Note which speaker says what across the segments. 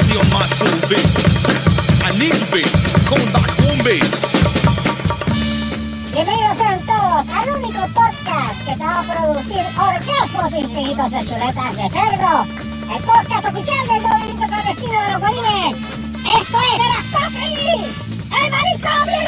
Speaker 1: I need back home base.
Speaker 2: Bienvenidos sean todos al único podcast que te va a producir orgasmos infinitos de chuletas de cerdo. El podcast oficial del movimiento clandestino de los bolines. Esto es Erastofri, el manicomio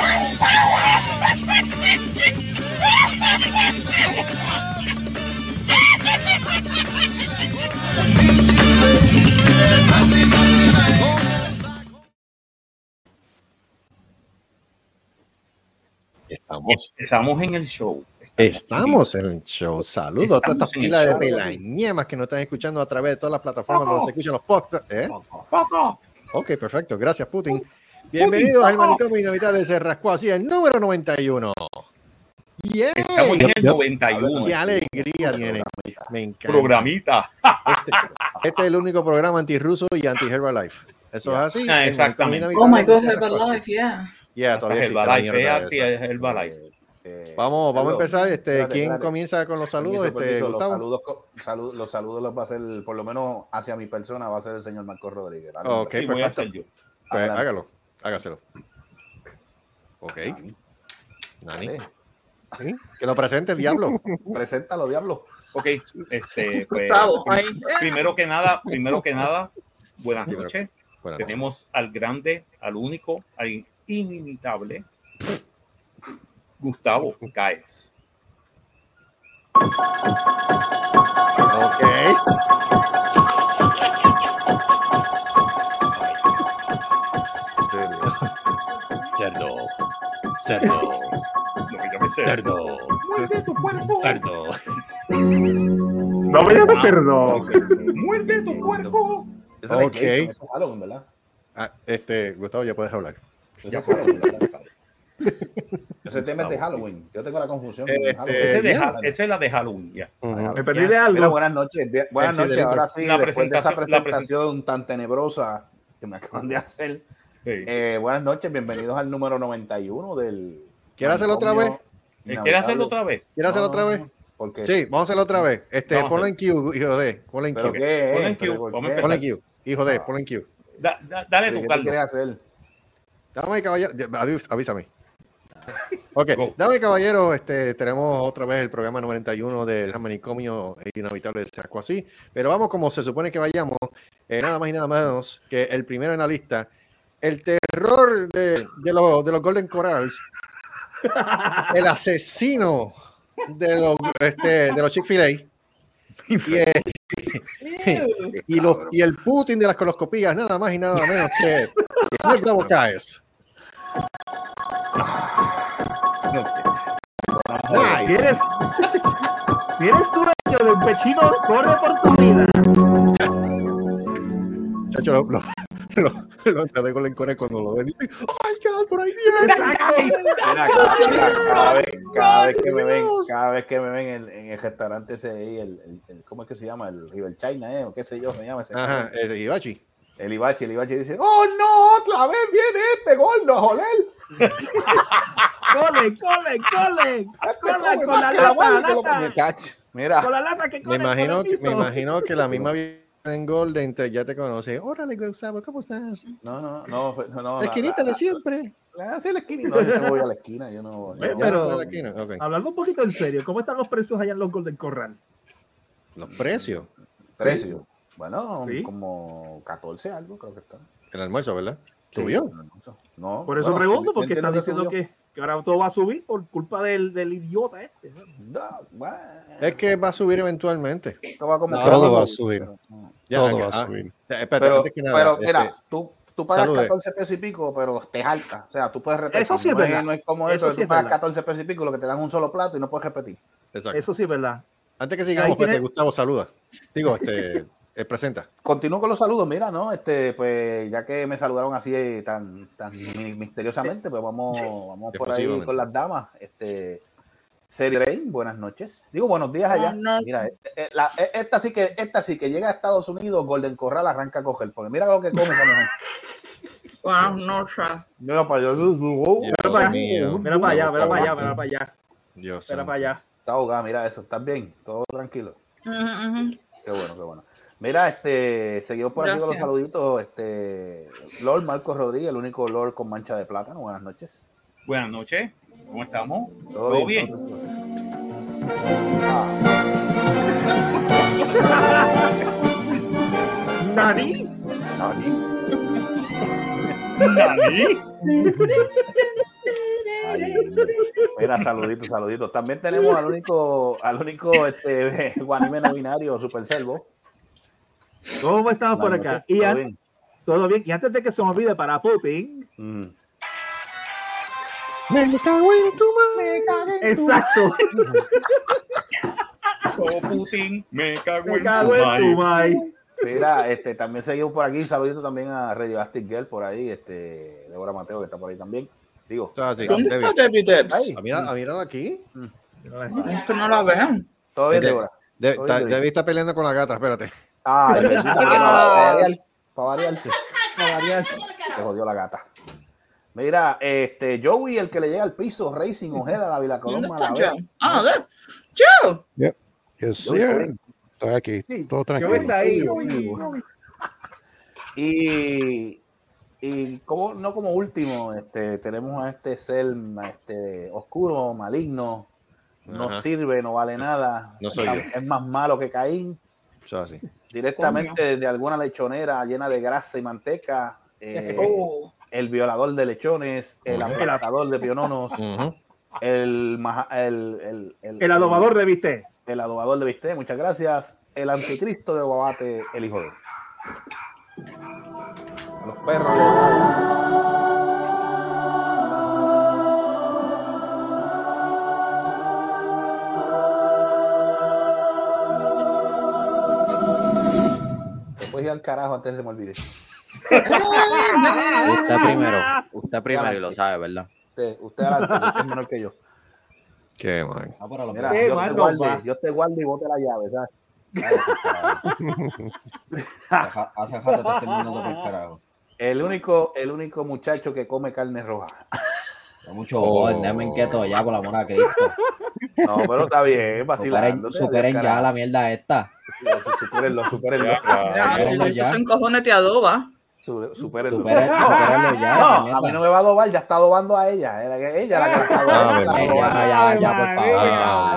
Speaker 3: Estamos,
Speaker 4: Estamos en el show.
Speaker 3: estamos en el show. Saludos a todas estas pilas de pelañemas que nos están escuchando a través de todas las plataformas donde se escuchan los podcasts. ¿eh? Ok, perfecto. Gracias, Putin. Bienvenidos al manicomio inevitable de Rascó así, el número 91. ¡Yeah!
Speaker 4: Estamos en el 91.
Speaker 3: ¡Qué alegría tiene! Me encanta.
Speaker 4: Programita.
Speaker 3: Este, este es el único programa antirruso y anti-Herbalife. Eso es así.
Speaker 4: Ah, exactamente.
Speaker 5: Oh my God. Herbalife, yeah.
Speaker 3: Yeah, todavía existe la
Speaker 4: Herbalife.
Speaker 6: Eh,
Speaker 3: Vamos, vamos a empezar. Este,
Speaker 6: espérate,
Speaker 3: ¿Quién comienza con los saludos? Este,
Speaker 6: los,
Speaker 3: Gustavo.
Speaker 6: saludos, salud- los saludos los va a hacer, por lo menos hacia mi persona, va a ser el señor Marco Rodríguez. Dale,
Speaker 3: Ok,
Speaker 4: Sí, voy a
Speaker 3: perfecto.
Speaker 4: hacer yo.
Speaker 3: Pues hágalo, hágaselo. Ok,
Speaker 6: Dani,
Speaker 3: Nani.
Speaker 6: dale.
Speaker 3: ¿Sí? Que lo presente el diablo.
Speaker 6: Preséntalo, diablo.
Speaker 4: Ok, este, pues, primero que nada, primero que nada, buenas
Speaker 3: Primero.
Speaker 4: noches.
Speaker 3: Buenas noches.
Speaker 4: Tenemos al grande, al único, al inimitable Gustavo Caes.
Speaker 3: Ok. Cerdo. Cerdo.
Speaker 4: No me llames cerdo.
Speaker 3: Cerdo.
Speaker 4: Muerde tu cuerpo.
Speaker 3: Cerdo.
Speaker 7: No me llames cerdo.
Speaker 4: Muerde tu puerco.
Speaker 3: Ok.
Speaker 6: Es Halloween, ¿verdad?
Speaker 3: Ah, este, Gustavo, ya puedes hablar.
Speaker 6: Ese
Speaker 4: Ya
Speaker 6: es
Speaker 4: fue.
Speaker 6: Halloween, ¿verdad? Ese tema es de Halloween. Yo tengo la confusión. con
Speaker 3: Este,
Speaker 6: Halloween.
Speaker 4: Esa es, de
Speaker 3: ya.
Speaker 4: Ha- esa es la de Halloween, ya.
Speaker 7: Me perdí
Speaker 3: Ya.
Speaker 7: de algo.
Speaker 6: Mira, buenas noches. Buenas noches. Ahora sí,
Speaker 4: La
Speaker 6: después de esa
Speaker 4: presentación
Speaker 6: tan tenebrosa que me acaban de hacer.
Speaker 4: Sí.
Speaker 6: eh, buenas noches, bienvenidos al número 91 del.
Speaker 3: ¿Quieres hacerlo otra vez?
Speaker 4: Eh, ¿Quieres hacerlo otra vez?
Speaker 3: ¿Quieres hacerlo otra vez?
Speaker 6: Porque,
Speaker 3: Sí, vamos a hacerlo otra vez. Este,
Speaker 4: Vamos
Speaker 3: ponlo en Q, hijo de. Ponlo en
Speaker 6: ¿Pero
Speaker 3: Q.
Speaker 6: qué? Qué?
Speaker 3: Ponlo en Q. Hijo de, ponlo en Q.
Speaker 4: Da- da- dale
Speaker 6: ¿Qué
Speaker 4: tu
Speaker 6: te
Speaker 4: caldo.
Speaker 6: quieres hacer?
Speaker 3: Dame, caballero. avi- Avísame. Ok,
Speaker 4: Go.
Speaker 3: dame, caballero. Este, tenemos otra vez el programa 91 del manicomio inhabitable de Sasco así. Pero vamos, como se supone que vayamos, eh, nada más y nada menos que el primero en la lista. El terror de, de los, de los Golden Corrals. el asesino de los, este, de los Chick-fil-A. Y, eh, y, los, y el Putin de las coloscopías, nada más y nada menos que el Gustavo Caes.
Speaker 7: Si
Speaker 3: Nice.
Speaker 7: eres, si eres dueño de un pechino, corre por tu vida.
Speaker 3: Chacho, lo, lo, lo, lo entré con el core cuando lo ven y dicen, ¡Oh my God, por ahí viene!
Speaker 6: Mira, cada, cada vez, cada vez que me ven, cada vez que me ven en, en el restaurante ese ahí, el, el, el- ¿cómo es que se llama? El River China, ¿eh? O qué sé yo, me llama ese.
Speaker 3: Ajá, el Ibachi.
Speaker 6: El Ibachi, el Ibachi dice, ¡Oh no! ¡Otra vez viene este gordo, joder!
Speaker 7: Cole, cole, cole. Cole con la lata.
Speaker 6: Mira,
Speaker 7: Con la lata que
Speaker 3: Me imagino, me imagino que la misma en Golden te- ya te conoce. Órale, Gustavo, ¿cómo estás?
Speaker 6: no, no, no, fue- no, no.
Speaker 3: La esquinita de siempre.
Speaker 6: Ah, sí, la esquina. No, yo voy a la esquina, yo no. yo
Speaker 7: pero-
Speaker 3: está la esquina.
Speaker 7: Hablando un poquito en serio, ¿cómo están los precios allá en los Golden Corral?
Speaker 3: Los precios.
Speaker 6: Precio. Bueno,
Speaker 7: Sí.
Speaker 6: como 14 algo, creo que está.
Speaker 3: El almuerzo, ¿verdad?
Speaker 6: Sí,
Speaker 3: ¿Subió?
Speaker 6: No.
Speaker 7: Por eso
Speaker 6: bueno,
Speaker 7: pregunto, porque están diciendo que, que ahora todo va a subir por culpa del, del idiota este. ¿no?
Speaker 6: Bueno,
Speaker 3: Es que va a subir eventualmente.
Speaker 6: esto va como
Speaker 3: No, todo va a
Speaker 8: subir.
Speaker 6: No.
Speaker 3: Ya,
Speaker 8: Todo va a subir.
Speaker 3: espérate,
Speaker 6: Pero,
Speaker 3: antes que nada,
Speaker 6: pero
Speaker 3: este,
Speaker 6: mira, tú, tú pagas
Speaker 3: salude.
Speaker 6: 14 pesos y pico, pero te jalta. O sea, tú puedes repetir.
Speaker 7: Eso sí es
Speaker 6: no,
Speaker 7: verdad.
Speaker 6: no es como
Speaker 7: Eso
Speaker 6: esto,
Speaker 7: sí
Speaker 6: tú
Speaker 7: es
Speaker 6: pagas
Speaker 7: verdad.
Speaker 6: 14 pesos y pico, lo que te dan un solo plato y no puedes repetir.
Speaker 3: exacto.
Speaker 7: Eso sí es verdad.
Speaker 3: Antes que sigamos,
Speaker 7: Ahí tiene-
Speaker 3: espérate, Gustavo, saluda. Digo, este, eh, presenta.
Speaker 6: Continúo con los saludos, mira, ¿no? Este, pues ya que me saludaron así eh, tan, tan mi- misteriosamente, pues vamos, vamos por ahí con las damas. Este, Seri Rain, buenas noches. Digo buenos días allá.
Speaker 5: No, no.
Speaker 6: Mira, eh, la- esta sí que, esta sí que llega a Estados Unidos, Golden Corral arranca a coger, porque mira lo que come esa mujer.
Speaker 5: Buenas noches.
Speaker 6: Mira para allá.
Speaker 7: Mira para allá, mira para allá, mira para allá,
Speaker 3: Santo.
Speaker 7: mira para allá,
Speaker 3: Dios
Speaker 7: mira para allá.
Speaker 6: Está ahogada, mira eso, ¿estás bien? Todo tranquilo.
Speaker 5: Ujú.
Speaker 6: Qué bueno, qué bueno. Mira, este, seguimos por aquí con los saluditos. Este, Lord Marcos Rodríguez, el único Lord con mancha de plátano. Buenas noches.
Speaker 4: Buenas noches. ¿Cómo estamos?
Speaker 6: ¿Todo,
Speaker 4: ¿Todo
Speaker 6: bien?
Speaker 4: bien?
Speaker 6: Ah,
Speaker 7: ¿Nani?
Speaker 4: ¿Nani?
Speaker 6: ay, mira, saluditos, saluditos. También tenemos al único, al único este, guanime no binario, Super Servo.
Speaker 7: ¿Cómo estamos por
Speaker 6: Buenas
Speaker 7: acá? Y
Speaker 6: ¿todo
Speaker 7: an-
Speaker 6: bien?
Speaker 7: todo bien. Y antes de que se me olvide para Putin,
Speaker 6: Mm.
Speaker 3: Me cago en tu madre.
Speaker 7: exacto,
Speaker 4: Oh, Putin, me cago
Speaker 7: me
Speaker 4: en
Speaker 7: cago
Speaker 4: tu
Speaker 7: en
Speaker 4: madre.
Speaker 7: tu mai.
Speaker 6: Mira, este, también seguimos por aquí. Saludito también a Radioactive Girl por ahí. Este, Débora Mateo que está por ahí también. Digo,
Speaker 3: Eso es así.
Speaker 5: ¿Dónde está Debbie Debs?
Speaker 6: Ay.
Speaker 3: Ah, mira, ah, míralo aquí.
Speaker 5: Es que no la veo.
Speaker 6: todo bien, Débora.
Speaker 3: Debbie está peleando con la gata, espérate.
Speaker 6: Ah, para
Speaker 5: sí que no-
Speaker 6: variar, para variar, sí. Se jodió la gata. Mira, este, Joey, el que le llega al piso, Racing, Ojeda, la Vila
Speaker 5: ¿Dónde
Speaker 6: Coloma.
Speaker 5: está
Speaker 6: la
Speaker 5: Joe? Ah. Joe.
Speaker 8: Yes,
Speaker 6: Joey,
Speaker 8: sir. Estoy aquí,
Speaker 7: Sí,
Speaker 8: todo
Speaker 7: yo
Speaker 8: tranquilo.
Speaker 7: está ahí.
Speaker 6: Y, y como, no como último, este, tenemos a este ser este, oscuro, maligno, no
Speaker 3: Ajá.
Speaker 6: sirve, no vale nada.
Speaker 3: no soy
Speaker 6: es, es más malo que Caín.
Speaker 3: Así.
Speaker 6: Directamente de alguna lechonera llena de grasa y manteca. eh,
Speaker 5: Oh.
Speaker 6: el violador de lechones, el aplastador de piononos, el, maja- el, el,
Speaker 7: El adobador de viste.
Speaker 6: el adobador de bistec, muchas gracias. El anticristo de Guabate, el hijo de. A los perros. Al carajo antes de que se me olvide.
Speaker 9: Usted primero, usted primero y lo sabe, ¿verdad?
Speaker 6: Usted, usted adelante, es menor que yo.
Speaker 3: Qué.
Speaker 9: Ah, pero lo
Speaker 6: Mira,
Speaker 7: Qué
Speaker 6: yo
Speaker 7: mal
Speaker 6: te,
Speaker 7: va.
Speaker 6: guarde, yo te guardo y bote la llave, ¿sabes?
Speaker 9: Hace rato te estoy mandando por carajo.
Speaker 6: El único, el único muchacho que come carne roja.
Speaker 9: Da mucho
Speaker 3: Oh.
Speaker 9: oh. déjame inquieto ya, por la amor a Cristo.
Speaker 6: No, pero está bien,
Speaker 9: Superen,
Speaker 6: vacilando.
Speaker 9: superen ya la mierda esta.
Speaker 6: Supérenlo, supérenlo.
Speaker 5: Ya. se encojone te adoba.
Speaker 6: Su- Supérenlo.
Speaker 9: Ya,
Speaker 6: No, a mí no me va a adobar, ya está adobando a ella. Ella, ella la que la está
Speaker 3: Ah,
Speaker 6: adobando.
Speaker 9: Eh, ya, ya, ya, por favor.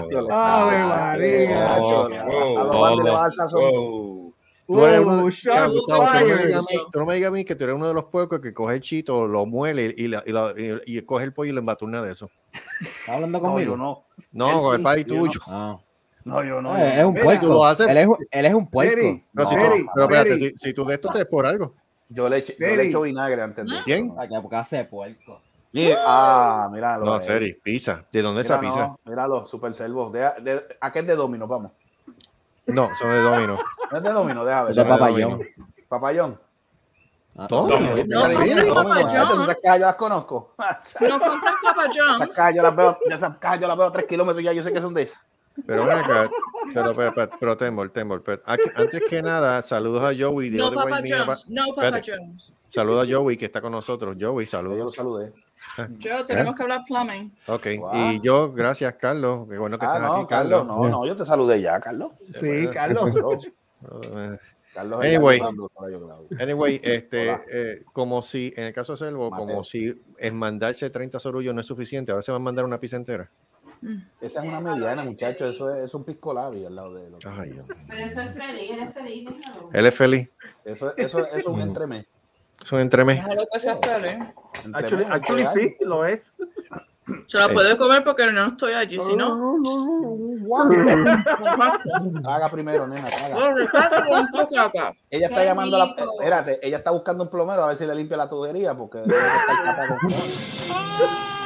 Speaker 6: Le
Speaker 7: Ave María.
Speaker 3: Oh,
Speaker 6: Está adobando y le va a dar sazón.
Speaker 4: Oh.
Speaker 3: Tú eres uno
Speaker 7: Oh,
Speaker 3: Gustavo, tú no me digas a mí- tú no me digas a mí que tú eres uno de los puercos que coge el chito, lo muele y, la- y, la- y- y coge el pollo y le embaturna de eso.
Speaker 9: ¿Estás hablando
Speaker 6: No,
Speaker 9: conmigo?
Speaker 6: no.
Speaker 3: No,
Speaker 6: Él
Speaker 3: con el
Speaker 6: sí,
Speaker 3: país
Speaker 6: yo
Speaker 3: tuyo.
Speaker 9: Ah.
Speaker 6: No, yo no.
Speaker 9: Eh, es un
Speaker 7: Mira,
Speaker 3: tú lo
Speaker 9: puerco.
Speaker 3: haces-
Speaker 9: Él es, un- él es un puerco.
Speaker 7: Jerry,
Speaker 3: Pero, si tú-
Speaker 7: Jerry,
Speaker 3: pero espérate, si, si tú de esto te es por algo.
Speaker 6: Yo le, echo, yo le echo vinagre antes de.
Speaker 3: ¿Quién?
Speaker 9: Ay, hace de puerco.
Speaker 6: Ah, míralo.
Speaker 3: No,
Speaker 6: eh.
Speaker 3: Seri, pizza. ¿De dónde es esa pizza?
Speaker 6: no, míralo, super servo. De, de, ¿A qué es de Domino? Vamos.
Speaker 3: No, son de Domino.
Speaker 6: No es de Domino, déjame ver.
Speaker 3: Son de
Speaker 9: papayón.
Speaker 6: Papayón.
Speaker 9: Ah,
Speaker 3: Domino.
Speaker 4: No,
Speaker 3: ¿viste?
Speaker 5: no,
Speaker 3: Adivina.
Speaker 5: no, Papa
Speaker 6: Domino,
Speaker 5: John's.
Speaker 6: Esas cajas yo las conozco.
Speaker 5: No compras Papa
Speaker 6: Esas cajas yo las veo, esas cajas yo las veo a tres kilómetros ya, yo sé que son de esas.
Speaker 3: Pero ven acá, pero, pero, pero, pero Tembol, Tembol, pero aquí- antes que nada, saludos a Joey. de
Speaker 5: No
Speaker 3: Other
Speaker 5: Papa.
Speaker 3: Pa-
Speaker 5: No Papa
Speaker 3: Espérate.
Speaker 5: John's.
Speaker 3: Saludos a Joey que está con nosotros. Joey,
Speaker 6: Yo lo
Speaker 3: saludos.
Speaker 6: saludé.
Speaker 5: Yo tenemos que hablar plumbing.
Speaker 3: Ok,
Speaker 6: Wow.
Speaker 3: y yo, gracias, Carlos. Qué bueno que
Speaker 6: Ah,
Speaker 3: estás
Speaker 6: no,
Speaker 3: aquí,
Speaker 6: Carlos,
Speaker 3: Carlos.
Speaker 6: no, no, yo te saludé ya, Carlos.
Speaker 7: Sí, Carlos.
Speaker 6: Carlos
Speaker 3: Anyway. Anyway, este, eh, como si, en el caso de Selvo,
Speaker 6: Mateo.
Speaker 3: como si es mandarse 30 sorullos no es suficiente, ahora se van a mandar una pizza entera.
Speaker 6: Esa es una mediana, muchacho. Eso es, es un pisco labi al lado de lo
Speaker 3: Ay, Dios mío.
Speaker 10: Pero eso es feliz, él es feliz, déjalo.
Speaker 3: Él es feliz.
Speaker 6: Eso, eso, eso es un entremés.
Speaker 3: Es un entremés.
Speaker 5: Que.
Speaker 7: Actually, actually sí, lo es.
Speaker 5: Se la
Speaker 3: Sí.
Speaker 5: puede comer porque no estoy allí, si no.
Speaker 6: Haga primero, nena, haga. Ella está llamando a la. Espérate, ella está buscando un plomero a ver si le limpia la tubería porque debe de estar tapa con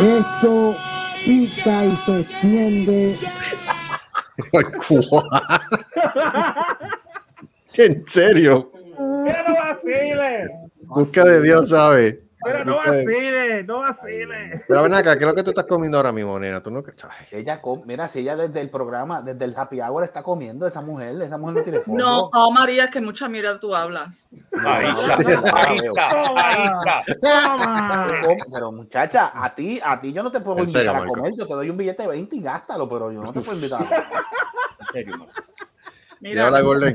Speaker 11: Esto pica y se extiende.
Speaker 3: ¿En serio?
Speaker 7: Mira, no.
Speaker 3: Busca de Dios, ¿sabe?
Speaker 7: Pero no
Speaker 3: Busca de-
Speaker 7: vacile, no vacile.
Speaker 3: Pero ven acá, ¿qué es lo que tú estás comiendo ahora mismo, nena? Tú no... Ay,
Speaker 6: Ella, com- mira, si ella desde el programa, desde el happy hour está comiendo, esa mujer, esa mujer no tiene fondo.
Speaker 5: No, oh María, que mucha mierda tú hablas.
Speaker 4: Ahí está, ahí está, ahí está.
Speaker 7: Toma.
Speaker 6: Com- Pero muchacha, a ti, a ti yo no te puedo
Speaker 3: En
Speaker 6: invitar
Speaker 3: serio,
Speaker 6: a
Speaker 3: Marco.
Speaker 6: comer, yo te doy un billete de 20 y gástalo, pero yo no te puedo invitar.
Speaker 4: serio, mano.
Speaker 5: Mira,
Speaker 3: la Golden.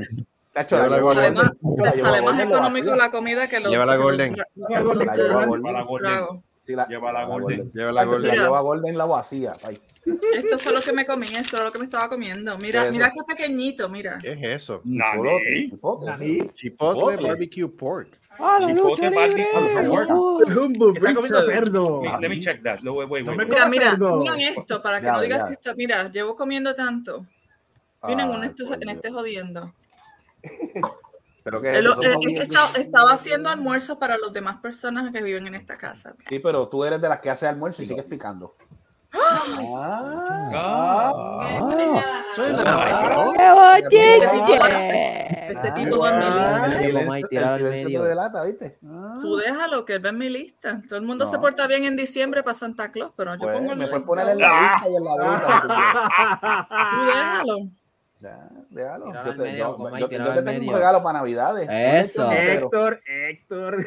Speaker 6: Tacho,
Speaker 3: Lleva la
Speaker 6: la
Speaker 5: te sale más, económico la comida que los
Speaker 3: Lleva la Golden.
Speaker 7: La Golden.
Speaker 6: La llevo a
Speaker 5: los
Speaker 6: Golden.
Speaker 4: la Golden.
Speaker 5: tragos.
Speaker 6: Sí, la,
Speaker 4: Lleva la Golden.
Speaker 3: Lleva la Golden.
Speaker 6: la
Speaker 5: Mira.
Speaker 6: llevo a Golden la vacía. ay.
Speaker 5: Esto fue lo que me comí, esto era lo que me estaba comiendo. Mira,
Speaker 6: ¿Qué
Speaker 5: mira qué pequeñito, mira.
Speaker 3: ¿Qué es eso?
Speaker 6: Chipotle, chipotle.
Speaker 3: Barbecue pork.
Speaker 4: Chipotle barbecue pork.
Speaker 5: Un
Speaker 7: cerdo.
Speaker 4: Let me check that. No, wait, wait, wait.
Speaker 5: Mira, mira, miren esto, para que
Speaker 6: Ya,
Speaker 5: no digas
Speaker 6: ya.
Speaker 5: que esto, mira, llevo comiendo tanto. Miren, uno en este jodiendo.
Speaker 6: Pero que
Speaker 5: él-
Speaker 6: son
Speaker 5: él estaba, haciendo almuerzo para las demás personas que viven en esta casa.
Speaker 6: Sí, pero tú eres de las que hace almuerzo y sigues picando. Ah,
Speaker 4: Ah.
Speaker 6: Ah.
Speaker 5: Este tipo va, en mi lista.
Speaker 6: Ah,
Speaker 5: Tú déjalo, que él va en mi lista. Todo el mundo
Speaker 6: No.
Speaker 5: se porta bien en diciembre para Santa Claus, pero yo
Speaker 6: pues,
Speaker 5: pongo el
Speaker 6: me puedes poner en la lista y en la. Tú
Speaker 5: déjalo.
Speaker 6: Ya, déjalo. Yo te,
Speaker 9: medio,
Speaker 6: yo-
Speaker 9: Comay,
Speaker 6: yo-
Speaker 9: tíralo
Speaker 6: yo te
Speaker 9: al
Speaker 6: tengo un regalo para Navidades.
Speaker 9: Eso.
Speaker 7: Héctor, Héctor.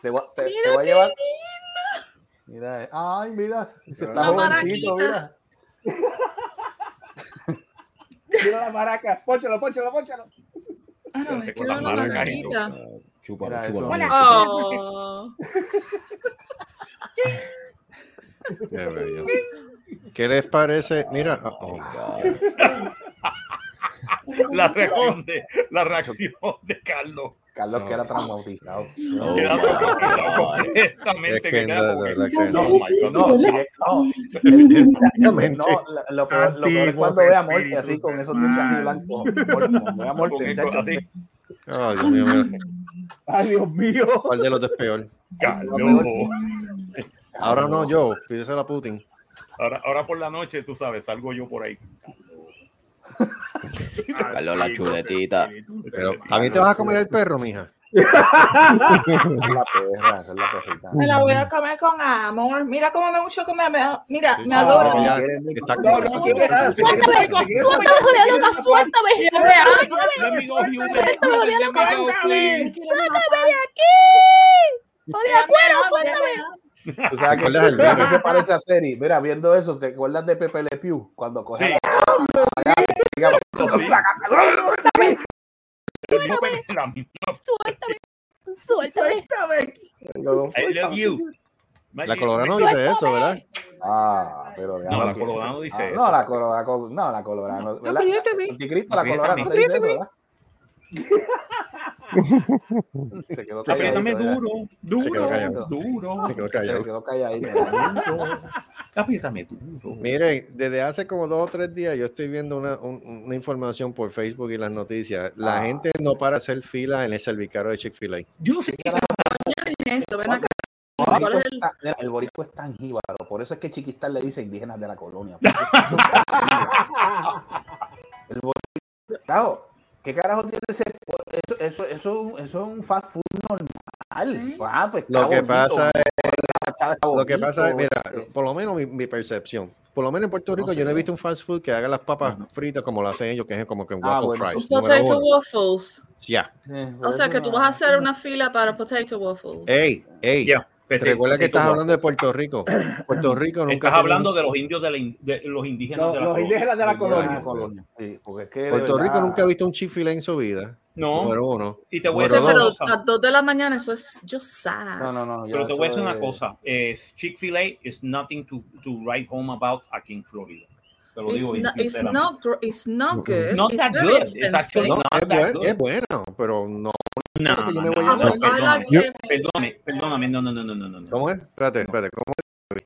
Speaker 6: Te voy, a- te, te voy a llevar. Mira, ay, mira, se está
Speaker 5: Una
Speaker 6: jovencito,
Speaker 5: maraquita.
Speaker 6: mira.
Speaker 7: Mira la maraca. Póchalo, póchalo, póchalo.
Speaker 5: Ah, no,
Speaker 4: las
Speaker 5: la maraquita.
Speaker 9: Chúpalo,
Speaker 6: Mira
Speaker 9: chúpalo.
Speaker 6: eso.
Speaker 9: Hola.
Speaker 5: Oh.
Speaker 3: Qué bello. ¿Qué les parece? Mira, oh, oh,
Speaker 4: La reacción de, la reacción de Carlos.
Speaker 6: Carlos
Speaker 3: No.
Speaker 6: queda traumatizado.
Speaker 4: Queda
Speaker 9: my
Speaker 4: traumatizado completamente.
Speaker 3: Que
Speaker 4: que que-
Speaker 3: que
Speaker 6: No,
Speaker 3: no.
Speaker 6: no, no. No, lo, peor, lo peor es cuando ve a así con esos dientes así blancos. Ve a Morty,
Speaker 4: con esto
Speaker 6: muchacho,
Speaker 4: así.
Speaker 3: Oh, Dios mío.
Speaker 7: Ay, Dios mío.
Speaker 3: ¿Cuál de los dos es peor?
Speaker 4: Carlos.
Speaker 3: Ahora no yo, pídesela a Putin.
Speaker 4: Ahora, ahora por la noche, tú sabes, salgo yo por ahí.
Speaker 9: Carlos, la chuletita.
Speaker 3: Pero también te vas a comer el perro, mija.
Speaker 6: la perra, esa es la perrita.
Speaker 5: Me la voy a comer con amor. Mira cómo me mucho comer. me- Mira, me
Speaker 3: Ah,
Speaker 7: quiere-
Speaker 5: Suéltame, suéltame, Julia Loca, suéltame.
Speaker 4: Let me go, Hugh. Let me go, please.
Speaker 5: Suéltame de aquí. Joder, cuero, suéltame.
Speaker 6: Tú sabes que,
Speaker 3: ¿Recuerdas el
Speaker 6: tú sabes que se parece a Seri. Mira, viendo eso, ¿te acuerdas de Pepe Le Pew? Cuando coge
Speaker 4: Sí.
Speaker 6: la...
Speaker 5: Suéltame.
Speaker 3: La colorada no dice eso, ¿verdad?
Speaker 6: Ah, pero de
Speaker 4: No, la no dice
Speaker 6: Ah,
Speaker 4: eso.
Speaker 6: No, la colorada, no, la colorada, no, ¿verdad? Anticristo, la colorada no te dice eso, ¿verdad? Se quedó
Speaker 4: Apriétame
Speaker 6: calladito,
Speaker 4: duro,
Speaker 3: Se quedó
Speaker 4: duro,
Speaker 3: callado.
Speaker 4: duro.
Speaker 3: Se quedó
Speaker 6: Se
Speaker 3: callado.
Speaker 6: quedó calladito.
Speaker 4: Apriétame duro.
Speaker 3: Miren, desde hace como dos o tres días yo estoy viendo una, un- una información por Facebook y las noticias. La
Speaker 6: Ah.
Speaker 3: gente no para hacer fila en el servicaro de Chick-fil-A.
Speaker 4: Yo no sé qué
Speaker 5: Esto, ven acá.
Speaker 6: El
Speaker 5: ¿Cuál
Speaker 6: boricua
Speaker 5: es
Speaker 6: mira, el es tan jíbaro, por eso es que Chiquistar le dice indígenas de la colonia. El boricua, claro, ¿qué carajo tiene ese? Eso, eso, eso, eso es un fast food normal. Ah, pues
Speaker 3: Lo que
Speaker 6: bonito,
Speaker 3: pasa es, lo que pasa es, mira, por lo menos mi, mi percepción. Por lo menos en Puerto
Speaker 6: No
Speaker 3: Rico
Speaker 6: sé.
Speaker 3: yo no he visto un fast food que haga las papas fritas como lo hacen ellos, que es como que en
Speaker 6: Ah,
Speaker 3: waffle
Speaker 6: bueno,
Speaker 3: fries.
Speaker 5: Potato
Speaker 3: uno.
Speaker 5: waffles.
Speaker 3: Ya.
Speaker 6: eh,
Speaker 5: O sea que tú vas a hacer una fila para potato waffles.
Speaker 3: Ey, ey. ¿Te
Speaker 4: vete,
Speaker 3: recuerdas que estás hablando de Puerto Rico? Puerto Rico nunca.
Speaker 4: Estás
Speaker 3: ha
Speaker 4: hablando de los indios de, la in- de los indígenas de la
Speaker 7: los
Speaker 4: colonia.
Speaker 7: indígenas de la colonia.
Speaker 6: colonia. Sí, porque es que de
Speaker 3: Puerto Rico nunca ha visto un Chick-fil-A en su vida.
Speaker 4: No,
Speaker 3: uno.
Speaker 4: y te voy a decir una
Speaker 5: pero
Speaker 3: dos.
Speaker 4: cosa.
Speaker 5: a las 2 de la mañana eso es yo sad.
Speaker 6: No, no, no. ya
Speaker 4: Pero te voy a decir una cosa. eh, Chick-fil-A is nothing to, to write home about aquí en Florida. Te lo
Speaker 5: It's,
Speaker 4: digo
Speaker 5: not, it's, not, gr- it's not good.
Speaker 4: Not
Speaker 5: it's
Speaker 4: that
Speaker 5: very
Speaker 4: good. It's
Speaker 5: expensive.
Speaker 4: actually
Speaker 3: No,
Speaker 4: not
Speaker 3: es,
Speaker 4: that
Speaker 3: buen-
Speaker 4: good.
Speaker 3: es bueno, pero no.
Speaker 4: No,
Speaker 3: que yo
Speaker 4: no,
Speaker 3: me voy
Speaker 4: no,
Speaker 3: a
Speaker 4: no,
Speaker 3: llamar-
Speaker 5: I
Speaker 4: perdóname, perdóname, perdóname, no, no, no, no, no, no, no.
Speaker 3: ¿Cómo es? Espérate, espérate. ¿Cómo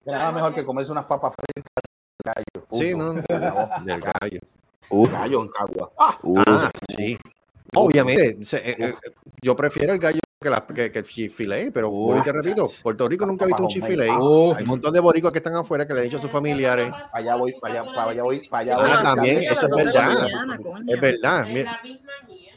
Speaker 6: nada mejor que comerse unas papas fritas de gallo.
Speaker 3: es? Sí, no.
Speaker 6: Acabó.
Speaker 3: Del gallo.
Speaker 9: Uf,
Speaker 6: Gallo en Cagua. Ah,
Speaker 9: uf.
Speaker 3: Ah, sí. Obviamente. se- eh, eh, yo prefiero el gallo que, la, que, que el Chick-fil-A, pero y te repito, Puerto Rico nunca ha visto un Chick-fil-A.
Speaker 9: Uf.
Speaker 3: Hay un montón de boricuas que están afuera que le han dicho a sus familiares.
Speaker 6: para allá voy, para allá, para allá voy, para allá
Speaker 3: Ah,
Speaker 6: voy.
Speaker 3: también, eso es verdad.
Speaker 5: mañana.
Speaker 3: Es verdad. Mira,
Speaker 10: la misma mierda.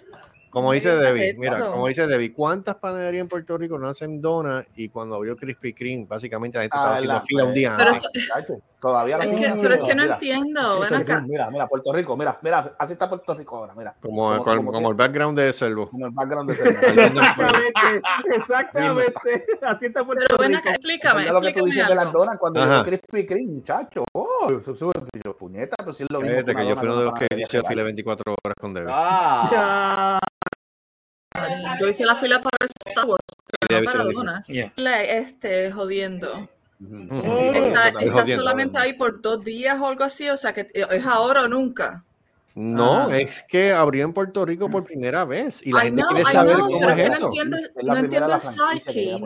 Speaker 3: Como dice Debbie, mira, como dice Debbie, ¿cuántas panaderías en Puerto Rico no hacen donas? Y cuando abrió Krispy Kreme, básicamente la gente estaba haciendo
Speaker 6: la-
Speaker 3: fila un día
Speaker 5: Pero
Speaker 3: antes.
Speaker 5: eso-
Speaker 6: Chacho, Todavía la
Speaker 5: Es que, pero es que no
Speaker 6: mira.
Speaker 5: entiendo. Ven
Speaker 6: Puerto
Speaker 5: acá.
Speaker 6: Rico, Mira, mira, Puerto Rico, mira, mira, así está Puerto Rico ahora, mira.
Speaker 3: Como,
Speaker 6: Como-
Speaker 3: con-
Speaker 6: como
Speaker 3: como el background de Servo.
Speaker 6: Como el background de Sergio.
Speaker 7: Exactamente, exactamente. Así está Puerto
Speaker 5: Pero ven
Speaker 7: Rico.
Speaker 5: acá, explícame.
Speaker 6: Lo que tú
Speaker 5: explícame
Speaker 6: dices de las donas cuando yo Krispy Kreme, muchacho. Oh, yo, puñeta, pero si es lo mismo.
Speaker 3: Fíjate que yo fui uno de los que hice fila
Speaker 6: vale.
Speaker 3: 24 horas con Debbie.
Speaker 9: Ah,
Speaker 5: Yo hice la fila para Star Wars, pero no para donas.
Speaker 4: Yeah.
Speaker 5: Este, jodiendo.
Speaker 6: Ujú.
Speaker 5: Está,
Speaker 3: Está
Speaker 5: está
Speaker 3: jodiendo,
Speaker 5: solamente ahí por dos días o algo así, o sea que es ahora o nunca.
Speaker 3: No,
Speaker 7: Ah.
Speaker 3: es que abrió en Puerto Rico por primera vez y la
Speaker 5: I
Speaker 3: gente
Speaker 5: know,
Speaker 3: quiere
Speaker 5: I
Speaker 3: saber
Speaker 5: know,
Speaker 3: cómo es eso.
Speaker 5: no entiendo,
Speaker 6: Es
Speaker 5: no el psyche,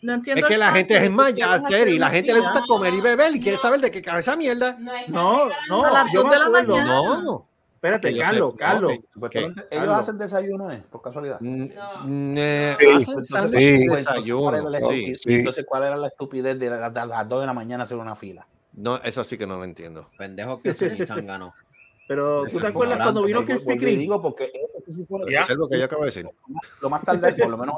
Speaker 5: no, entiendo
Speaker 3: Es que
Speaker 5: el
Speaker 3: la gente es más ya y la gente le gusta comer y beber y quiere saber de qué cabe esa mierda.
Speaker 10: No,
Speaker 7: No.
Speaker 5: A las de la mañana.
Speaker 3: No.
Speaker 7: Espérate, Carlos,
Speaker 3: sé-
Speaker 7: Carlos.
Speaker 3: ¿Qué?
Speaker 6: ellos
Speaker 7: Carlos.
Speaker 6: hacen desayuno, ¿eh? Por casualidad.
Speaker 10: No.
Speaker 3: n-
Speaker 8: Sí,
Speaker 3: hacen sándwich
Speaker 6: pues, ¿cuál
Speaker 3: desayuno.
Speaker 6: Entonces, ¿cuál era la estupidez de, la- de las 2 de la mañana hacer una fila?
Speaker 3: No, eso sí que no lo entiendo.
Speaker 9: pendejo que y zángano.
Speaker 7: Pero tú te acuerdas cuando vino Krispy Kreme.
Speaker 6: digo porque se.
Speaker 3: Es lo que yo acabo de decir.
Speaker 6: lo más tarde, por lo menos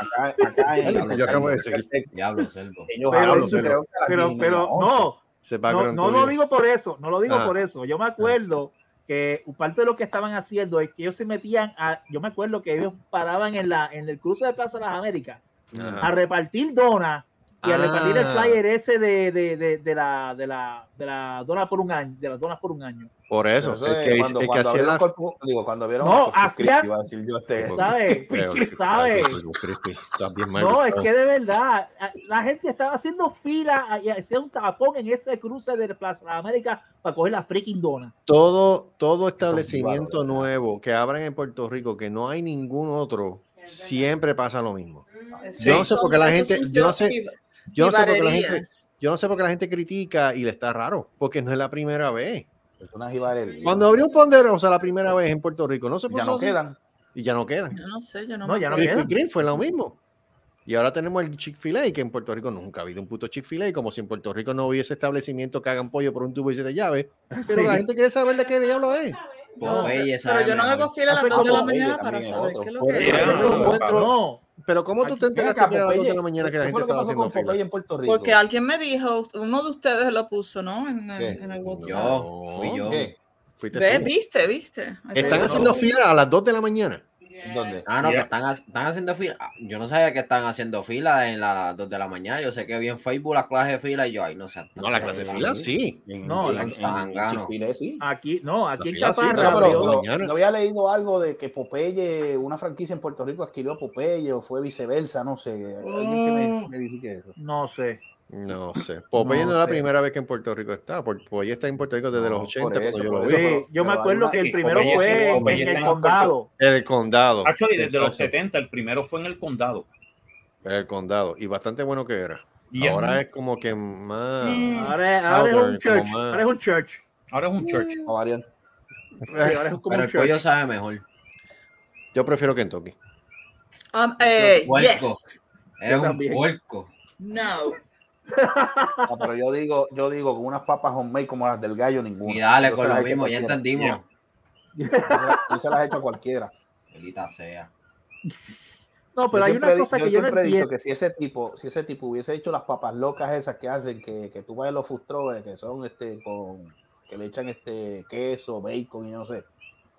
Speaker 6: acá, acá en
Speaker 3: yo acabo de decir.
Speaker 9: Diablo,
Speaker 7: Pero-
Speaker 3: pero-
Speaker 6: creo que a las
Speaker 7: Pero,
Speaker 6: 10 y
Speaker 7: pero,
Speaker 6: media, 11.
Speaker 7: no, no, lo digo por eso, no lo digo
Speaker 3: Ah.
Speaker 7: por eso. Yo me acuerdo que parte de lo que estaban haciendo es que ellos se metían a, yo me acuerdo que ellos paraban en la, en el cruce de Plaza de las Américas
Speaker 3: Ajá.
Speaker 7: a repartir donas y a
Speaker 3: Ah.
Speaker 7: repartir el flyer ese de, de, de, de la, de la, de la dona por un año, de las donas por un año.
Speaker 3: Por eso,
Speaker 6: Eso
Speaker 3: el
Speaker 6: es
Speaker 3: que,
Speaker 6: cuando,
Speaker 3: el que
Speaker 6: cuando
Speaker 3: hacía
Speaker 6: abrieron
Speaker 3: la...
Speaker 6: Corpus- digo, cuando vieron
Speaker 7: No, hacía-
Speaker 6: Christi, iba a decir yo este.
Speaker 7: ¿Sabes? No, es que de verdad, la gente estaba haciendo fila y hacía un tapón en ese cruce de Plaza Américas para coger la freaking dona.
Speaker 3: todo, todo establecimiento nuevo que abran en Puerto Rico, que no hay ningún otro, siempre pasa lo mismo. Yo no sé por qué la gente-
Speaker 5: son
Speaker 3: yo no sé-
Speaker 5: y-
Speaker 3: Yo no sé por qué la gente, yo no sé por qué la gente critica y le está raro, porque no es la primera vez.
Speaker 6: Es una jibarería.
Speaker 3: Cuando abrió un ponderosa la primera vez en Puerto Rico, no se
Speaker 6: ya
Speaker 3: puso
Speaker 6: no
Speaker 3: así,
Speaker 6: quedan.
Speaker 3: y ya no quedan.
Speaker 5: Yo no sé, yo no,
Speaker 7: No,
Speaker 5: me
Speaker 7: ya no
Speaker 5: acuerdo.
Speaker 7: queda.
Speaker 3: Krispy Kreme fue lo mismo. Y ahora tenemos el Chick-fil-A, que en Puerto Rico nunca ha habido un puto Chick-fil-A, como si en Puerto Rico no hubiese establecimiento que hagan pollo por un tubo y siete llaves. Pero la gente quiere saber de qué diablo es.
Speaker 5: No, pero yo no hago fila a las
Speaker 7: Ah, pero
Speaker 5: 2 de la mañana para saber qué es lo que es.
Speaker 6: no
Speaker 7: No,
Speaker 3: Pero ¿cómo tú te enteraste
Speaker 6: acá,
Speaker 3: que era a las 2 de la mañana que la
Speaker 6: ¿qué
Speaker 3: gente estaba haciendo fila?
Speaker 6: En Puerto Rico?
Speaker 5: Porque alguien me dijo, uno de ustedes lo puso, ¿no? En el, en el WhatsApp.
Speaker 9: Yo, fui yo.
Speaker 6: ¿Qué?
Speaker 3: Fuiste
Speaker 5: Ve,
Speaker 3: tú.
Speaker 5: viste, viste.
Speaker 3: Están haciendo fila a las 2 de la mañana.
Speaker 6: ¿Dónde?
Speaker 9: Ah, no, que están, están haciendo fila. Ah, Yo no sabía que están haciendo fila en las 2 de la mañana. Yo sé que vi en Facebook la clase de fila y yo, ay, no sé.
Speaker 3: No, la clase de fila sí.
Speaker 7: No, la-
Speaker 6: sí.
Speaker 7: aquí, no, aquí en
Speaker 3: sí,
Speaker 7: Chaparra
Speaker 6: No,
Speaker 3: pero-
Speaker 6: yo había leído algo de que Popeye, una franquicia en Puerto Rico adquirió Popeye o fue viceversa, no sé. Alguien que me, me dice que eso.
Speaker 7: no sé.
Speaker 3: No sé. Popeye no,
Speaker 7: No
Speaker 3: es la primera vez que en Puerto Rico está. porque Popeye está en Puerto Rico desde
Speaker 6: No,
Speaker 3: los 80,
Speaker 6: por eso,
Speaker 3: cuando yo lo vi.
Speaker 7: Sí,
Speaker 6: pero-
Speaker 7: yo me acuerdo que el primero
Speaker 4: Popeye sí,
Speaker 7: fue en, en
Speaker 4: está
Speaker 7: el
Speaker 4: en
Speaker 7: condado.
Speaker 3: El condado.
Speaker 4: Actually, desde los
Speaker 3: Exacto.
Speaker 4: 70, el primero fue en el condado.
Speaker 3: El condado. Y bastante bueno que era.
Speaker 4: Y
Speaker 3: Ahora es como que más.
Speaker 7: Ahora, ahora es un church.
Speaker 3: como más-
Speaker 7: Ahora es un church.
Speaker 4: ahora es un church.
Speaker 6: Varias-
Speaker 7: Sí, ahora es como
Speaker 9: Pero
Speaker 7: un
Speaker 9: el pollo sabe mejor.
Speaker 3: Yo prefiero Kentucky.
Speaker 5: Um, eh, yes.
Speaker 9: Eres un puerco.
Speaker 5: No.
Speaker 6: No, pero yo digo, yo digo, con unas papas homemade como las del gallo, ninguna.
Speaker 9: Y dale
Speaker 6: Yo
Speaker 9: con lo mismo, ya entendimos.
Speaker 6: Yo se las- Yo se las he hecho a cualquiera.
Speaker 9: Pelita sea.
Speaker 7: No, pero
Speaker 6: yo
Speaker 7: hay
Speaker 6: siempre,
Speaker 7: una
Speaker 6: he
Speaker 7: cosa
Speaker 6: yo
Speaker 7: que yo no
Speaker 6: siempre he dicho que si ese tipo, si ese tipo hubiese hecho las papas locas esas que hacen, que, que tú vas a los food trucks, que son este con que le echan este queso, bacon y no sé.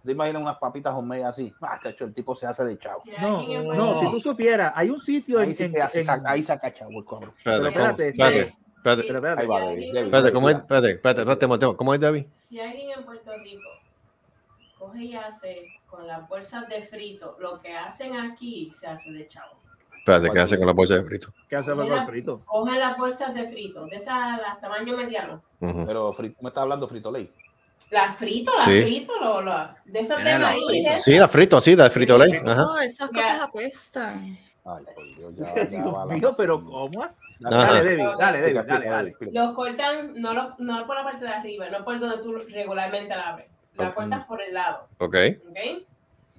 Speaker 6: ¿Te imaginas unas papitas homemade así? Ah, chacho, el tipo se hace de chavo.
Speaker 7: No, no, si tú supieras, hay un sitio en,
Speaker 6: Ahí sí
Speaker 7: en-
Speaker 6: que hace,
Speaker 7: en-
Speaker 6: saca, ahí saca chavo el.
Speaker 3: Espérate,
Speaker 7: Pero espérate,
Speaker 3: espérate, espérate,
Speaker 7: pero espérate.
Speaker 6: Ahí va, David. David,
Speaker 3: espérate, ¿cómo es? Espérate, espérate, espérate, ¿cómo es, David?
Speaker 10: Si alguien en Puerto Rico coge y hace con las bolsas de frito lo que hacen aquí, se hace de chavo.
Speaker 3: Espérate, ¿qué hace con la bolsa de frito?
Speaker 7: ¿Qué hace con el frito?
Speaker 10: Cogen las bolsas de frito, de esas, las tamaño mediano.
Speaker 6: Pero frito, me está hablando Frito Lay.
Speaker 10: Las frito, las
Speaker 3: Sí.
Speaker 10: frito, lo, lo- de esas de
Speaker 9: la
Speaker 10: maíz.
Speaker 3: Sí, la frito, sí, la frito ley.
Speaker 5: No, esas cosas apestan.
Speaker 6: Ay, por Dios, ya, ya va la-
Speaker 7: pero ¿cómo es? Dale, Debbie, dale, Debbie, dale, dale.
Speaker 10: Los cortan, no, lo, no por la parte de arriba, no por donde tú regularmente la abres. La
Speaker 3: Ok.
Speaker 10: cortas por el lado,
Speaker 3: Ok.
Speaker 10: ¿ok?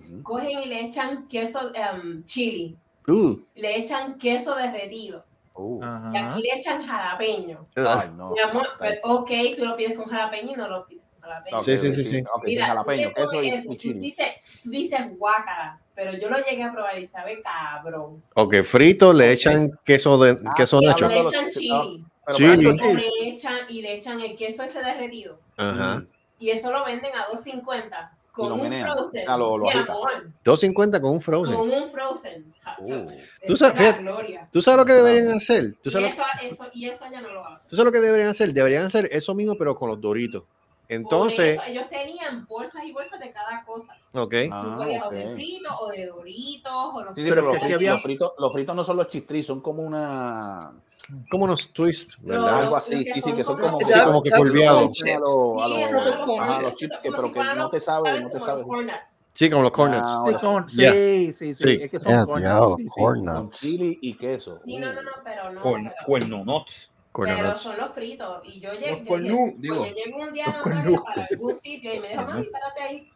Speaker 6: Ujú.
Speaker 10: Cogen y le echan queso, em, chili,
Speaker 3: Uh.
Speaker 10: le echan queso derretido
Speaker 6: Uh,
Speaker 10: y aquí le echan jalapeño.
Speaker 6: ay, no.
Speaker 10: Mi amor, pero, ok, tú lo pides con jalapeño y no lo pides jalapeño.
Speaker 3: Sí, sí, sí, sí.
Speaker 6: Ok, sí,
Speaker 10: Mira,
Speaker 6: jalapeño,
Speaker 10: tú le
Speaker 6: queso y, y
Speaker 10: eso,
Speaker 6: chili.
Speaker 10: Dice, dice guácara, pero yo lo llegué a probar y sabe cabrón.
Speaker 3: Ok, frito, le echan queso de queso
Speaker 10: Y
Speaker 3: nacho.
Speaker 10: le echan chili.
Speaker 3: Chili.
Speaker 10: Y le echan, y le echan el queso ese derretido.
Speaker 3: Ajá.
Speaker 10: Y eso lo venden a 2.50 con
Speaker 3: lo
Speaker 10: un
Speaker 3: menean.
Speaker 10: frozen.
Speaker 3: Ah, lo- lo
Speaker 10: Mi
Speaker 3: agita.
Speaker 10: amor,
Speaker 3: 2.50 con un frozen.
Speaker 10: con un frozen. chacho.
Speaker 3: Tú
Speaker 10: Eso
Speaker 3: sabes, fíjate, tú sabes lo que deberían hacer. Tú
Speaker 10: Y
Speaker 3: sabes, lo,
Speaker 10: eso, eso, y eso ya no lo hacen.
Speaker 3: tú sabes lo que deberían hacer. Deberían hacer eso mismo, pero con los doritos. Entonces,
Speaker 10: eso, ellos tenían bolsas y bolsas de cada cosa.
Speaker 3: ok.
Speaker 10: Tú podías o de frito o de doritos o lo
Speaker 6: Sí, sí, pero los fritos, los, fritos, los fritos no son los chistris, son como una.
Speaker 3: Como unos twists, ¿verdad?
Speaker 6: Algo así, sí, sí, que son como.
Speaker 3: Sí, como que curviados.
Speaker 6: A los- a
Speaker 10: Sí,
Speaker 6: los- los chips, que- pero que no
Speaker 10: los-
Speaker 6: te sabe, no te
Speaker 10: como
Speaker 6: sabe.
Speaker 10: los corn nuts.
Speaker 3: Sí, como los cornets.
Speaker 6: Ah,
Speaker 7: Sí,
Speaker 3: Yeah.
Speaker 7: sí, sí, sí,
Speaker 3: Sí.
Speaker 7: Es que son
Speaker 8: Ya,
Speaker 7: corn
Speaker 8: tirado,
Speaker 7: nuts, sí, sí.
Speaker 8: corn
Speaker 6: Con
Speaker 8: nuts.
Speaker 6: chili y queso.
Speaker 10: Sí, no, no, no, pero no.
Speaker 4: Cuerno,
Speaker 10: pero-
Speaker 4: cuerno nuts.
Speaker 10: Pero son los fritos. Y yo llegué,
Speaker 4: Los cornú, digo.
Speaker 10: pues yo llegué un día
Speaker 4: cornú.
Speaker 10: para algún sitio y me dijo, mami, espérate ahí.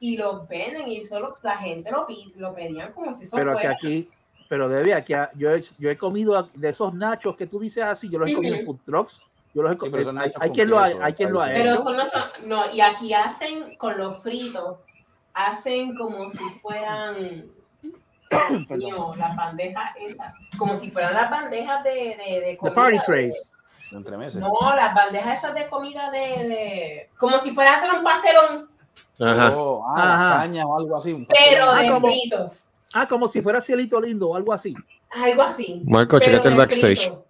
Speaker 10: Y los venden y solo la gente lo, lo pedían como si eso
Speaker 7: Pero que
Speaker 10: fuera.
Speaker 7: aquí, pero debe aquí, yo he, yo he comido de esos nachos que tú dices así, yo los he comido en food trucks. Yo los he
Speaker 6: Sí, pero
Speaker 7: comido. hay,
Speaker 6: nachos
Speaker 7: hay
Speaker 6: con
Speaker 7: quien lo ha, hay quien lo ha
Speaker 10: Pero
Speaker 7: hecho.
Speaker 10: son los, no, y aquí hacen con los fritos, hacen como si fueran, mío, las bandejas esas, como si fueran las bandejas de, de, de
Speaker 7: The
Speaker 10: comida.
Speaker 7: party
Speaker 10: de-
Speaker 7: trays.
Speaker 6: Entre meses.
Speaker 10: No, las bandejas esas de comida de, de- como si fuera a hacer un pastelón,
Speaker 3: Ajá.
Speaker 6: Oh, ah,
Speaker 7: Ajá.
Speaker 6: lasaña o algo así. un
Speaker 10: pero
Speaker 6: pastel.
Speaker 10: de
Speaker 7: Ah, como-
Speaker 10: fritos,
Speaker 7: Ah, como si fuera cielito lindo o algo así.
Speaker 10: algo así.
Speaker 3: Marco,
Speaker 10: pero
Speaker 3: chécate el backstage.
Speaker 10: frito.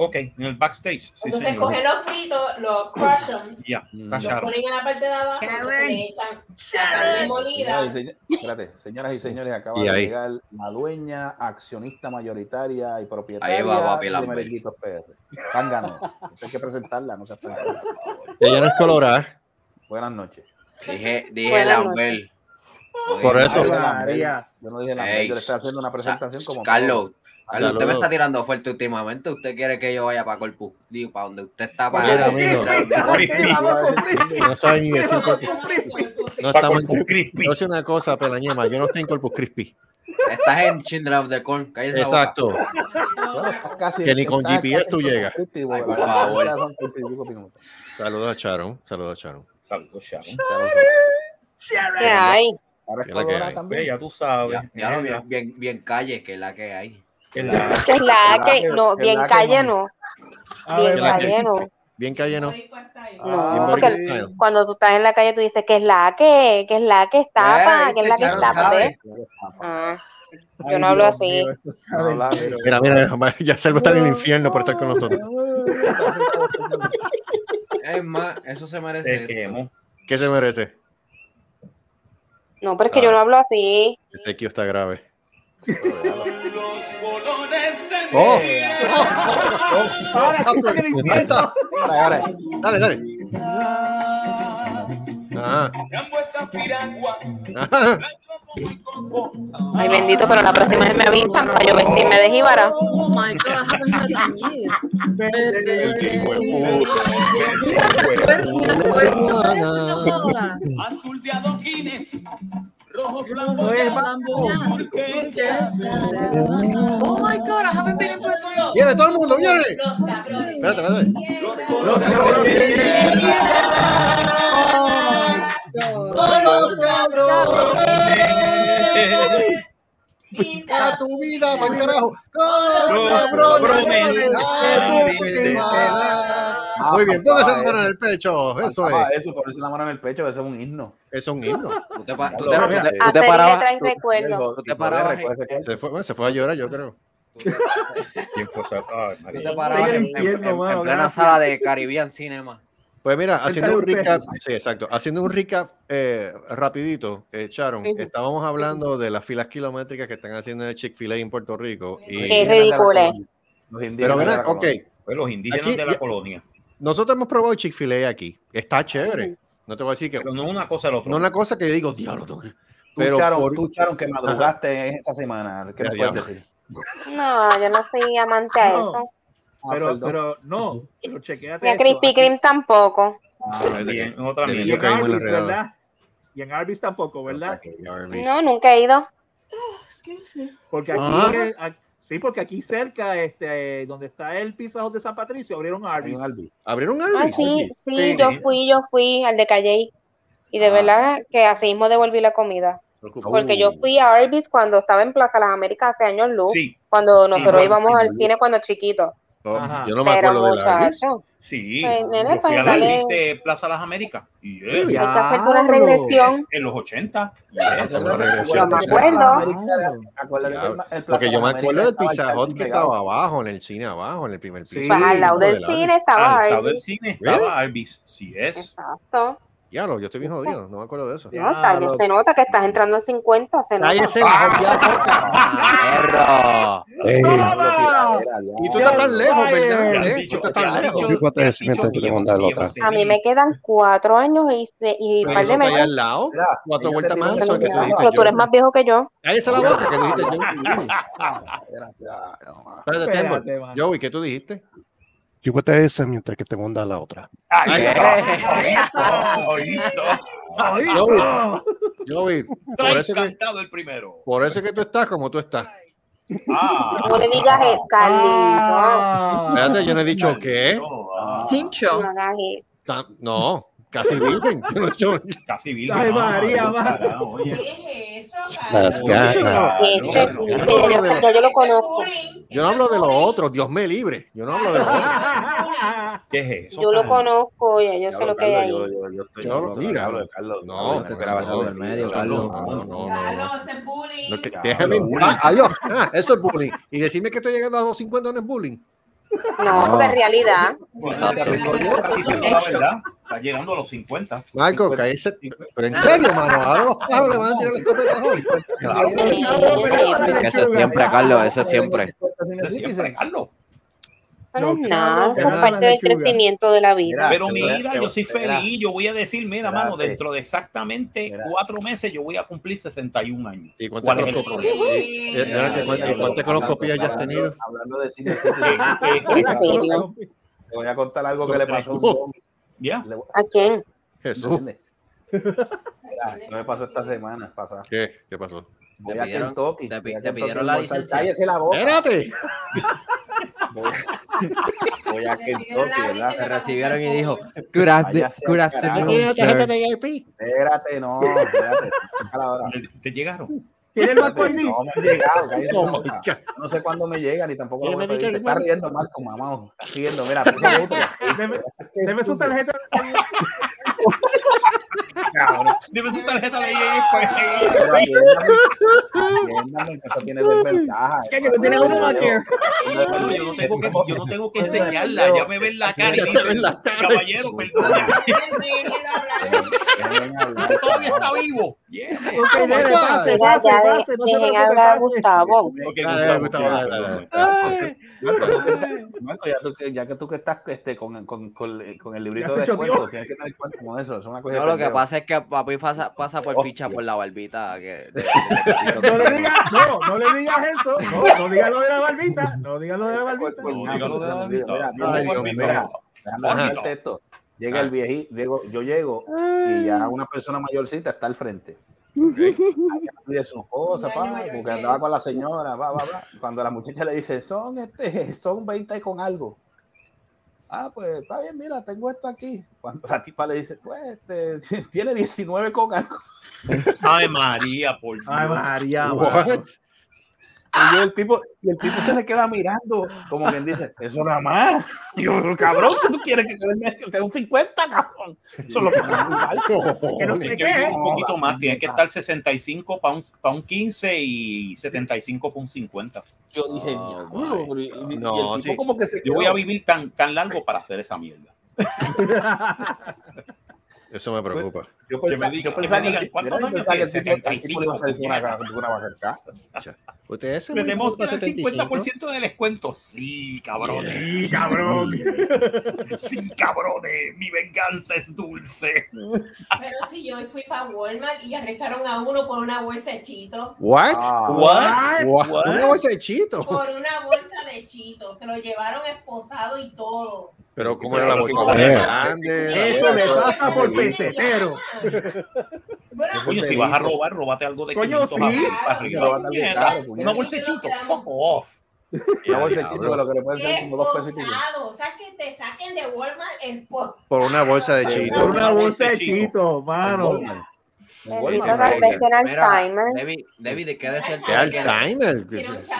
Speaker 4: Ok, en el backstage. Sí,
Speaker 10: Entonces
Speaker 4: señor.
Speaker 10: cogen los fritos, los crushan,
Speaker 4: Ya,
Speaker 6: Mm.
Speaker 10: los ponen en la parte de abajo, entonces le echan la carne molida.
Speaker 6: Señoras y, señores, espérate, señoras y señores, acaba
Speaker 3: Y
Speaker 6: de
Speaker 3: ahí.
Speaker 6: llegar la dueña, accionista mayoritaria y propietaria
Speaker 9: Ahí va, papi,
Speaker 6: de
Speaker 9: Lambert.
Speaker 6: Merenguitos PR. Zángano. Hay que presentarla, no seas tan por favor.
Speaker 3: Ella no es colorada.
Speaker 6: Buenas noches.
Speaker 9: Dije, dije Lambert.
Speaker 3: Por eso-
Speaker 6: Yo no dije
Speaker 9: Lambert.
Speaker 6: Lambert,
Speaker 7: María.
Speaker 6: Yo no dije Lambert,
Speaker 9: Ey,
Speaker 6: yo le estoy haciendo una presentación como
Speaker 9: Carlos, Usted me está tirando fuerte últimamente. ¿Usted quiere que yo vaya para Corpus? Digo, para donde usted está
Speaker 3: Oye,
Speaker 9: para
Speaker 3: amigo. No sabe ni decir Corpus. No estamos en
Speaker 4: Corpus Christi.
Speaker 3: Yo sé una cosa, Pelañema. Yo no estoy en Corpus Crispy.
Speaker 9: Estás en Children of the Corn. cállese la boca.
Speaker 3: Exacto.
Speaker 6: Bueno, estás casi,
Speaker 3: Que ni con GPS tú llegas.
Speaker 9: Por favor.
Speaker 3: Saludos a Charon. Saludos a Charon.
Speaker 4: Saludos, Sharon.
Speaker 12: ¿Qué hay?
Speaker 6: Ahora es
Speaker 3: ¿Qué que hay?
Speaker 4: Ve,
Speaker 6: también.
Speaker 4: ya tú sabes.
Speaker 9: Ya, ya lo bien, bien, bien calle, que es la que hay.
Speaker 4: Que la-
Speaker 12: es la
Speaker 6: que-
Speaker 12: que, no, bien calle
Speaker 6: no.
Speaker 12: Bien calle no.
Speaker 3: Bien calle, ¿no?
Speaker 12: Porque cuando tú estás en la calle tú dices que es la que, que es la que está,
Speaker 9: Eh,
Speaker 12: que es la que está,
Speaker 9: sabe.
Speaker 12: Ah,
Speaker 7: Ay,
Speaker 12: yo no hablo
Speaker 7: Dios
Speaker 12: así.
Speaker 7: mío,
Speaker 6: No, la-
Speaker 3: Mira, mira, ya Selva está en el infierno por estar con nosotros.
Speaker 9: Es más, eso se merece.
Speaker 4: Se.
Speaker 3: ¿Qué se merece?
Speaker 12: No, pero es que yo no hablo así.
Speaker 3: Ese Kio está grave.
Speaker 7: Está.
Speaker 6: Ahora, ahora.
Speaker 3: Dale, dale. Ajá. Ajá.
Speaker 12: Ay, bendito, pero la próxima vez me avisan para yo vestirme de jíbara.
Speaker 5: Oh my God.
Speaker 1: Azul de adoquines, rojo
Speaker 5: Oh my God, I haven't been in Puerto Rico.
Speaker 3: ¡Viene todo el mundo! ¡Viene!
Speaker 10: Los cabrones.
Speaker 3: Espérate, espérate.
Speaker 1: Los
Speaker 3: ¡Los cabrones! ¡A tu vida, mal carajo! ¡Con los cabrones! Va. Muy bien, póngase la mano en el pecho. Eso es.
Speaker 6: Ah, eso, ponerse la mano en el pecho, eso es un himno.
Speaker 3: Es un himno.
Speaker 9: Tú te, pa- tú te,
Speaker 6: Mira,
Speaker 9: tú te- tú te
Speaker 12: Hacer
Speaker 9: parabas. Tú te
Speaker 3: Se fue, bueno, se fue a llorar, yo creo.
Speaker 9: Tú te parabas en, en- en- plena sala de Caribbean Cinema.
Speaker 3: Pues mira, haciendo un recap, sí, exacto, haciendo un recap eh, rapidito, eh, Sharon, estábamos hablando de las filas kilométricas que están haciendo en el Chick-fil-A en Puerto Rico. Y
Speaker 12: Qué ridículo.
Speaker 6: Los
Speaker 3: pero
Speaker 6: indígenas de
Speaker 3: ven,
Speaker 6: la
Speaker 3: ok,
Speaker 4: los indígenas
Speaker 3: Aquí-
Speaker 4: de la
Speaker 3: ya-
Speaker 4: colonia.
Speaker 3: Nosotros hemos probado Chick-fil-A aquí, está chévere. No te voy a decir que
Speaker 4: Pero no una cosa al otro.
Speaker 3: no es una cosa que yo digo, diablo, tengo que-".
Speaker 6: Tú,
Speaker 3: pero
Speaker 6: Charon,
Speaker 3: por-
Speaker 6: tú, Charon, que madrugaste esa semana. ¿Qué
Speaker 3: Ya,
Speaker 6: me decir?
Speaker 12: No, yo no soy amante a
Speaker 7: No.
Speaker 12: eso.
Speaker 6: Ah,
Speaker 7: Pero,
Speaker 6: perdón.
Speaker 7: pero no, pero chequéate.
Speaker 12: Ni a Krispy Kreme tampoco.
Speaker 3: Ah,
Speaker 4: Bien, otra mierda.
Speaker 7: Y en Arby's. Y en Arby's tampoco, ¿verdad?
Speaker 12: No, nunca he ido.
Speaker 5: Me.
Speaker 7: Porque aquí
Speaker 9: Ah.
Speaker 7: Sí, porque aquí cerca, este, donde está el Pizza Hut de San Patricio, abrieron Arby's.
Speaker 3: ¿Abrieron
Speaker 12: Ah,
Speaker 3: Arby's?
Speaker 12: sí, sí, yo fui, yo fui al de Calle y de verdad que así mismo devolví la comida. Porque yo fui a Arby's cuando estaba en Plaza Las Américas hace años luz,
Speaker 4: Sí.
Speaker 12: cuando nosotros íbamos al cine cuando chiquitos.
Speaker 3: Oh,
Speaker 4: Ajá.
Speaker 3: yo no me
Speaker 12: Pero
Speaker 3: acuerdo de la
Speaker 12: muchacho,
Speaker 4: Sí,
Speaker 12: Pues, nene,
Speaker 4: yo fui a la. Arby's de Plaza Las Américas. Y
Speaker 12: hay que hacerte una regresión.
Speaker 4: En los 80.
Speaker 3: Yes. Una regresión.
Speaker 12: Yo me acuerdo.
Speaker 3: Porque yo me acuerdo del Pizza Hut que estaba abajo, en el cine abajo, en el primer piso.
Speaker 12: Pues al lado del cine
Speaker 3: Arby's.
Speaker 12: estaba
Speaker 4: Al lado del cine estaba Arby's. Sí es.
Speaker 12: Exacto.
Speaker 3: Diablo, yo estoy bien jodido, no me acuerdo de eso.
Speaker 12: No, tal vez se nota que estás entrando en 50, se nota.
Speaker 3: Cállese la jodida boca.
Speaker 9: Perro.
Speaker 3: Y tú estás tan lejos, ¿verdad?
Speaker 4: Ya
Speaker 3: ¿Eh? Tú estás
Speaker 4: ya
Speaker 3: tan lejos.
Speaker 4: dicho,
Speaker 8: ¿Y cuánto es
Speaker 4: ya?
Speaker 12: A mí me quedan cuatro años y, y un par de meses.
Speaker 3: al lado. Cuatro vueltas más.
Speaker 12: Pero tú eres más viejo que yo.
Speaker 3: Cállese la boca que dijiste yo.
Speaker 6: Espérate, ah.
Speaker 3: Joey, ¿qué tú dijiste?
Speaker 8: Chúpate esa mientras que te manda la otra.
Speaker 4: Ay,
Speaker 3: Joey, por eso, que,
Speaker 4: el primero.
Speaker 3: por eso que tú estás como tú estás.
Speaker 4: Ah.
Speaker 12: No le digas eso, Carlito.
Speaker 7: Ah.
Speaker 3: Espérate, yo no he dicho qué.
Speaker 4: Ah,
Speaker 5: Hincho.
Speaker 12: No
Speaker 3: casi virgen.
Speaker 4: Casi virgen.
Speaker 7: Ay,
Speaker 4: no,
Speaker 7: María,
Speaker 4: no,
Speaker 7: María.
Speaker 10: ¿Qué es eso,
Speaker 8: Las
Speaker 12: yo, lo conozco.
Speaker 3: No hablo de los otros, Dios me libre. Yo no hablo de los otros.
Speaker 4: ¿Qué es eso?
Speaker 12: Yo lo conozco, ya yo sé lo que hay ahí.
Speaker 6: Yo, yo-
Speaker 3: mira, no, te
Speaker 9: del medio,
Speaker 6: Carlos,
Speaker 3: No, no, no. no.
Speaker 10: Carlos, ese bullying.
Speaker 3: Déjame en. Adiós. Ah, eso es bullying. Y decirme que estoy llegando a 250 no es bullying.
Speaker 12: No, porque en realidad.
Speaker 9: Exacto.
Speaker 5: Eso es
Speaker 4: Está llegando a los 50.
Speaker 3: Marco, cállese. Pero en serio, mano. Ahora los pájaros le van a tirar las escopetas hoy.
Speaker 9: Que Eso es siempre, Carlos, eso es siempre.
Speaker 4: De siempre, Carlos.
Speaker 12: No es
Speaker 7: No,
Speaker 12: eso
Speaker 7: nada,
Speaker 12: parte del crecimiento de la vida.
Speaker 6: Mira,
Speaker 4: Pero mira, yo soy
Speaker 6: mira,
Speaker 4: feliz. Yo voy a decir, mira, mano, dentro de exactamente
Speaker 6: Mira.
Speaker 4: cuatro meses yo voy a cumplir 61 años.
Speaker 3: ¿Y cuántas
Speaker 4: ¿Cuál es el
Speaker 3: coloscopías? ya has tenido?
Speaker 6: Hablando de cine,
Speaker 4: Eh,
Speaker 12: ¿En serio?
Speaker 6: te voy a contar algo que le pasó a un Le-
Speaker 12: ¿A quién?
Speaker 3: Jesús.
Speaker 6: Mira, esto me pasó esta semana pasada.
Speaker 3: ¿Qué? ¿Qué pasó?
Speaker 6: Voy
Speaker 9: Te
Speaker 6: a
Speaker 9: pidieron-
Speaker 6: Kentucky.
Speaker 9: te te pidieron la licencia.
Speaker 6: Cállese la boca.
Speaker 3: Espérate.
Speaker 6: Voy, voy a Kentucky, ¿verdad?
Speaker 9: Te recibieron y dijo, curaste, curaste
Speaker 6: carajo.
Speaker 9: mi
Speaker 3: ¿Tiene la tarjeta
Speaker 9: concern".
Speaker 3: de VIP?
Speaker 6: Espérate, no, espérate.
Speaker 4: ¿Te llegaron?
Speaker 7: ¿Tiene el Marco
Speaker 6: Espérate,
Speaker 7: ID?
Speaker 6: No me han llegado,
Speaker 3: Oh.
Speaker 6: No sé cuándo me llegan y tampoco lo
Speaker 3: ¿Tiene
Speaker 6: voy a pedir.
Speaker 3: Medicare,
Speaker 6: Te está riendo, Marco, mamá. Está riendo, mira.
Speaker 7: deme su tarjeta.
Speaker 6: cabrón.
Speaker 4: Dime su tarjeta de
Speaker 6: que eso tiene desventaja.
Speaker 7: ¿Qué, que no tiene uno más que-
Speaker 4: No, yo no tengo que, yo no tengo que enseñarla. Ya me ven la cara y dicen, caballero, perdón. Todavía está vivo.
Speaker 12: Dejen hablar a. Gustavo.
Speaker 6: Ya, tú, que- tú que estás este, con, con, con, con el librito de descuento, tienes que tener cuenta con eso. Es una cosa de
Speaker 9: No, lo que pasa es que papi pasa, pasa por
Speaker 6: Oh,
Speaker 9: ficha por la barbita. Que, de- de- de-
Speaker 7: No le digas, no, no le digas eso. No, no digas lo de la barbita. No digas lo de la barbita.
Speaker 4: No, dígalo de la
Speaker 6: Mira,
Speaker 4: barbita.
Speaker 6: mira, déjame esto. Llega el viejito, llego- yo llego y ya una persona mayorcita está al frente. Pide sus cosas, pa, porque
Speaker 10: que
Speaker 6: andaba con la señora, va, va, va. Cuando la muchacha le dice, son este, son 20 con algo. Ah, pues está bien, mira, tengo esto aquí. Cuando la tipa le dice, pues, este, tiene 19 con algo.
Speaker 4: Ay, María, por Dios.
Speaker 7: Ay, María.
Speaker 3: What?
Speaker 6: Y yo, el tipo, y el tipo se le queda mirando, como quien dice, eso nada más. Y yo, cabrón, ¿qué tú quieres que te den que te dé un 50, cabrón? Eso es lo que te
Speaker 7: Que no sé
Speaker 4: Hay que
Speaker 7: qué.
Speaker 4: vivir un poquito más, tiene que estar 65 para un, pa' un 15 y 75 para un 50.
Speaker 6: Yo dije,
Speaker 9: Oh,
Speaker 6: diablo, y- y- y
Speaker 3: No,
Speaker 6: el tipo
Speaker 3: sí.
Speaker 6: como que se
Speaker 4: Yo voy a vivir tan, tan largo para hacer esa mierda.
Speaker 3: Eso me preocupa.
Speaker 6: Yo pensaba,
Speaker 4: que
Speaker 6: el- tipo, iba a salir con una,
Speaker 4: 75,
Speaker 6: con una baja casa.
Speaker 3: Ustedes se
Speaker 4: Me
Speaker 3: me
Speaker 4: tenemos que
Speaker 3: para
Speaker 4: dar el
Speaker 3: 75.
Speaker 4: 50% de descuento. Sí, cabrones.
Speaker 7: Sí, cabrón.
Speaker 4: Sí, cabrones. Mi venganza es dulce.
Speaker 10: Pero si yo fui para Walmart y arrestaron a uno por una bolsa de chitos.
Speaker 3: What?
Speaker 6: Ah,
Speaker 4: What?
Speaker 3: What? Una bolsa de chito.
Speaker 10: Por una bolsa de chitos. Se lo llevaron esposado y todo.
Speaker 3: Pero ¿cómo era la bolsa?
Speaker 6: que-
Speaker 3: ¿Bolsa
Speaker 8: Eh.
Speaker 3: grande?
Speaker 7: Eso le pasa por pesetero.
Speaker 10: Bueno,
Speaker 4: Coño, si vas a robar, róbate algo de
Speaker 7: Coño,
Speaker 4: 500
Speaker 7: sí.
Speaker 4: para arriba. Puñeta,
Speaker 6: caro.
Speaker 4: Una bolsa de chito, fuck off.
Speaker 6: Una bolsechita, pero que le pueden ser
Speaker 10: Qué
Speaker 6: como dos pesitos.
Speaker 10: posado. O sea, que te saquen de Walmart el post.
Speaker 3: Por una bolsa de chito.
Speaker 7: Por una bolsa de chito, mano.
Speaker 6: Walmart.
Speaker 9: David, David, ¿de qué decir
Speaker 3: ¿Qué Alzheimer?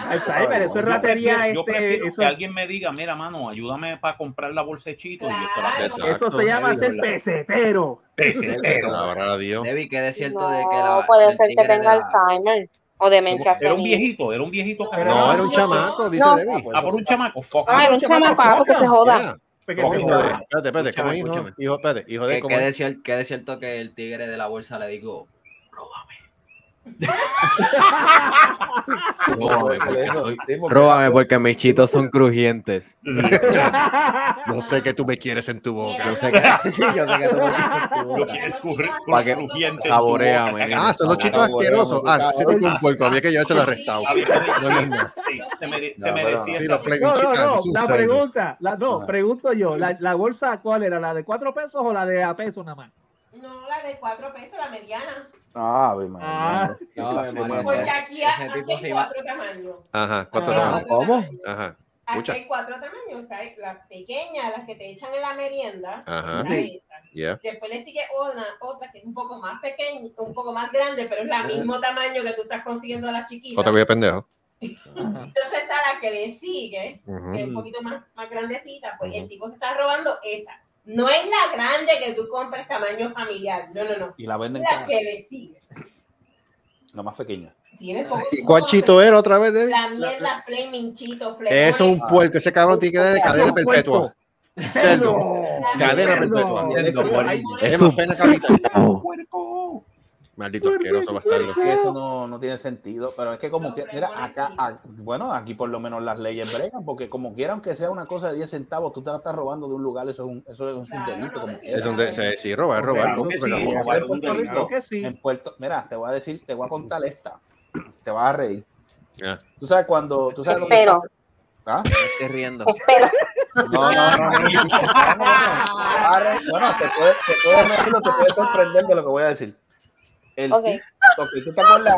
Speaker 7: Alzheimer, eso es
Speaker 4: Yo
Speaker 7: ratería.
Speaker 4: prefiero, yo
Speaker 7: Este,
Speaker 4: prefiero
Speaker 7: eso,
Speaker 4: que alguien me diga, mira, mano, ayúdame para comprar la bolsechito. y yo se la
Speaker 10: Claro.
Speaker 3: Exacto.
Speaker 7: eso se llama ser pesetero.
Speaker 4: Pesetero.
Speaker 9: David, ¿qué decir de que
Speaker 12: No,
Speaker 9: la.
Speaker 12: puede ser que tenga Alzheimer o demencia
Speaker 4: Era un viejito, era un viejito. que-
Speaker 3: No, era un chamaco, dice
Speaker 12: No.
Speaker 3: Debbie.
Speaker 4: Ah, por un chamaco. Fuck.
Speaker 12: Ay, un chamaco, ah, porque se joda.
Speaker 3: Yeah.
Speaker 7: Porque
Speaker 3: ¿Cómo
Speaker 7: se
Speaker 3: hijo de?
Speaker 7: joda.
Speaker 3: Espérate, espérate. ¿Cómo
Speaker 9: Escúchame,
Speaker 3: hijo?
Speaker 9: escúchame.
Speaker 3: Hijo, espérate. Hijo de
Speaker 9: ¿Qué,
Speaker 3: cómo
Speaker 9: qué
Speaker 3: es?
Speaker 9: decir, qué de cierto que el tigre de la bolsa le
Speaker 6: eso.
Speaker 9: Róbame, róbame porque mis chitos son crujientes.
Speaker 3: No sé qué tú me quieres en tu boca.
Speaker 9: Yo sé que, sí, yo sé que tú me quieres en tu
Speaker 4: Lo
Speaker 9: boca.
Speaker 4: quieres
Speaker 9: que-
Speaker 4: crujiente tu
Speaker 9: saboreame.
Speaker 3: Ah, son los chitos asquerosos. Ah, ese tipo un puerco. Había que llevárselo arrestado.
Speaker 4: Había que-
Speaker 3: No, no, no.
Speaker 4: Sí, se
Speaker 6: pero-
Speaker 4: merecía
Speaker 3: Sí,
Speaker 7: No, no, no. La pregunta, la, no,
Speaker 6: Ah.
Speaker 7: pregunto yo, la, la bolsa cuál era, la de cuatro pesos o la de a peso nada más.
Speaker 10: No, la de cuatro pesos, la mediana.
Speaker 6: Ah,
Speaker 7: Ah.
Speaker 9: No, María,
Speaker 6: mano.
Speaker 10: Porque aquí, hay cuatro tamaños.
Speaker 3: Ajá, ¿cuánto
Speaker 7: Ah.
Speaker 3: tamaño?
Speaker 9: ¿Cómo?
Speaker 3: Ajá.
Speaker 10: Aquí hay cuatro tamaños. Está la pequeña, las que te echan en la merienda.
Speaker 3: Ajá.
Speaker 10: está esa.
Speaker 3: Yeah.
Speaker 10: Después le sigue una, otra que es un poco más pequeña, un poco más grande, pero es el mismo tamaño que tú estás consiguiendo a la chiquita.
Speaker 3: Otra voy a pendejo.
Speaker 10: Entonces está la que le sigue, que es un poquito más, más grandecita, pues el tipo se está robando esa. No es la grande que tú compras tamaño familiar, no, no, no.
Speaker 6: Y la venden
Speaker 10: La
Speaker 6: cara.
Speaker 10: que le sigue.
Speaker 6: La más pequeña.
Speaker 10: Tiene poco-
Speaker 3: ¿Y cuál chito era otra vez, Debbie?
Speaker 10: La mierda Flaming Chito,
Speaker 3: Eso es un puerco. Ese cabrón tiene que dar de cadena perpetua. Cerdo. Cadena perpetua.
Speaker 9: Es
Speaker 3: Es
Speaker 9: un
Speaker 3: pena capital. Maldito asqueroso bastardo.
Speaker 6: Que eso no, no tiene sentido, pero es que como que, mira, acá, a- bueno, aquí por lo menos las leyes bregan, porque como quiera, aunque sea una cosa de 10 centavos, tú te la estás robando de un lugar, eso es un, eso es un
Speaker 10: Claro,
Speaker 6: delito. como.
Speaker 3: Es donde se sí, robar.
Speaker 4: Claro sí.
Speaker 6: acá en Puerto
Speaker 4: Claro
Speaker 6: Rico,
Speaker 7: que sí.
Speaker 6: en Puerto, mira, te voy a decir, te voy a contar esta, te vas a reír. Tú sabes cuando, tú sabes dónde
Speaker 12: Espero,
Speaker 6: está- ¿Ah?
Speaker 9: Me estoy riendo.
Speaker 12: espero.
Speaker 6: No, no, no, Bueno, te puede, te puede reír o te puede sorprender de lo que voy a decir. El
Speaker 12: Ok.
Speaker 6: tipo- ok, ¿tú te acuerdas?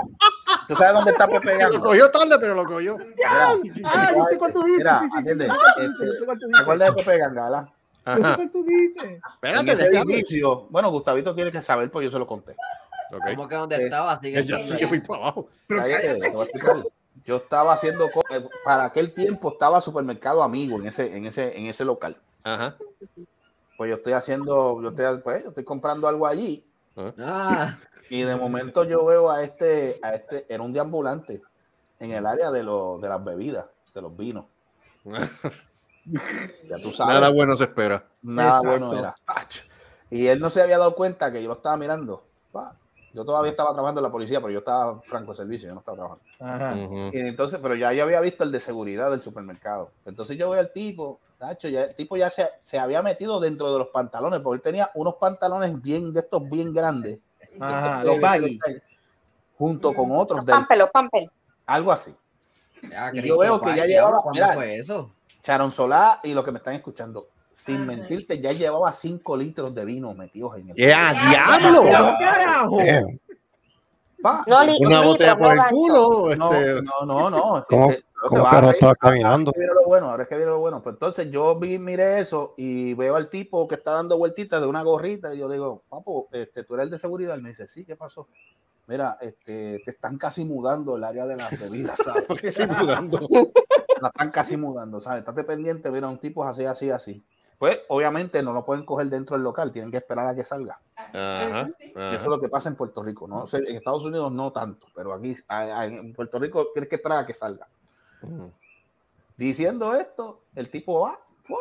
Speaker 6: ¿Tú sabes dónde está Pepe
Speaker 3: Lo
Speaker 6: Ganga?
Speaker 3: cogió tarde, pero lo cogió.
Speaker 6: Mira,
Speaker 7: Ah, yo sé cuál tú dices.
Speaker 6: Mira,
Speaker 7: sí, sí, sí,
Speaker 6: atiende, ¿Te acuerdas de Pepe Ganga, verdad?
Speaker 3: Ajá.
Speaker 7: cuál tú dices.
Speaker 6: En
Speaker 3: Espérate,
Speaker 6: ese edificio, bueno, Gustavito tiene que saber, pues yo se lo conté.
Speaker 3: Ok.
Speaker 9: ¿Cómo que dónde
Speaker 6: Eh,
Speaker 9: estaba? Sigue
Speaker 3: Ella
Speaker 9: siendo
Speaker 3: sigue
Speaker 9: ahí.
Speaker 3: muy para abajo.
Speaker 6: Cállate, te voy a explicar. Yo estaba haciendo, eh, para aquel tiempo estaba supermercado amigo en ese, en ese, en ese local.
Speaker 3: Ajá.
Speaker 6: Pues yo estoy haciendo, yo estoy, pues, yo estoy comprando algo allí
Speaker 9: Ah,
Speaker 6: y de momento yo veo a este, a este, era un deambulante en el área de, lo- de las bebidas, de los vinos. Ya tú sabes.
Speaker 3: Nada bueno se espera.
Speaker 6: Nada
Speaker 7: Exacto.
Speaker 6: bueno era. Y él no se había dado cuenta que yo lo estaba mirando. Yo todavía estaba trabajando en la policía, pero yo estaba franco de servicio, yo no estaba trabajando.
Speaker 7: Ajá.
Speaker 3: Ujú.
Speaker 6: Y entonces, pero ya yo había visto el de seguridad del supermercado. Entonces yo veo al tipo, Tacho, ya, el tipo ya se, se había metido dentro de los pantalones, porque él tenía unos pantalones bien, de estos bien grandes.
Speaker 7: Ajá, los baggy.
Speaker 6: Junto con otros
Speaker 12: Los
Speaker 6: del,
Speaker 12: pampers, los pampers.
Speaker 6: algo así.
Speaker 9: ya,
Speaker 6: Y yo veo que ya llevaba-
Speaker 9: diablo, ¿Cuándo
Speaker 6: mira,
Speaker 9: fue eso?
Speaker 6: Charon Solá y los que me están escuchando, sin
Speaker 10: Ajá.
Speaker 6: mentirte, ya llevaba 5 litros de vino metidos en el.
Speaker 3: ¡Eh, a diablo!
Speaker 7: ¿Pero carajo?
Speaker 6: Pa.
Speaker 12: No, li-
Speaker 3: Una
Speaker 12: litros,
Speaker 3: botella por
Speaker 12: no
Speaker 3: el
Speaker 12: gancho.
Speaker 3: culo.
Speaker 6: No,
Speaker 3: Este,
Speaker 6: no, no, no.
Speaker 8: ¿Cómo-
Speaker 6: Este,
Speaker 8: no
Speaker 6: reír-
Speaker 8: estaba
Speaker 6: ahora
Speaker 8: caminando?
Speaker 6: es que viene lo bueno, ahora es que viene lo bueno. Pues entonces yo vi, miré eso y veo al tipo que está dando vueltitas de una gorrita y yo digo, papo, este, tú eres el de seguridad. Y me dice, sí, ¿qué pasó? Mira, este, te están casi mudando el área de las bebidas, ¿sabes?
Speaker 3: sí, mudando.
Speaker 6: La están casi mudando, ¿sabes? Estate pendiente, mira, un tipo así, así, así. Pues obviamente no lo pueden coger dentro del local, tienen que esperar a que salga.
Speaker 3: Ajá.
Speaker 6: Eso
Speaker 3: ajá.
Speaker 6: es lo que pasa en Puerto Rico. No sé, en Estados Unidos no tanto, pero aquí en Puerto Rico tienes que esperar a que salga.
Speaker 3: Ujú.
Speaker 6: Diciendo esto, el tipo va, ¡fuop!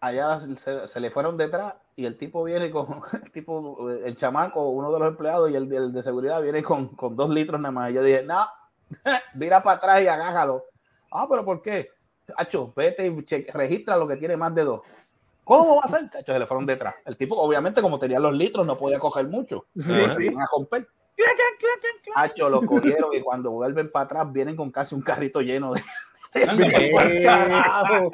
Speaker 6: allá se, se le fueron detrás y el tipo viene con, el tipo, el chamaco, uno de los empleados y el, de- el de seguridad viene con, con dos litros nada más. Y yo dije, no, mira para atrás y agájalo. Ah, pero ¿por qué? Cacho, vete y che- registra lo que tiene más de dos. ¿Cómo va a ser? Cacho, se le fueron detrás. El tipo, obviamente, como tenía los litros, no podía coger mucho. A romper. Hacho, lo cogieron y cuando vuelven para atrás vienen con casi un carrito lleno de,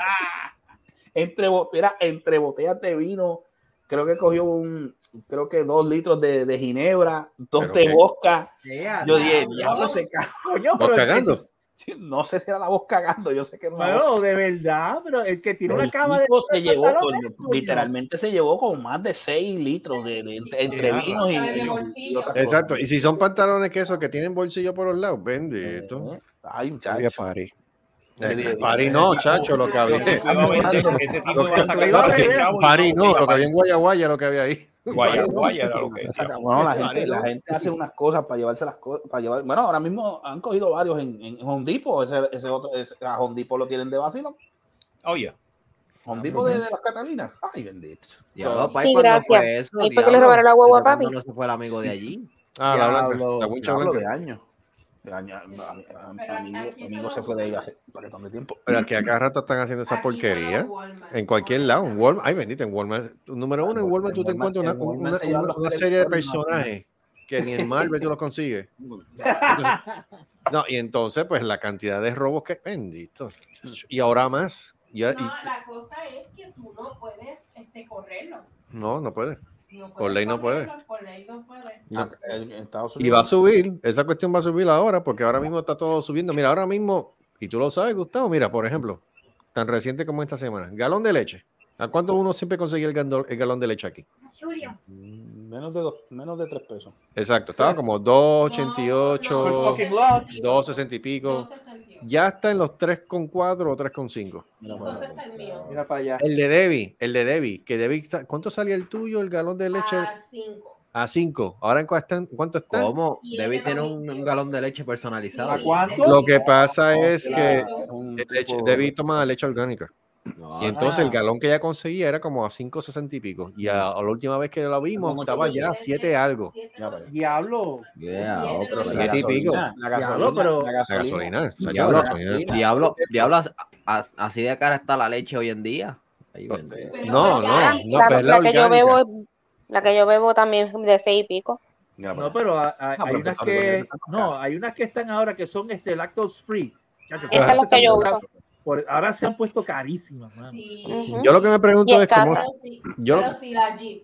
Speaker 6: entre, mira, entre botellas de vino, creo que cogió un, creo que dos litros de, de ginebra, dos
Speaker 3: Pero
Speaker 6: de.
Speaker 9: Yeah,
Speaker 6: Yo dije,
Speaker 10: no.
Speaker 6: diablo, se ca-
Speaker 7: Coño,
Speaker 3: ¿Vas
Speaker 7: pero-
Speaker 3: cagando?
Speaker 6: No sé si era la voz cagando, yo sé que era una
Speaker 7: Bueno,
Speaker 6: voz.
Speaker 7: de verdad, pero el que tiene
Speaker 6: Pero
Speaker 7: una cama de.
Speaker 6: se llevó, con- literalmente se llevó con más de 6 litros de, de- entre, entre
Speaker 3: Sí,
Speaker 6: vinos y.
Speaker 3: Exacto. Y si son pantalones que esos que tienen bolsillo por los lados, bendito.
Speaker 6: Ay,
Speaker 8: Había
Speaker 6: muchacho.
Speaker 8: party.
Speaker 3: Eh, Pari no, chacho, lo que había.
Speaker 4: Ese tipo no,
Speaker 3: no, lo que había en Guayaguaya, lo que había ahí.
Speaker 4: Guaya, guaya era lo que decía.
Speaker 6: Bueno, la gente, la gente hace unas cosas para llevarse las cosas, para llevar. Bueno, ahora mismo han cogido varios en, en Home Depot. Ese, ese otro, ese- a Home Depot lo tienen de vacilo.
Speaker 4: Oye,
Speaker 6: Home Depot de, de las Catalinas. Ay, bendito.
Speaker 9: Diablo, papi,
Speaker 12: Sí,
Speaker 9: ¿cuándo
Speaker 12: gracias.
Speaker 9: fue eso?
Speaker 12: Ahí fue que le robaron la guagua a
Speaker 9: ¿Desde cuándo
Speaker 12: papi.
Speaker 9: no se fue el amigo de allí?
Speaker 3: Ah, la blanca, la
Speaker 6: de
Speaker 3: blanca.
Speaker 6: años. Amigo- amigo se fue de ahí hace paquetón de tiempo.
Speaker 3: Pero aquí a cada rato están haciendo esa porquería. En cualquier lado, en Walmart. Ay, bendito, en Walmart. Número uno, en Walmart tú te encuentras una, una- serie de personajes que ni en Marvel tú los consigues. No, y entonces, pues la cantidad de robos que. Bendito. Y ahora más. Y-
Speaker 10: No, la cosa es que tú no puedes este, correrlo.
Speaker 3: no, no puede.
Speaker 10: No
Speaker 3: Por ley no puede.
Speaker 10: Por ley no puede.
Speaker 3: No.
Speaker 6: Estados
Speaker 3: Y va a subir, esa cuestión va a subir ahora, porque ahora mismo está todo subiendo. Mira, ahora mismo, y tú lo sabes, Gustavo, mira, por ejemplo, tan reciente como esta semana, galón de leche. ¿A cuánto uno siempre conseguía el, gandol- el galón de leche aquí?
Speaker 6: Menos de, dos, menos de 3 pesos.
Speaker 3: Exacto, estaba como 2.88, 2.60 y pico. Ya está en los 3.4 o 3.5.
Speaker 10: ¿Dónde está el mío?
Speaker 7: Mira para allá.
Speaker 3: El de Debbie, el de Debbie, que Debbie, ¿cuánto salía el tuyo, el galón de leche?
Speaker 10: A cinco.
Speaker 3: A 5. ¿Ahora en cuánto están? ¿Cuánto están?
Speaker 9: ¿Cómo?
Speaker 10: Y
Speaker 9: Debe
Speaker 10: el de
Speaker 9: tener
Speaker 10: los
Speaker 9: un, un
Speaker 10: 22.
Speaker 9: galón de leche personalizado.
Speaker 7: ¿A cuánto?
Speaker 3: Lo que pasa es que leche, Debbie toma leche orgánica.
Speaker 9: No,
Speaker 3: Y entonces el
Speaker 7: Ah.
Speaker 3: galón que ella conseguía era como a 5.60 y pico. Y a, a la última vez que la vimos
Speaker 6: Como
Speaker 3: estaba ya
Speaker 6: pesos.
Speaker 3: 7 algo.
Speaker 7: Diablo.
Speaker 9: yeah,
Speaker 10: Bien,
Speaker 9: otro
Speaker 10: pero
Speaker 3: Siete
Speaker 6: la
Speaker 3: y pico.
Speaker 6: gasolina, La
Speaker 7: Diablo,
Speaker 6: gasolina,
Speaker 7: pero-
Speaker 6: la
Speaker 3: La
Speaker 6: gasolina.
Speaker 3: gasolina. chacho,
Speaker 9: Diablo,
Speaker 3: la gasolina.
Speaker 9: Diablo, diablo, a- así de cara está la leche hoy en día. Ahí vende.
Speaker 3: No, no, no,
Speaker 12: la,
Speaker 3: pero es la
Speaker 12: la que yo bebo, la que yo bebo también de seis y pico.
Speaker 7: No, pero hay, hay
Speaker 6: pero
Speaker 7: unas
Speaker 6: que
Speaker 7: no, hay unas que están ahora que son este lactose free.
Speaker 12: Esa es la que yo uso.
Speaker 7: Por- ahora se han puesto carísimas.
Speaker 10: Sí.
Speaker 3: Yo lo que me pregunto
Speaker 12: Y
Speaker 3: es cómo.
Speaker 10: Sí,
Speaker 3: Yo-
Speaker 10: pero sí, la Jeep.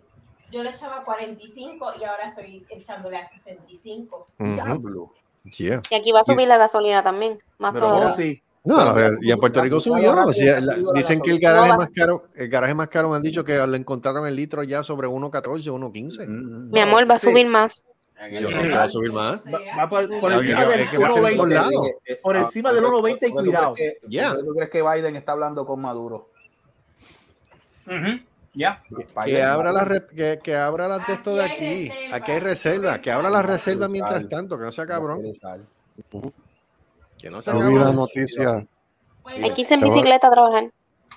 Speaker 10: Yo le echaba 45 y ahora estoy echándole a 65.
Speaker 3: Ujú.
Speaker 6: Diablo.
Speaker 3: Yeah.
Speaker 12: Y aquí va a subir la gasolina también. Más
Speaker 6: Pero
Speaker 7: Oh, sí.
Speaker 3: No, no, y en Puerto Rico subió. o sea, la- dicen que el garaje más caro, el garaje más caro me han dicho que le encontraron el litro ya sobre 1.14, 1.15.
Speaker 6: Mm,
Speaker 12: Mi amor, va a
Speaker 7: Sí.
Speaker 12: subir más.
Speaker 3: Yo sé que va a subir más.
Speaker 7: Va, va por, por encima del
Speaker 3: es que va a ser en todos
Speaker 7: 1.20.
Speaker 3: lados.
Speaker 6: Eh,
Speaker 7: Por
Speaker 6: ah,
Speaker 7: encima del
Speaker 6: eso-
Speaker 7: 1.20 y
Speaker 6: ¿por qué tú
Speaker 7: cuidado.
Speaker 6: crees que- ¿Tú crees que Biden está hablando con Maduro?
Speaker 4: Ya.
Speaker 3: Que abra las re- que, que abra las de esto de
Speaker 10: Aquí
Speaker 3: aquí.
Speaker 10: reserva.
Speaker 3: Aquí hay reserva. Que abra las reservas
Speaker 6: Sal.
Speaker 3: mientras tanto. Que no sea cabrón. Que no sea
Speaker 8: la
Speaker 3: cabrón.
Speaker 8: noticia.
Speaker 12: Que irse en bicicleta a trabajar.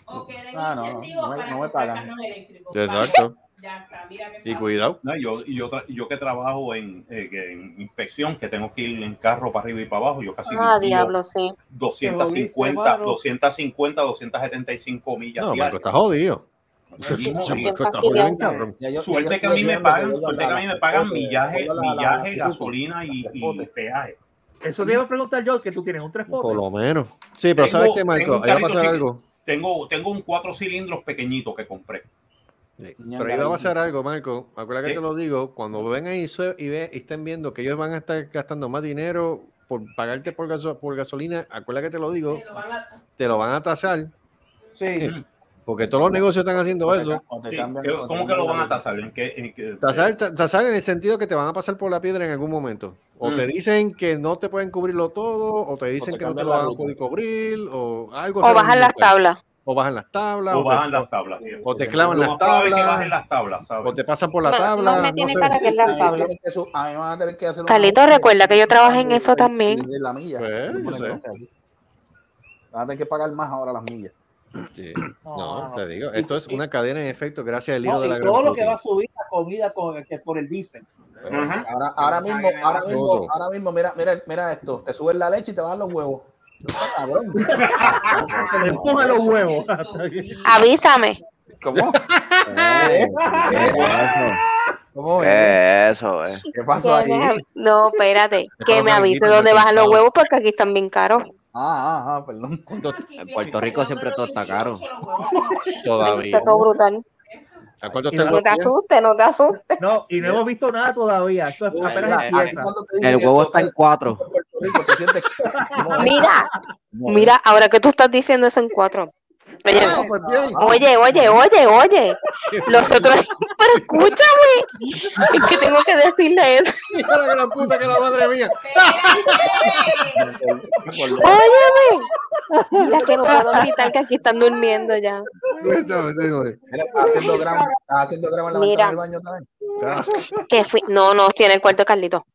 Speaker 10: o que den
Speaker 6: Ah, no, no,
Speaker 10: incentivo
Speaker 6: no me-
Speaker 10: para carros eléctricos.
Speaker 3: Exacto.
Speaker 10: Ya está, mira qué
Speaker 3: Y cuidado.
Speaker 4: No, yo, y yo, yo que trabajo en, eh, en inspección, que tengo que ir en carro para arriba y para abajo, yo casi
Speaker 12: Ah, diablo, sí.
Speaker 4: 250,
Speaker 7: Te jodiste,
Speaker 4: 250, 275 millas
Speaker 3: No, Marco, está jodido.
Speaker 4: Suerte que a mí me pagan, suerte que a mí me pagan
Speaker 6: la-
Speaker 4: millaje, millaje,
Speaker 6: la-
Speaker 4: gasolina y, y peaje.
Speaker 7: Eso te iba a preguntar yo, que tú tienes un tres
Speaker 3: Por
Speaker 7: potes.
Speaker 3: lo menos. Sí, pero
Speaker 4: Tengo-
Speaker 3: ¿sabes qué,
Speaker 4: tengo
Speaker 3: Marco?
Speaker 4: un
Speaker 3: Ahí va a
Speaker 4: carrito
Speaker 3: pasar
Speaker 4: chiquito.
Speaker 3: algo.
Speaker 4: Tengo, tengo un cuatro cilindros pequeñito que compré.
Speaker 3: Sí, Pero ahí va a pasar algo, Marco. Acuérdate que te lo digo. Cuando vengan y, sue- y, ve, y estén viendo que ellos van a estar gastando más dinero por pagarte por, gaso- por gasolina, acuérdate que te lo digo,
Speaker 10: Te lo van a-
Speaker 3: te lo van a tasar.
Speaker 7: Sí.
Speaker 3: Porque todos los negocios están haciendo
Speaker 6: te
Speaker 3: eso.
Speaker 6: ca- o te
Speaker 4: Sí,
Speaker 6: cambian-
Speaker 4: ¿qué-
Speaker 6: o te
Speaker 4: ¿Cómo que lo van a tasar? ¿En qué, en qué-
Speaker 3: Tasar, ta- tasar en el sentido que te van a pasar por la piedra en algún momento. O te
Speaker 4: Mm.
Speaker 3: dicen que no te pueden cubrirlo todo, o te dicen
Speaker 6: te
Speaker 3: que no te lo van a poder cubrir, o algo.
Speaker 12: O bajar las tablas.
Speaker 3: O bajan las tablas,
Speaker 4: o
Speaker 3: o,
Speaker 4: bajan
Speaker 3: te,
Speaker 4: las tablas.
Speaker 3: o te clavan las tablas,
Speaker 4: las tablas, ¿sabes?
Speaker 3: o te pasan por la tabla.
Speaker 12: me
Speaker 3: No
Speaker 12: tiene
Speaker 3: sé.
Speaker 12: cara que es las tablas.
Speaker 6: van
Speaker 12: Carlito, recuerda que yo trabajé en eso también.
Speaker 6: de la milla.
Speaker 3: Pues.
Speaker 6: Van a tener que pagar más ahora las millas.
Speaker 3: Sí.
Speaker 7: No,
Speaker 3: No,
Speaker 7: no.
Speaker 3: te digo,
Speaker 7: Y-
Speaker 3: esto es
Speaker 7: y-
Speaker 3: una cadena en efecto gracias al hijo
Speaker 7: No,
Speaker 3: de
Speaker 7: y
Speaker 3: la
Speaker 7: todo
Speaker 3: gran
Speaker 7: lo que va a subir la comida con, que por el diésel.
Speaker 6: Ahora, ahora mismo, ahora mismo, ahora mismo, mira, mira, mira esto. Te suben la leche y te dan los huevos. Está cabrón.
Speaker 7: Se le empuja los huevos.
Speaker 12: Avísame.
Speaker 6: ¿Cómo?
Speaker 8: Eh,
Speaker 6: ¿Cómo
Speaker 13: eso, eh?
Speaker 6: ¿Qué pasó ahí?
Speaker 12: No, espérate. Que me avise dónde bajan los huevos porque aquí están bien caros.
Speaker 6: Ah, ah, ah, perdón.
Speaker 3: ¿Cuánto
Speaker 9: En Puerto Rico siempre todo está caro.
Speaker 3: todavía?
Speaker 12: Está todo brutal.
Speaker 3: ¿A cuánto
Speaker 7: Y
Speaker 3: está el
Speaker 12: No te asustes, no te asustes.
Speaker 7: No, y no hemos visto nada todavía. Esto es- apenas empieza.
Speaker 9: El huevo está en cuatro.
Speaker 12: Mira, mira, ahora que tú estás diciendo eso en cuatro. Oye,
Speaker 3: Ah, pues
Speaker 12: oye, oye, oye, oye. Los otros, pero escúchame. Es que tengo que decirle eso.
Speaker 3: Hija la gran puta que la madre mía.
Speaker 12: Óyeme. Mira que no puedo gritar que aquí están durmiendo ya.
Speaker 6: Mira, estás haciendo grama, estás haciendo grama en la
Speaker 12: Mira.
Speaker 6: del baño también.
Speaker 3: Ah,
Speaker 12: Que fui, no, no, estoy en el cuarto de Carlito.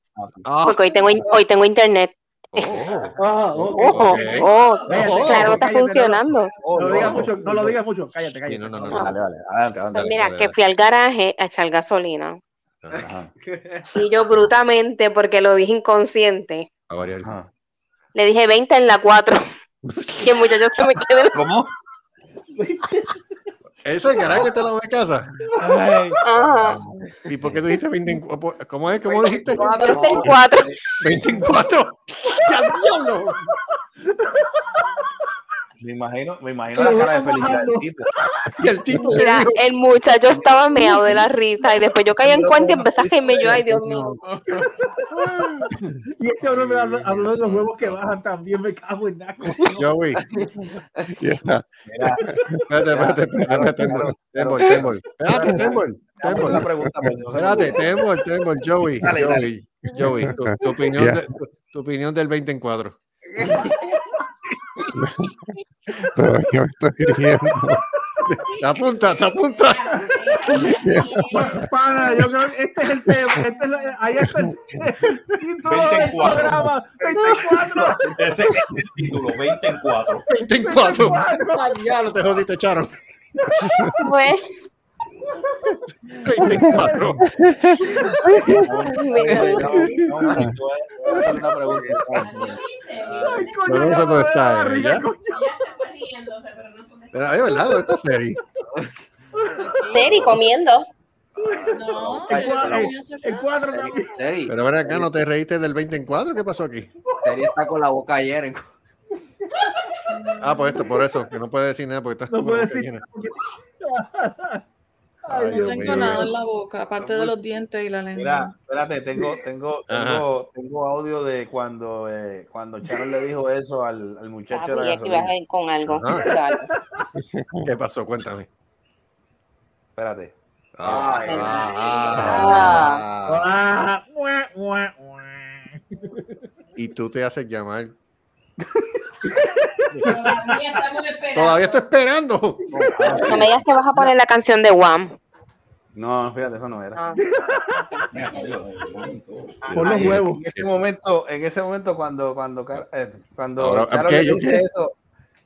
Speaker 3: ah,
Speaker 12: Porque hoy tengo, hoy tengo internet. Claro, está funcionando.
Speaker 7: No lo digas mucho, no lo digas mucho. Cállate, cállate.
Speaker 3: no, no, no,
Speaker 12: No.
Speaker 3: no.
Speaker 6: Dale, dale, adelante,
Speaker 12: Pues mira,
Speaker 3: dale,
Speaker 12: que
Speaker 3: dale.
Speaker 12: fui al garaje a echar gasolina.
Speaker 6: Ajá.
Speaker 12: Y yo brutamente, porque lo dije inconsciente, le dije 20 en la 4. Y el muchacho se me quedó.
Speaker 6: ¿Cómo?
Speaker 3: ¿Ese es el garaje que está al lado de casa?
Speaker 12: Ajá.
Speaker 3: ¿Y por qué tú dijiste 20 en cu- ¿Cómo es? ¿Cómo dijiste?
Speaker 12: 20 en 4.
Speaker 3: 24. ¡Ya diablo!
Speaker 6: Me imagino, me imagino la cara de felicidad del tipo.
Speaker 3: Y el tipo que
Speaker 12: Mira,
Speaker 3: dijo,
Speaker 12: el muchacho estaba meado de la risa y después yo caí en cuenta y empecé a reírme yo, ay Dios mío.
Speaker 7: Y este hombre me habló, habló de los huevos que bajan también, me cago en naco.
Speaker 3: Joey,
Speaker 8: Ya.
Speaker 6: Mira,
Speaker 3: espérate, espérate, espérate, Tembol, Tembol. Espérate, Tembol, Tembol.
Speaker 6: la pregunta. pues,
Speaker 3: Espérate. Tembol, Tembol, Joey. Joey, Joey, tu, opinión, tu, opinión del 20 en 4.
Speaker 8: Pero yo me estoy riendo.
Speaker 3: Te apunta, te apunta.
Speaker 7: Pana, yo creo que este es el tema. Este es la- ahí está el, el título del
Speaker 4: 24.
Speaker 7: programa. 24.
Speaker 4: Ese es el título, 20 en 4.
Speaker 3: 20 en 4. Ya no te jodiste, Charo.
Speaker 12: Pues,
Speaker 3: 20 en 4.
Speaker 12: mira,
Speaker 6: Oye, no,
Speaker 3: sé dónde está ella. Pero, ay, ¿verdad? ¿Dónde está Seri?
Speaker 12: Seri comiendo.
Speaker 5: No,
Speaker 7: El cuadro también.
Speaker 9: Seri,
Speaker 3: Pero ven acá, ¿no te reíste del 20 en 4? ¿Qué pasó aquí?
Speaker 9: Seri está con la boca ayer. En...
Speaker 3: Ah, pues esto, por eso, que no puede decir nada porque está
Speaker 7: No
Speaker 3: con la
Speaker 7: puede
Speaker 3: boca
Speaker 7: decir.
Speaker 3: llena.
Speaker 7: Ay, Dios
Speaker 5: tengo
Speaker 3: mío.
Speaker 5: nada en la boca, aparte de los dientes y la
Speaker 6: Mira,
Speaker 5: lengua.
Speaker 6: espérate, tengo, tengo, tengo, tengo audio de cuando, eh, cuando Sharon le dijo eso al, al muchacho de la
Speaker 12: Sabía que ibas a
Speaker 6: gasolina.
Speaker 12: ir con algo.
Speaker 3: ¿Qué pasó? Cuéntame.
Speaker 6: Espérate.
Speaker 9: Ay,
Speaker 3: Ah,
Speaker 12: Ah.
Speaker 3: ah,
Speaker 7: Ah,
Speaker 3: y tú te haces llamar.
Speaker 10: Todavía.
Speaker 3: Todavía estoy esperando.
Speaker 12: No me digas que vas a poner la canción de Wham.
Speaker 6: No, fíjate, eso no era.
Speaker 12: Ah.
Speaker 7: Por los huevos.
Speaker 6: En ese momento, en ese momento cuando, cuando, eh, cuando
Speaker 3: Ahora, ¿qué?
Speaker 6: le
Speaker 3: ¿Yo
Speaker 6: dice eso,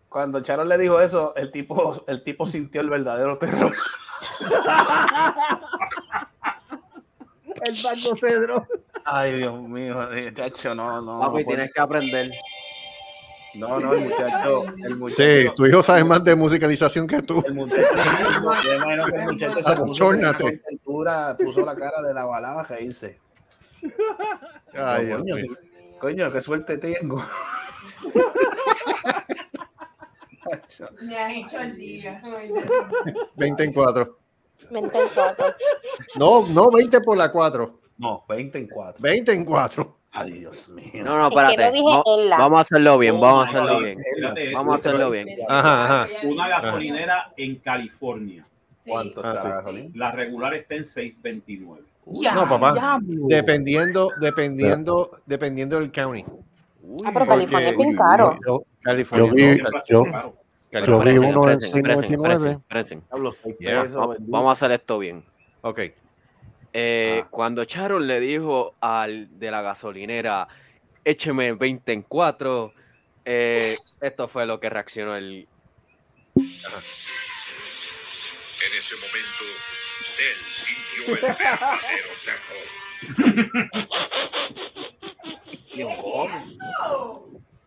Speaker 6: cuando Sharon le dijo eso, el tipo, el tipo sintió el verdadero terror.
Speaker 7: El Banco Cedro.
Speaker 6: Ay, Dios mío, eh, chacho, no, no.
Speaker 9: Papi,
Speaker 6: no,
Speaker 9: tienes que aprender.
Speaker 6: No, no, el muchacho, el muchacho.
Speaker 3: Sí, tu hijo sabe más de musicalización que tú.
Speaker 6: El muchacho, el muchacho se puso con pintura, puso la cara de la balada a reírse.
Speaker 3: Ay,
Speaker 6: coño, sí, coño, qué suerte tengo.
Speaker 10: Me has hecho el día. Ay,
Speaker 3: 20 en 4.
Speaker 12: 20 en 4.
Speaker 3: No, no 20 por la 4.
Speaker 6: No, 20 en 4.
Speaker 3: 20 en 4.
Speaker 6: Ay, Dios mío.
Speaker 9: No, no,
Speaker 12: Es que
Speaker 9: espérate. Va-
Speaker 12: la-
Speaker 9: Vamos a hacerlo bien, vamos a hacerlo bien.
Speaker 4: Espérate,
Speaker 9: Vamos a hacerlo bien.
Speaker 3: Ajá, ajá.
Speaker 4: Una gasolinera en California.
Speaker 6: ¿Cuánto
Speaker 3: Ah,
Speaker 6: está
Speaker 3: sí.
Speaker 6: la gasolina?
Speaker 4: La regular está en 6.29.
Speaker 3: No, papá. Dependiendo, dependiendo, dependiendo del county.
Speaker 12: Ah, pero California es bien caro.
Speaker 3: Yo, California.
Speaker 8: Yo vi- yo-
Speaker 4: caro.
Speaker 8: Yo
Speaker 3: California.
Speaker 8: vi uno en
Speaker 9: presen, presen,
Speaker 8: 6.99.
Speaker 9: presen, presen.
Speaker 6: Diablo, seis
Speaker 3: Yeah.
Speaker 6: pesos,
Speaker 9: Va-
Speaker 6: bendito.
Speaker 9: Vamos a hacer esto bien.
Speaker 3: Ok.
Speaker 9: Eh,
Speaker 6: Ah.
Speaker 9: Cuando Charon le dijo al de la gasolinera, écheme 20 en 4, esto fue lo que reaccionó el...
Speaker 1: En ese momento, Cell sintió el verdadero terror.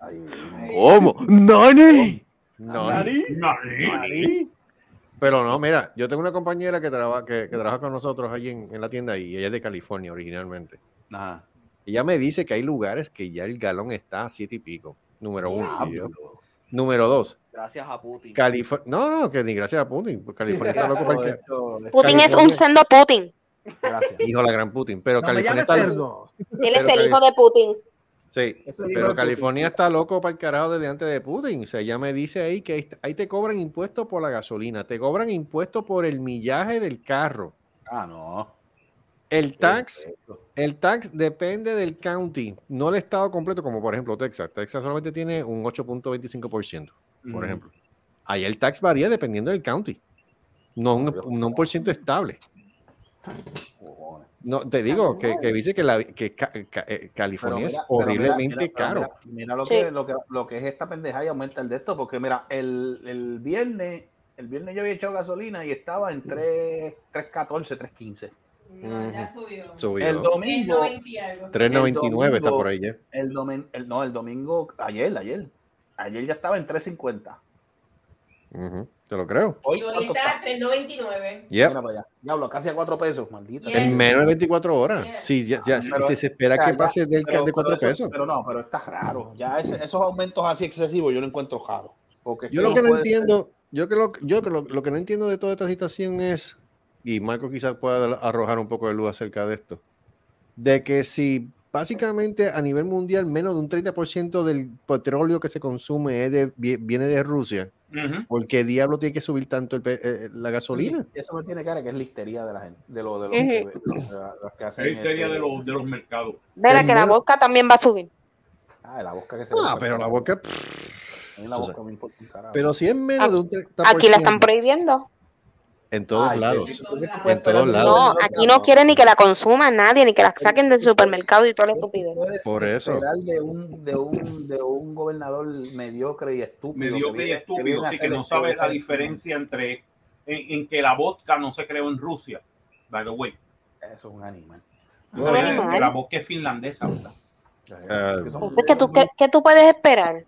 Speaker 6: Ay,
Speaker 9: ¿Cómo? ¡Nani!
Speaker 3: No,
Speaker 7: ¿Nani?
Speaker 4: Nani.
Speaker 3: Pero no, mira, yo tengo una compañera que, traba- que, que trabaja con nosotros allí en, en la tienda y ella es de California originalmente.
Speaker 6: Ajá.
Speaker 3: Ella me dice que hay lugares que ya el galón está a siete y pico. Número uno. y yo- Número dos.
Speaker 9: Gracias a Putin.
Speaker 3: California. No, no, que ni gracias a Putin. pues California está loco para el que-
Speaker 12: Putin es un sendo Putin.
Speaker 6: Gracias.
Speaker 3: Hijo de la gran Putin. Pero
Speaker 7: No
Speaker 3: California está loco.
Speaker 12: Él es el hijo de Putin.
Speaker 3: Sí,
Speaker 7: Eso
Speaker 3: pero California
Speaker 7: Putin.
Speaker 3: está loco para el carajo desde antes de Putin. O sea, ya me dice ahí que ahí- ahí te cobran impuestos por la gasolina, te cobran impuestos por el millaje del carro.
Speaker 6: Ah, no.
Speaker 3: El tax, el tax depende del county, no el estado completo, como por ejemplo Texas. Texas solamente tiene un 8.25%, por
Speaker 6: Ujú.
Speaker 3: ejemplo. Ahí el tax varía dependiendo del county, no un, no un por ciento estable. No, te digo que, que dice que, la, que Ca- Ca- eh, California
Speaker 6: mira-
Speaker 3: es horriblemente
Speaker 6: mira-
Speaker 3: caro.
Speaker 6: Mira, mira lo,
Speaker 12: Sí.
Speaker 6: que, lo, que, lo que es esta pendeja y aumenta el de esto, porque mira, el, el viernes, el viernes yo había echado gasolina y estaba en 3, 3.14, 3.15.
Speaker 10: No, ya subió.
Speaker 3: Subió.
Speaker 6: El domingo,
Speaker 10: 3.90 y algo.
Speaker 3: 3.99 está por ahí ya.
Speaker 6: el domingo, el, no, el domingo, ayer, ayer, ayer ya estaba en 3.50.
Speaker 3: Ujú, Te lo creo.
Speaker 6: Hoy,
Speaker 10: Y
Speaker 6: ¿cuánto
Speaker 10: ahorita
Speaker 6: está?
Speaker 10: 3.99.
Speaker 3: Yep.
Speaker 6: Mira para allá. Diablo, casi a 4 pesos, maldita.
Speaker 3: En menos de 24 horas. Sí, ya, ya-
Speaker 6: Pero-
Speaker 3: si se espera que
Speaker 6: ya-
Speaker 3: pase del
Speaker 6: pero-
Speaker 3: de 4
Speaker 6: pero eso-
Speaker 3: pesos.
Speaker 6: Pero no, pero está raro. Ya ese- esos aumentos así excesivos yo lo encuentro raro. Porque
Speaker 3: Yo lo que no entiendo, yo que lo, yo que lo, lo que no entiendo de toda esta situación es, y Marco quizás pueda arrojar un poco de luz acerca de esto, de que si básicamente a nivel mundial menos de un 30% del petróleo que se consume es de- vie- viene de Rusia,
Speaker 4: Ujú.
Speaker 3: ¿por qué diablo tiene que subir tanto el pe- eh, la gasolina?
Speaker 6: Eso me tiene cara que es la histeria de la gente, de, lo, de los, de los que hacen.
Speaker 4: Es histeria
Speaker 6: este-
Speaker 4: de los, de los mercados.
Speaker 12: Verá que la vodka también va a subir.
Speaker 6: Ah, la boca que se
Speaker 3: Ah, pero la boca,
Speaker 6: A mí la boca me importa un carajo.
Speaker 3: pero si es menos de un 30%.
Speaker 12: Aquí la están prohibiendo.
Speaker 3: En todos
Speaker 6: Ay,
Speaker 3: lados.
Speaker 6: ¿por qué
Speaker 3: En todos lados.
Speaker 12: No, aquí no quieren ni que la consuma nadie, ni que la saquen del supermercado y toda la estupidez.
Speaker 3: Por eso.
Speaker 6: de un, de un, de un gobernador mediocre y estúpido.
Speaker 4: Mediocre y estúpido, sí,
Speaker 6: hacer
Speaker 4: que no sabe la diferencia entre en, en que la vodka no se creó en Rusia. By the way.
Speaker 6: Eso es un animal.
Speaker 12: Un animal.
Speaker 4: La vodka es finlandesa. ¿verdad?
Speaker 3: Ah,
Speaker 6: Que son-
Speaker 12: Entonces, ¿qué tú, qué, qué tú puedes esperar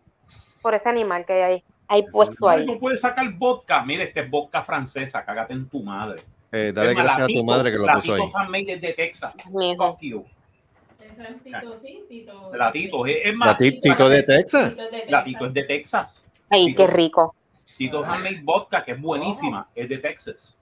Speaker 12: por ese animal que hay, hay puesto ahí?
Speaker 4: No puedes sacar vodka. Mire, este es vodka francesa. Cágate en tu madre.
Speaker 3: eh, dale gracias a tu madre que lo puso ahí.
Speaker 4: Latito handmade es de Texas. Fuck you.
Speaker 10: Tito, sí, Tito.
Speaker 4: Latito. Es, es más,
Speaker 3: La ti- Tito de Texas.
Speaker 10: Tito es de Texas.
Speaker 4: Latito es de Texas.
Speaker 12: Ay, qué rico.
Speaker 4: Tito handmade vodka, que es buenísima, es de Texas.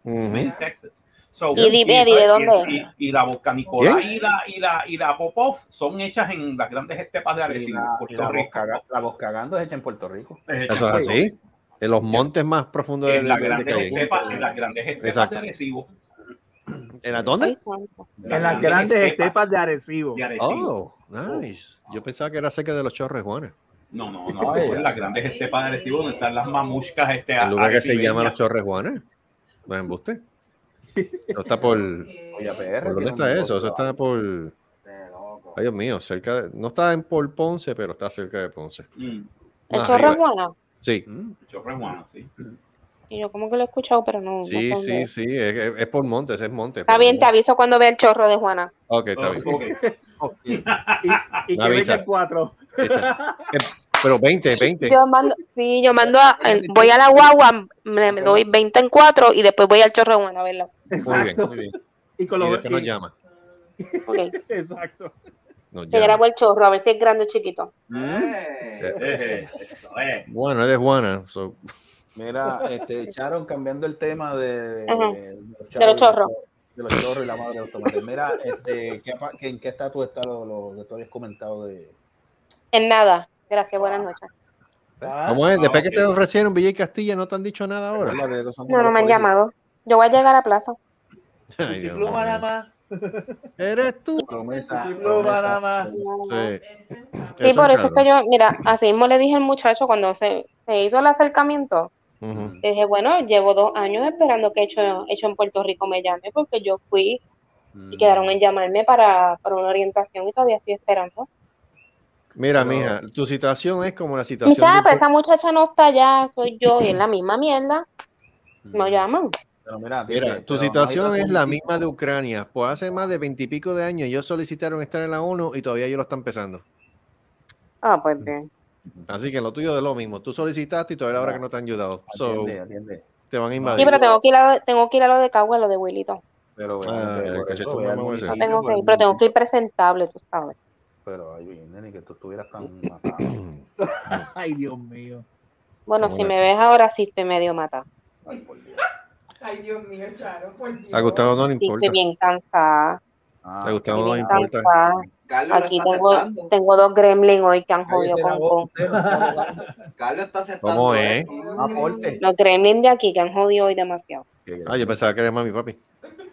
Speaker 4: Texas. So,
Speaker 12: Y Eddie, ¿de dónde?
Speaker 4: Y, y la vodka Nicolás y la, y, la, y la Popov son hechas en las grandes estepas de
Speaker 6: Y
Speaker 4: Arecibo,
Speaker 6: la, y
Speaker 4: Puerto
Speaker 6: la,
Speaker 4: Rico.
Speaker 6: boscaga- la boscagando es hecha en Puerto Rico.
Speaker 4: Es
Speaker 3: Eso es así. En los montes más profundos de,
Speaker 4: En
Speaker 3: de,
Speaker 4: las
Speaker 3: de
Speaker 4: estepas, en las grandes estepas
Speaker 3: Exacto.
Speaker 4: de Arecibo.
Speaker 3: ¿En la
Speaker 12: Ay,
Speaker 3: dónde?
Speaker 7: En las grandes estepas de Arecibo.
Speaker 4: de Arecibo.
Speaker 3: Oh, nice. Yo pensaba que era cerca de los chorres Juanes.
Speaker 4: No, no, no.
Speaker 6: Ay,
Speaker 4: en las grandes estepas de Arecibo donde están las mamushkas este,
Speaker 3: El lugar que se llama los chorres Juanes. No es embuste. No está por.
Speaker 6: Oye, PR.
Speaker 3: ¿Dónde está eso? Eso está por. Ay, Dios mío, cerca de, no está en por Ponce, pero está cerca de Ponce.
Speaker 4: Mm.
Speaker 12: Ah,
Speaker 3: mm.
Speaker 12: ¿El Chorro es Juana?
Speaker 3: Sí.
Speaker 6: El
Speaker 4: Chorro es Juana, sí.
Speaker 12: Y yo como que lo he escuchado, pero no.
Speaker 3: Sí, sí, sí, es, es, por Montes, es Montes.
Speaker 12: Está bien, te aviso cuando vea el chorro de Juana.
Speaker 3: Ok, está oh,
Speaker 4: bien.
Speaker 6: Okay.
Speaker 7: Y, que venga
Speaker 3: el 4. Pero 20, 20.
Speaker 12: Yo mando, sí, yo mando, a- el- voy a la guagua, me, me doy 20 en 4 y después voy al Juana a verlo.
Speaker 3: Muy bien, muy bien.
Speaker 7: Y con
Speaker 3: Y
Speaker 7: los
Speaker 3: después nos
Speaker 7: y-
Speaker 3: llama.
Speaker 12: Ok.
Speaker 7: Exacto.
Speaker 12: Te
Speaker 3: llama.
Speaker 12: grabo el chorro, a ver si es grande o chiquito.
Speaker 3: Eh,
Speaker 4: Eh, eso es.
Speaker 3: Bueno, es de Juana. so-
Speaker 6: Mira, este, Sharon, cambiando el tema de, de, los
Speaker 12: De los chorros.
Speaker 6: De los chorros y la madre de los tomates. Mira, este, ¿qué, pa- ¿en qué estatus está lo, lo que tú habías comentado de.
Speaker 12: En nada. Gracias, buenas noches.
Speaker 3: ¿Cómo es? Después
Speaker 4: Ah,
Speaker 3: que te ofrecieron Villa y Castilla, ¿no te han dicho nada ahora?
Speaker 12: No, no me han llamado. Yo voy a llegar a plaza.
Speaker 3: Ay, Dios
Speaker 7: Diploma nada
Speaker 3: mío.
Speaker 7: más.
Speaker 3: Eres tú.
Speaker 6: Promesa,
Speaker 7: Diploma nada
Speaker 6: promesas.
Speaker 7: más.
Speaker 3: Sí.
Speaker 12: Por
Speaker 3: es
Speaker 12: eso es que yo, mira, así mismo le dije al muchacho cuando se, se hizo el acercamiento, le dije, bueno, llevo dos años esperando que hecho, hecho en Puerto Rico me llame porque yo fui y quedaron en llamarme para, para una orientación y todavía estoy esperando.
Speaker 3: Mira,
Speaker 6: Pero-
Speaker 3: mija, tu situación es como la situación.
Speaker 12: ah, pues
Speaker 3: pu-
Speaker 12: esa muchacha no está allá, soy yo, y es la misma mierda, no llaman.
Speaker 6: Pero mira,
Speaker 3: Mira, tu
Speaker 6: pero
Speaker 3: situación es la misma de Ucrania. Pues hace más de veintipico de años ellos solicitaron estar en la ONU y todavía ellos lo están empezando.
Speaker 12: Ah, pues bien.
Speaker 3: Así que lo tuyo es lo mismo. Tú solicitaste y todavía ahora que no te han ayudado. So,
Speaker 6: Atiende, atiende.
Speaker 3: te van a
Speaker 12: Sí,
Speaker 3: invadir.
Speaker 12: pero tengo que ir a, tengo que ir a lo de Cagua, a lo de Wilito.
Speaker 6: Pero,
Speaker 3: Ah,
Speaker 6: obviamente,
Speaker 3: el
Speaker 6: por
Speaker 3: cachetón
Speaker 6: eso.
Speaker 12: No tengo
Speaker 6: por
Speaker 12: que ir, pero tengo que ir presentable, tú sabes.
Speaker 6: Pero ahí viene, ni que tú estuvieras tan matado.
Speaker 7: Ay, Dios mío.
Speaker 12: Bueno,
Speaker 3: Como
Speaker 12: si
Speaker 3: una-
Speaker 12: me ves ahora sí estoy medio matada.
Speaker 6: Ay, por Dios.
Speaker 10: Ay, Dios mío, Charo, por Dios.
Speaker 3: A Gustavo no le
Speaker 12: Sí,
Speaker 3: importa.
Speaker 12: estoy bien cansada.
Speaker 6: Ah,
Speaker 3: A Gustavo no le
Speaker 12: bien
Speaker 3: importa.
Speaker 9: Carlos lo
Speaker 12: Aquí tengo, tengo dos gremlins hoy que han jodido con, con.
Speaker 9: Carlos está aceptando.
Speaker 3: ¿Cómo es?
Speaker 6: Aporte.
Speaker 12: los gremlins de aquí que han jodido hoy demasiado.
Speaker 3: Ah, yo pensaba que eres mami, papi.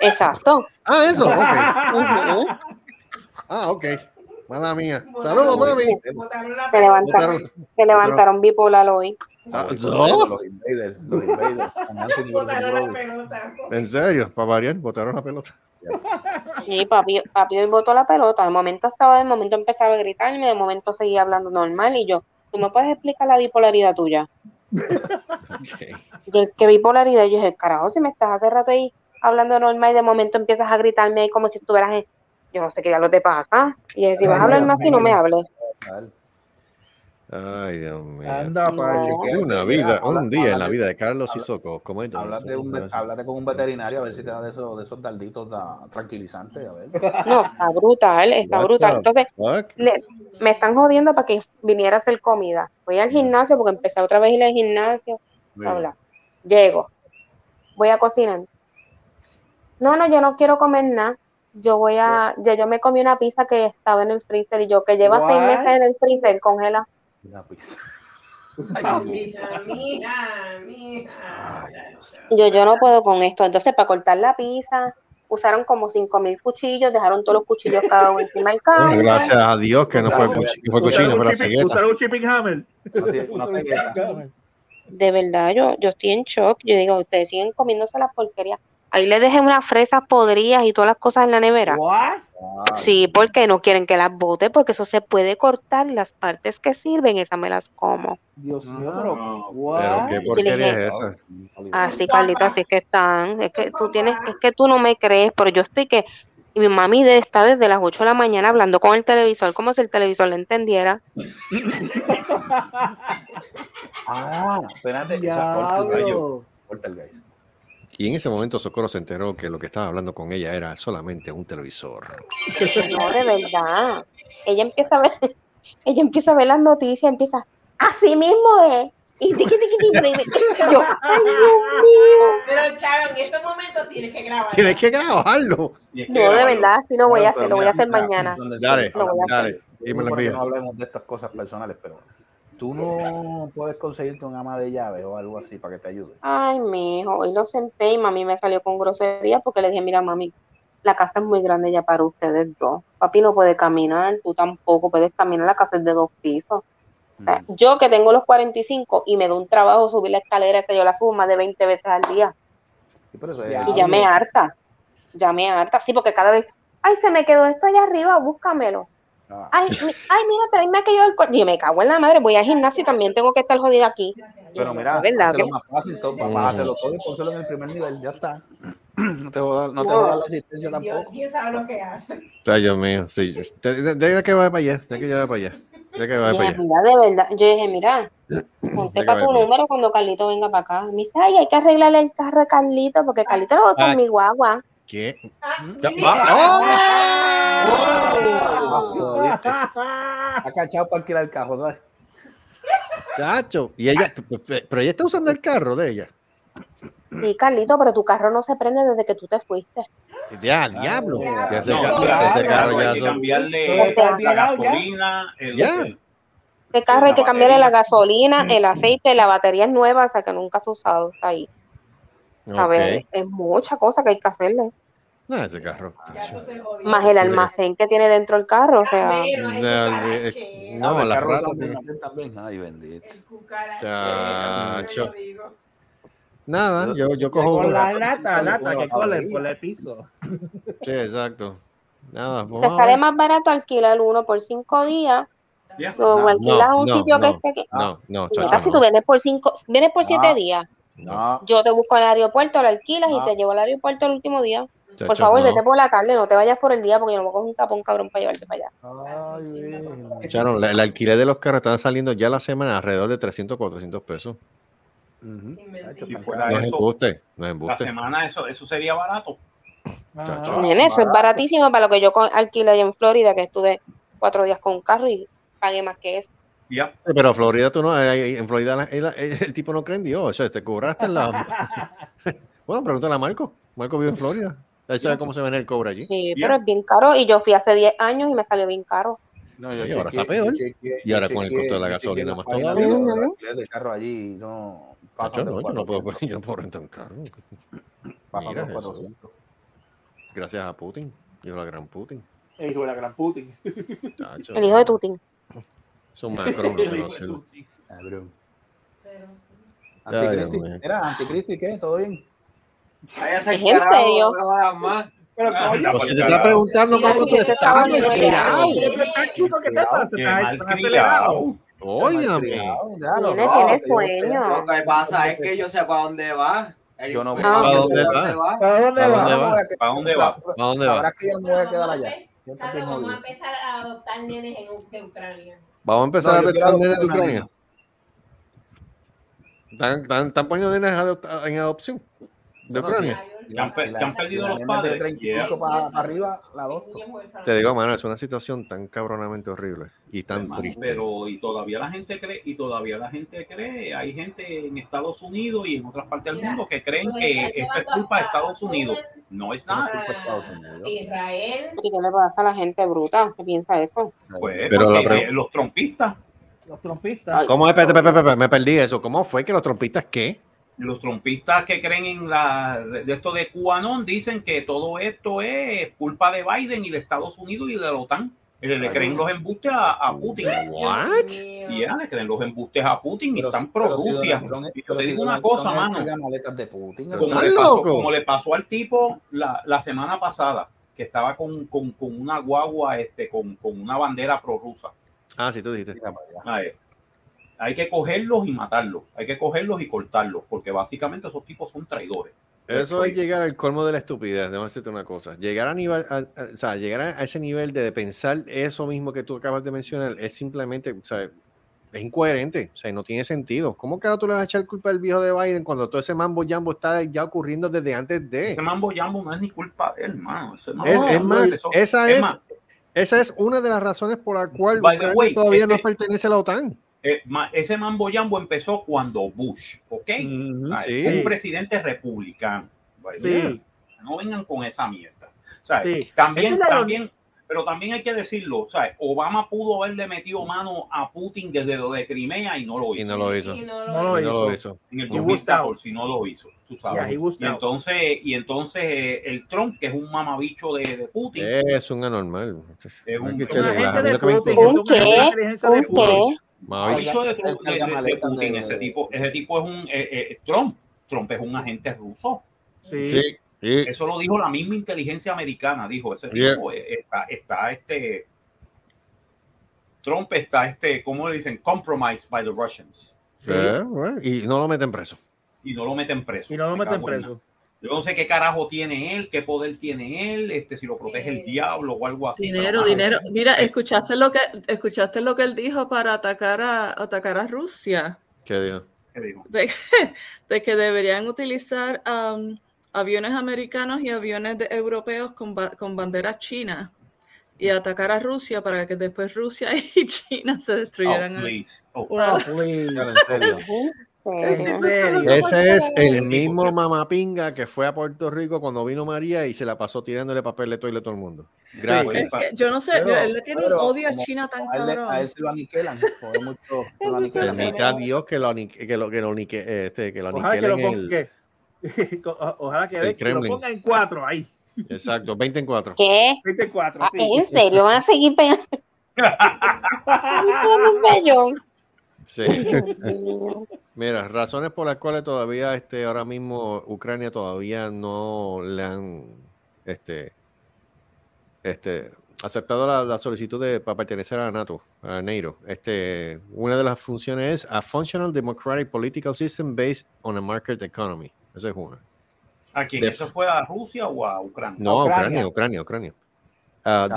Speaker 12: Exacto.
Speaker 3: Ah, eso, ok.
Speaker 12: Ujú.
Speaker 3: Ah, ok. Mala mía. Saludos, mami.
Speaker 12: Se levantaron, se levantaron bipolar hoy.
Speaker 3: Ah,
Speaker 6: Los
Speaker 3: ¿no?
Speaker 6: invaders, los invaders.
Speaker 10: Botaron la
Speaker 6: Brothers.
Speaker 10: pelota.
Speaker 3: En serio, para variar, botaron la pelota.
Speaker 12: Sí, papi, papi hoy botó la pelota. De momento estaba, de momento empezaba a gritarme, de momento seguía hablando normal y yo, ¿tú me puedes explicar la bipolaridad tuya? Y el, ¿Qué bipolaridad? Yo dije, carajo, si me estás hace rato ahí hablando normal y de momento empiezas a gritarme ahí como si estuvieras en... Yo no sé qué ya lo te pasa. Y dije, si vas a hablarme así, no me hables.
Speaker 3: Ay, Dios mío.
Speaker 7: Anda,
Speaker 12: No.
Speaker 3: Una vida, un día en la vida de Carlos Isoko. ¿Cómo es?
Speaker 6: Háblate, un ve- háblate con un veterinario a ver si te da de esos, de esos darditos da- tranquilizantes. A ver.
Speaker 12: No, está brutal, está
Speaker 3: What
Speaker 12: brutal. Entonces, le- me están jodiendo para que viniera a hacer comida. Voy al gimnasio porque empecé otra vez a ir al gimnasio. bla, bla. Llego, voy a cocinar. No, no, yo no quiero comer nada. Yo voy a, ya yo me comí una pizza que estaba en el freezer y yo que lleva seis meses en el freezer congela.
Speaker 6: Una pizza.
Speaker 10: Mija, mija, mija.
Speaker 12: Yo, yo no puedo con esto. Entonces, para cortar la pizza, usaron como cinco mil cuchillos, dejaron todos los cuchillos cada uno encima del
Speaker 3: Bueno,
Speaker 12: counter.
Speaker 3: gracias a Dios que no fue, cuchi- que fue cuchillo, fue la cegueta.
Speaker 7: usaron un chipping hammer.
Speaker 6: Una cegueta.
Speaker 12: De verdad, yo, yo estoy en shock. Yo digo, ustedes siguen comiéndose las porquerías. Ahí les dejé unas fresas podridas y todas las cosas en la nevera.
Speaker 7: What?
Speaker 12: Sí, porque no quieren que las bote, porque eso se puede cortar. Las partes que sirven, esas me las como.
Speaker 7: Dios mío, pero.
Speaker 3: Pero qué porquería
Speaker 12: dije-
Speaker 3: es esa.
Speaker 12: Así, Carlito, así es que están. Es que tú tienes, es que tú no me crees, pero yo estoy que. Y mi mami de- está desde las 8 de la mañana hablando con el televisor, como si el televisor le entendiera.
Speaker 6: Ah, espérate. esa corta el gallo. Corta el guys.
Speaker 3: Y en ese momento Socorro se enteró que lo que estaba hablando con ella era solamente un televisor.
Speaker 12: No, de verdad. Ella empieza a ver, ella empieza a ver las noticias, empieza, así mismo es. Y yo, ay Dios mío.
Speaker 10: Pero, Charo, en ese momento tienes que grabar.
Speaker 3: Tienes que grabarlo.
Speaker 12: No, de verdad, así lo voy a hacer, lo voy a hacer mañana.
Speaker 3: Dale,
Speaker 6: sea,
Speaker 12: Lo voy a
Speaker 3: dale.
Speaker 12: hacer.
Speaker 3: Y me lo
Speaker 6: no hablemos de estas cosas personales, pero tú no puedes conseguirte un ama de llaves o algo así para que te ayude.
Speaker 12: Ay, mi hijo, hoy lo senté y mami me salió con grosería porque le dije, mira, mami, la casa es muy grande ya para ustedes dos. Papi no puede caminar, tú tampoco puedes caminar, la casa es de dos pisos. O sea, yo que tengo los 45 y me da un trabajo subir la escalera, esa yo la subo más de 20 veces al día.
Speaker 6: Y por eso es-.
Speaker 12: Y ya me harta, ya me harta, sí, porque cada vez, ay, se me quedó esto allá arriba, búscamelo.
Speaker 6: Ah,
Speaker 12: Ay, mi- ay, mira, tráeme aquello del cuarto. Y yo me cago en la madre, voy al gimnasio y también tengo que estar jodida aquí.
Speaker 6: Pero mira,
Speaker 12: que-
Speaker 6: más fácil, todo, vas
Speaker 3: Mm.
Speaker 6: a hacerlo todo y pónselo en el primer nivel, ya está. No te va a dar, no te
Speaker 12: No.
Speaker 6: va a dar la asistencia
Speaker 10: Dios,
Speaker 6: tampoco.
Speaker 10: Dios sabe lo que hace.
Speaker 3: Ay, Dios mío. Sí. De, de- de que vaya para allá. De que vaya para allá. De que vaya
Speaker 12: Yo
Speaker 3: para
Speaker 12: dije,
Speaker 3: allá.
Speaker 12: mira, de verdad, yo dije, mira, ponte para tu número cuando Carlito venga para acá. Me dice, ay, hay que arreglarle el carro a Carlito porque Carlito no usa
Speaker 3: Ay.
Speaker 12: mi guagua.
Speaker 3: ¿Qué?
Speaker 10: Ah.
Speaker 3: ¡Ah!
Speaker 6: Ah. Ha cachado para alquilar el carro, ¿sabes?
Speaker 3: Chacho. Y ella, pero ella está usando el carro de ella.
Speaker 12: Sí, Carlito, pero tu carro no se prende desde que tú te fuiste.
Speaker 3: Ya, diablo.
Speaker 10: Ya,
Speaker 3: Ya ese,
Speaker 10: no,
Speaker 3: ca-
Speaker 10: ya,
Speaker 3: carro
Speaker 4: hay que cambiarle la gasolina, el,
Speaker 3: Ya.
Speaker 12: Este carro hay que cambiarle la gasolina, el aceite, la batería es nueva, o sea que nunca se ha usado, está ahí. A ver, es mucha cosa que hay que hacerle.
Speaker 3: No, ese carro.
Speaker 12: Más el
Speaker 3: sí.
Speaker 12: almacén que tiene dentro el carro, o sea.
Speaker 10: Menos el
Speaker 3: eh, No,
Speaker 6: Ah, el carro almacén también. Ay, bendito.
Speaker 10: El.
Speaker 3: Nada, yo, yo cojo
Speaker 7: Con la lata, lata, que colen por el piso.
Speaker 3: Sí, exacto. Nada,
Speaker 12: Te sale más barato alquilar uno por cinco días
Speaker 6: No,
Speaker 12: alquilas
Speaker 3: no,
Speaker 12: un
Speaker 3: no,
Speaker 12: sitio que
Speaker 3: no.
Speaker 12: esté que.
Speaker 3: No, no,
Speaker 12: Mira,
Speaker 3: chacho.
Speaker 12: si
Speaker 3: no.
Speaker 12: tú vienes por cinco, vienes por siete
Speaker 6: No.
Speaker 12: días,
Speaker 6: No,
Speaker 12: yo te busco al aeropuerto, lo alquilas y te llevo al aeropuerto el último día.
Speaker 3: Chacho,
Speaker 12: Por favor,
Speaker 3: no.
Speaker 12: vete por la tarde, no te vayas por el día porque yo no voy a coger un tapón cabrón para llevarte para allá.
Speaker 6: Ay.
Speaker 3: Charon, el alquiler de los carros están saliendo ya la semana alrededor de 300, 400 pesos.
Speaker 4: Si fuera
Speaker 3: No
Speaker 4: eso,
Speaker 3: embuste, no es
Speaker 4: la
Speaker 3: embuste.
Speaker 4: semana eso, eso sería barato.
Speaker 3: Chacho.
Speaker 12: Nene, eso es baratísimo para lo que yo alquilé allá en Florida, que estuve cuatro días con un carro y pagué más que eso.
Speaker 3: Sí, Pero Florida, tú no, eh, en Florida la- el, el tipo no cree en Dios, o sea, te cobraste en la... bueno, pregúntale a Marco. Marco vive en Florida. Él sabe cómo se vende el cobre allí.
Speaker 12: Sí, pero es bien caro. Y yo fui hace 10 años y me salió bien caro.
Speaker 6: No,
Speaker 3: Y ahora está peor. Y ahora con el costo de la gasolina más todavía.
Speaker 6: de carro allí no pasan de
Speaker 3: no, yo no puedo,
Speaker 6: 400.
Speaker 3: yo no puedo rentar un carro. Mira
Speaker 6: de
Speaker 3: eso.
Speaker 6: 400.
Speaker 3: Gracias a Putin. Yo la gran Putin.
Speaker 7: El hijo de la gran Putin.
Speaker 12: El hijo de Tutin.
Speaker 3: Son macro, no
Speaker 7: El
Speaker 3: me
Speaker 7: hijo
Speaker 3: lo.
Speaker 7: Tutin.
Speaker 6: Cabrón. Anticristi, mira, Anticristi, ¿qué? ¿Todo bien?
Speaker 9: Váyase
Speaker 12: ¿Es
Speaker 9: al
Speaker 12: en
Speaker 9: carajo,
Speaker 12: serio?
Speaker 9: no más.
Speaker 7: Pero coño,
Speaker 3: Pues si te está preguntando cómo
Speaker 7: tú estás chico, ¿qué te pasa? Estás- acelerado.
Speaker 12: Tiene, sueño.
Speaker 9: Lo que pasa es que yo sé para dónde va.
Speaker 6: Yo no
Speaker 12: voy.
Speaker 3: ¿Para dónde
Speaker 9: sé
Speaker 3: va?
Speaker 7: ¿Para dónde
Speaker 3: ¿Para
Speaker 7: va?
Speaker 4: ¿Para dónde va?
Speaker 3: ¿Para dónde va?
Speaker 6: Sabrás que yo no me voy a quedar allá.
Speaker 10: Vamos a empezar a adoptar nenes en, Ucrania.
Speaker 3: Vamos a empezar
Speaker 6: No,
Speaker 3: a adoptar nenes de Ucrania. Están, están, están poniendo nenes en adopción de Ucrania.
Speaker 4: Que han, pe-
Speaker 6: Si la-
Speaker 4: que han
Speaker 6: si
Speaker 4: perdido
Speaker 6: la
Speaker 4: los padres.
Speaker 6: 35 para, para arriba, la adopto.
Speaker 3: Te digo, mano, es una situación tan cabronamente horrible y tan
Speaker 4: Hermano,
Speaker 3: triste.
Speaker 4: Pero y todavía la gente cree, y todavía la gente cree, hay gente en Estados Unidos y en otras partes del
Speaker 10: Mira,
Speaker 4: mundo que creen que esto es culpa de Estados Unidos. No es
Speaker 6: No es
Speaker 4: nada.
Speaker 6: culpa de Estados Unidos.
Speaker 10: Israel.
Speaker 12: ¿Y qué le pasa a la gente bruta que piensa eso?
Speaker 4: Pues,
Speaker 3: Pero la
Speaker 4: eh, los trompistas,
Speaker 7: Los trompistas.
Speaker 3: ¿Cómo me perdí eso. ¿Cómo fue que los trompistas qué?
Speaker 4: Los trompistas que creen en la de esto de QAnon dicen que todo esto es culpa de Biden y de Estados Unidos y de la OTAN. Eh, Le creen los embustes a, a Putin.
Speaker 3: What?
Speaker 4: Y ya, le creen los embustes a Putin y
Speaker 6: Pero
Speaker 4: están
Speaker 6: si-
Speaker 4: pro
Speaker 6: si
Speaker 4: Rusia. Y yo te
Speaker 6: si
Speaker 4: digo una cosa, mano.
Speaker 6: de Putin.
Speaker 4: como
Speaker 3: ¿Estás
Speaker 4: le, pasó, como le pasó al tipo la, la semana pasada, que estaba con, con, con una guagua, este, con, con una bandera prorrusa.
Speaker 3: Ah, sí, tú dijiste.
Speaker 6: Mira para allá.
Speaker 4: A ver, Hay que cogerlos y matarlos, hay que cogerlos y cortarlos, porque básicamente esos tipos son traidores.
Speaker 3: Eso es llegar al colmo de la estupidez, déjame decirte una cosa. Llegar a nivel, a- a- o sea, llegar a ese nivel de, pensar eso mismo que tú acabas de mencionar es simplemente, o sea, es incoherente, o sea, no tiene sentido. ¿Cómo que ahora tú le vas a echar culpa al viejo de Biden cuando todo ese mambo jambo está ya ocurriendo desde antes de?
Speaker 4: Ese mambo jambo no es ni culpa de él. Ese mambo
Speaker 3: Es, es más, esa
Speaker 4: es
Speaker 3: es,
Speaker 4: más,
Speaker 3: esa es una de las razones por la cual Ucrania
Speaker 4: way,
Speaker 3: todavía no
Speaker 4: este-
Speaker 3: pertenece a la OTAN.
Speaker 4: Eh, ma- ese mambo jambo empezó cuando Bush, ¿ok? Ah,
Speaker 3: sí.
Speaker 4: Un presidente republicano.
Speaker 7: Sí.
Speaker 4: No vengan con esa mierda.
Speaker 7: Sí.
Speaker 4: También,
Speaker 7: es
Speaker 4: también, pero también hay que decirlo, sea, Obama pudo haberle metido mano a Putin desde lo de Crimea y no lo hizo.
Speaker 3: Y no lo hizo.
Speaker 10: Y no
Speaker 7: No
Speaker 10: lo
Speaker 3: no
Speaker 7: hizo.
Speaker 4: En el
Speaker 7: He was
Speaker 4: 2014 y no lo hizo, tú sabes.
Speaker 7: Yeah,
Speaker 4: y entonces, y entonces eh, el Trump, que es un mamabicho de, de Putin,
Speaker 3: Es un anormal.
Speaker 4: Es un-
Speaker 3: que
Speaker 4: un
Speaker 3: echarle
Speaker 7: agente
Speaker 3: ganas. A mí
Speaker 7: de Putin,
Speaker 12: ¿Un
Speaker 7: una
Speaker 12: qué? ¿Un
Speaker 7: Putin.
Speaker 12: qué?
Speaker 4: Bicho de,
Speaker 6: Él
Speaker 4: de- de- Putin, ese tipo, ese tipo es un eh, eh, Trump. Trump es un agente ruso.
Speaker 7: Sí.
Speaker 3: Sí, sí.
Speaker 4: Eso lo dijo la misma inteligencia americana, dijo ese tipo eh, está, está este Trump está este, ¿cómo le dicen? Compromised by the Russians.
Speaker 3: Sí, bueno, y no lo meten preso.
Speaker 4: Y no lo meten preso.
Speaker 7: Y no lo
Speaker 4: Me
Speaker 7: meten preso.
Speaker 4: Yo no sé qué carajo tiene él, qué poder tiene él, este, si lo protege el
Speaker 10: Eh,
Speaker 4: diablo o algo así.
Speaker 5: Dinero, dinero. Mira, escuchaste lo que escuchaste lo que él dijo para atacar a atacar a Rusia,
Speaker 3: ¿Qué dijo?
Speaker 5: de, de que deberían utilizar um, aviones americanos y aviones de- europeos con, ba- con banderas chinas y atacar a Rusia para que después Rusia y China se
Speaker 4: Oh,
Speaker 5: destruyeran.
Speaker 4: please. Oh,
Speaker 7: Oh, please.
Speaker 6: Ya, en serio.
Speaker 7: En serio.
Speaker 3: Ese es el mismo mamapinga que fue a Puerto Rico cuando vino María y se la pasó tirándole papel de toile a todo el mundo.
Speaker 5: Es
Speaker 3: Gracias.
Speaker 5: que yo no sé,
Speaker 6: Pero-
Speaker 5: él le tiene un
Speaker 6: pero
Speaker 5: odio a China tan
Speaker 6: A él,
Speaker 5: cabrón.
Speaker 6: a él se lo aniquilan.
Speaker 3: Permita a Dios que lo, que lo, que lo, anique- este, que lo
Speaker 7: Ojalá que lo
Speaker 3: aniquilen el...
Speaker 7: ponga. que- o- Ojalá que,
Speaker 3: el
Speaker 7: que lo
Speaker 3: Kremlin.
Speaker 7: ponga en cuatro ahí.
Speaker 3: Exacto, 20 en 4.
Speaker 12: ¿Qué?
Speaker 7: 24,
Speaker 12: Ah,
Speaker 7: sí.
Speaker 12: ¿En serio? ¿Van a seguir pegando? Pellón.
Speaker 3: Sí. Mira, razones por las cuales todavía este, ahora mismo Ucrania todavía no le han este, este, aceptado la, la solicitud de, para pertenecer a NATO, a NATO. Este, una de las funciones es a functional democratic political system based on a market economy. Esa es una.
Speaker 4: ¿A quién?
Speaker 3: de-
Speaker 4: ¿Eso fue a Rusia o a Ucrania?
Speaker 3: No, a
Speaker 7: Ucrania.
Speaker 3: Ucrania, Ucrania, Ucrania. Uh,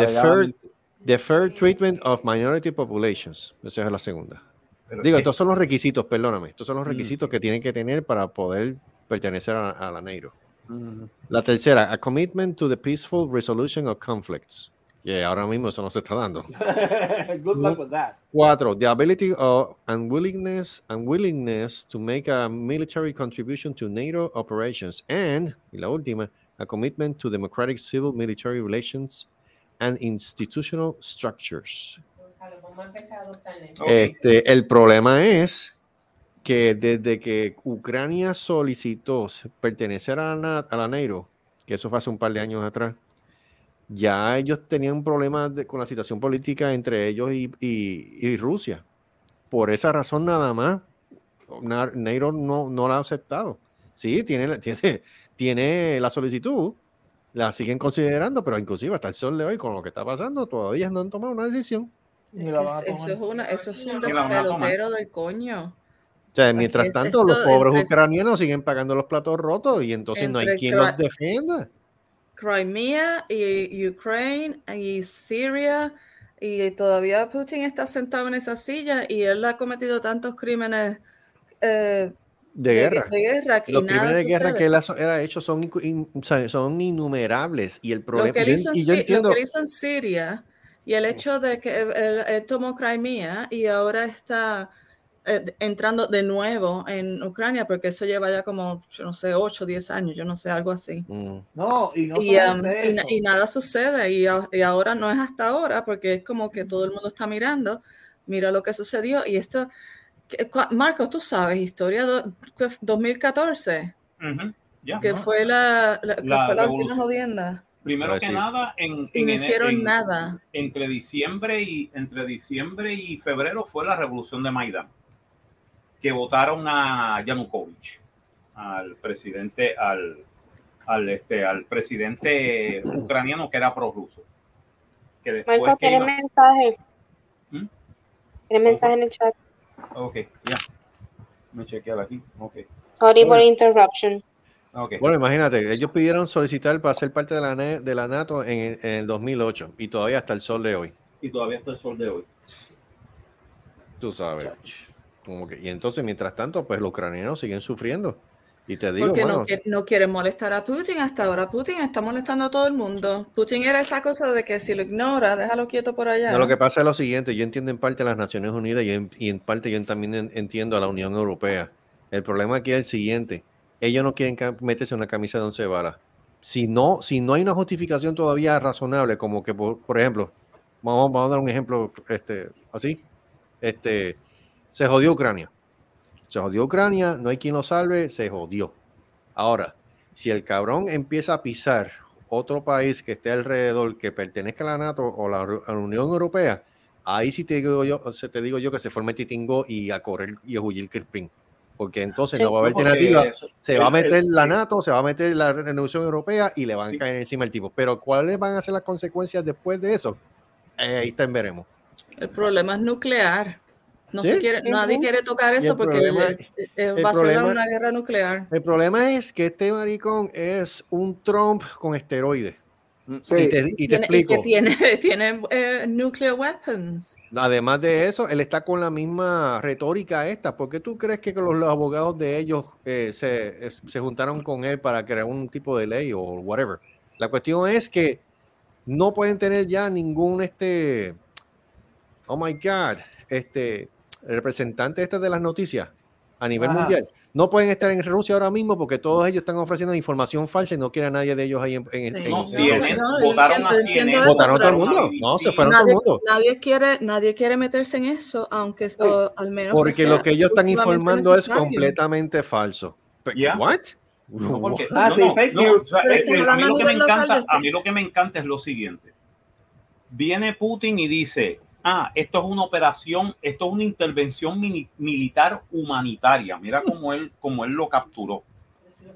Speaker 3: the fair treatment of minority populations. Esa es la segunda.
Speaker 4: Pero
Speaker 3: Digo,
Speaker 4: es-
Speaker 3: estos son los requisitos, perdóname. Estos son los
Speaker 4: Mm.
Speaker 3: requisitos que tienen que tener para poder pertenecer a, a la NATO.
Speaker 6: Ujú.
Speaker 3: La tercera, a commitment to the peaceful resolution of conflicts. Que ahora mismo eso no se está dando.
Speaker 7: Good luck with that.
Speaker 3: Cuatro, the ability of and willingness and willingness to make a military contribution to NATO operations. And, y la última, a commitment to democratic civil military relations and institutional structures. Este, el problema es que desde que Ucrania solicitó pertenecer a la, a la NATO, que eso fue hace un par de años atrás, ya ellos tenían problemas de- con la situación política entre ellos y, y- y Rusia. Por esa razón nada más, Na- NATO no, no la ha aceptado. Sí, tiene, la- tiene, tiene la solicitud, la siguen considerando, pero inclusive hasta el sol de hoy, con lo que está pasando, todavía no han tomado una decisión.
Speaker 5: Eso es, una, eso es un despelotero del coño.
Speaker 3: O sea, mientras tanto, los
Speaker 5: esto
Speaker 3: pobres
Speaker 5: entre-
Speaker 3: ucranianos siguen pagando los platos rotos y entonces no hay quien los defienda.
Speaker 5: Crimea y Ukraine y Siria y todavía Putin está sentado en esa silla y él ha cometido tantos crímenes eh,
Speaker 3: De guerra.
Speaker 5: de guerra que
Speaker 3: Los
Speaker 5: nada
Speaker 3: crímenes de guerra que él ha, él ha hecho son, in- son innumerables. Y el
Speaker 5: Lo
Speaker 3: problema.
Speaker 5: que, él hizo en
Speaker 3: y yo
Speaker 5: Si- lo
Speaker 3: entiendo.
Speaker 5: que él hizo en Siria y el hecho de que él, él- él tomó Crimea y ahora está eh, entrando de nuevo en Ucrania, porque eso lleva ya como, yo no sé, 8 o 10 años, yo no sé, algo así.
Speaker 3: Mm.
Speaker 7: No, y no
Speaker 5: Y, um, y y nada sucede y, y ahora no es hasta ahora porque es como que todo el mundo está mirando, mira lo que sucedió y esto, Marcos, tú sabes, historia do- que f- 2014,
Speaker 4: Ujú, ya,
Speaker 5: que
Speaker 4: ¿no?
Speaker 5: fue la, la- que
Speaker 4: La
Speaker 5: fue la última jodienda.
Speaker 4: Primero que nada, en,
Speaker 5: Y
Speaker 4: en
Speaker 5: no
Speaker 4: ene-
Speaker 5: hicieron
Speaker 4: en-
Speaker 5: nada.
Speaker 4: entre diciembre y entre diciembre y febrero fue la revolución de Maidán, que votaron a Yanukovych, al presidente, al, al este, al presidente ucraniano que era prorruso. Que después
Speaker 12: Marco,
Speaker 4: que
Speaker 12: tiene
Speaker 4: iba-
Speaker 12: mensaje.
Speaker 4: ¿Mm?
Speaker 12: Tiene mensaje en el chat.
Speaker 4: Ok, ya. Me chequear aquí. Ok.
Speaker 12: Sorry for interruption.
Speaker 4: Ok.
Speaker 3: Bueno, imagínate, ellos pidieron solicitar para ser parte de la, ne- de la NATO en, el- en el 2008 y todavía hasta el sol de hoy.
Speaker 4: Y todavía está el sol de hoy.
Speaker 3: Tú sabes. Como que, y entonces, mientras tanto, pues los ucranianos siguen sufriendo. Y te digo,
Speaker 5: Porque
Speaker 3: bueno,
Speaker 5: no, no quiere molestar a Putin. Hasta ahora Putin está molestando a todo el mundo. Putin era esa cosa de que si lo ignora, déjalo quieto por allá.
Speaker 3: No, lo que pasa es lo siguiente, yo entiendo en parte a las Naciones Unidas y en, y en parte yo también en- entiendo a la Unión Europea. El problema aquí es el siguiente, ellos no quieren meterse una camisa de once varas. Si no, si no hay una justificación todavía razonable, como que, por, por ejemplo, vamos, a dar un ejemplo este, así, este, se jodió Ucrania. Se jodió Ucrania, no hay quien lo salve, se jodió. Ahora, si el cabrón empieza a pisar otro país que esté alrededor, que pertenezca a la NATO o la, a la Unión Europea, ahí sí te digo yo, te digo yo que se forme Titingo y a correr y a huir Kirpin. Porque entonces
Speaker 12: Sí.
Speaker 3: no va a haber alternativa.
Speaker 4: eso-
Speaker 3: Se va a meter
Speaker 4: el-
Speaker 3: la. NATO, se va a meter la Unión Europea y le van
Speaker 4: Sí.
Speaker 3: a caer encima el tipo. Pero ¿cuáles van a ser las consecuencias después de eso? Eh, ahí está, veremos.
Speaker 5: El problema es nuclear. No
Speaker 3: Sí.
Speaker 5: se quiere, nadie quiere tocar eso porque
Speaker 3: problema-
Speaker 5: eh, eh, va a ser una guerra nuclear.
Speaker 3: El problema es que este maricón es un Trump con esteroides.
Speaker 7: Sí.
Speaker 3: Y te, y te
Speaker 5: Tiene- y
Speaker 3: explico.
Speaker 5: que tiene, tiene eh, nuclear weapons.
Speaker 3: Además de eso, él está con la misma retórica esta. ¿Por qué tú crees que los, los abogados de ellos eh, se, se juntaron con él para crear un tipo de ley o whatever? La cuestión es que no pueden tener ya ningún este, oh my God, este representante este de las noticias a nivel
Speaker 7: Ajá.
Speaker 3: mundial. No pueden estar en Rusia ahora mismo porque todos ellos están ofreciendo información falsa y no quiere a nadie de ellos ahí en, en-
Speaker 5: Sí.
Speaker 3: en-
Speaker 4: No,
Speaker 3: en
Speaker 4: CNN,
Speaker 3: Rusia.
Speaker 5: No,
Speaker 4: votaron a CNN.
Speaker 3: todo el mundo. No, se fueron todo el
Speaker 5: Nadie,
Speaker 3: mundo.
Speaker 5: nadie quiere, nadie quiere meterse en eso, aunque o al menos que
Speaker 3: Porque
Speaker 5: sea
Speaker 3: lo que ellos están informando es completamente falso. ¿What?
Speaker 4: No, porque-
Speaker 7: Ah,
Speaker 4: no,
Speaker 7: sí,
Speaker 4: no,
Speaker 7: fake
Speaker 4: no,
Speaker 7: news.
Speaker 4: o sea,
Speaker 5: Pero
Speaker 4: eh,
Speaker 5: estás
Speaker 4: eh, a mí
Speaker 5: hablando
Speaker 4: lo
Speaker 5: a
Speaker 4: que me
Speaker 5: nivel local,
Speaker 4: encanta,
Speaker 5: yo estoy-
Speaker 4: a mí lo que me encanta es lo siguiente. Viene Putin y dice, ah, esto es una operación, esto es una intervención mini- militar humanitaria. Mira cómo él, cómo él lo capturó.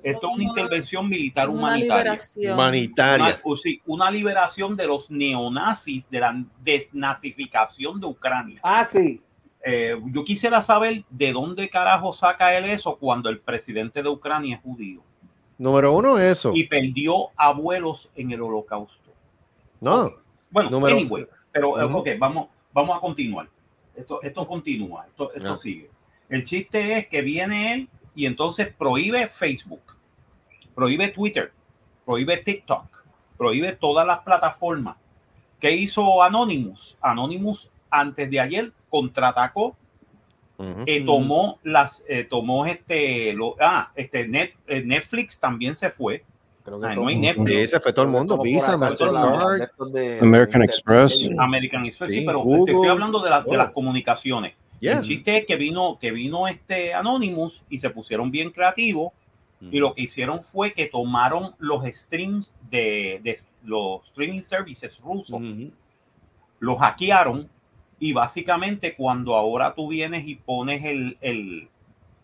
Speaker 4: Esto es una intervención militar
Speaker 5: Una
Speaker 4: humanitaria.
Speaker 5: liberación.
Speaker 3: Humanitaria.
Speaker 4: Una, o sí, una liberación de los neonazis, de la desnazificación de Ucrania.
Speaker 7: Ah, sí.
Speaker 4: Eh, yo quisiera saber de dónde carajo saca él eso cuando el presidente de Ucrania es judío
Speaker 3: Número uno, eso.
Speaker 4: y perdió abuelos en el holocausto.
Speaker 3: No.
Speaker 4: Bueno,
Speaker 3: Número-
Speaker 4: anyway, pero ok, vamos, vamos a continuar. Esto, esto continúa, esto, esto sigue. El chiste es que viene él y entonces prohíbe Facebook, prohíbe Twitter, prohíbe TikTok, prohíbe todas las plataformas. ¿Qué hizo Anonymous? Anonymous antes de ayer contraatacó eh, tomó las eh, tomó este lo, ah este Net- eh, Netflix también se fue
Speaker 6: Creo que
Speaker 4: Ay,
Speaker 6: todo
Speaker 4: no hay Netflix.
Speaker 3: Sí, se fue todo el mundo. Visa, Mastercard.
Speaker 8: American
Speaker 6: de-
Speaker 8: Express.
Speaker 4: American Express, sí,
Speaker 3: Sí,
Speaker 4: pero
Speaker 3: Google.
Speaker 4: te estoy hablando de, la- de
Speaker 3: Oh.
Speaker 4: las comunicaciones.
Speaker 3: Yeah.
Speaker 4: El chiste es que vino, que vino este Anonymous y se pusieron bien creativos y lo que hicieron fue que tomaron los streams de, de los streaming services rusos, los hackearon y básicamente cuando ahora tú vienes y pones el, el,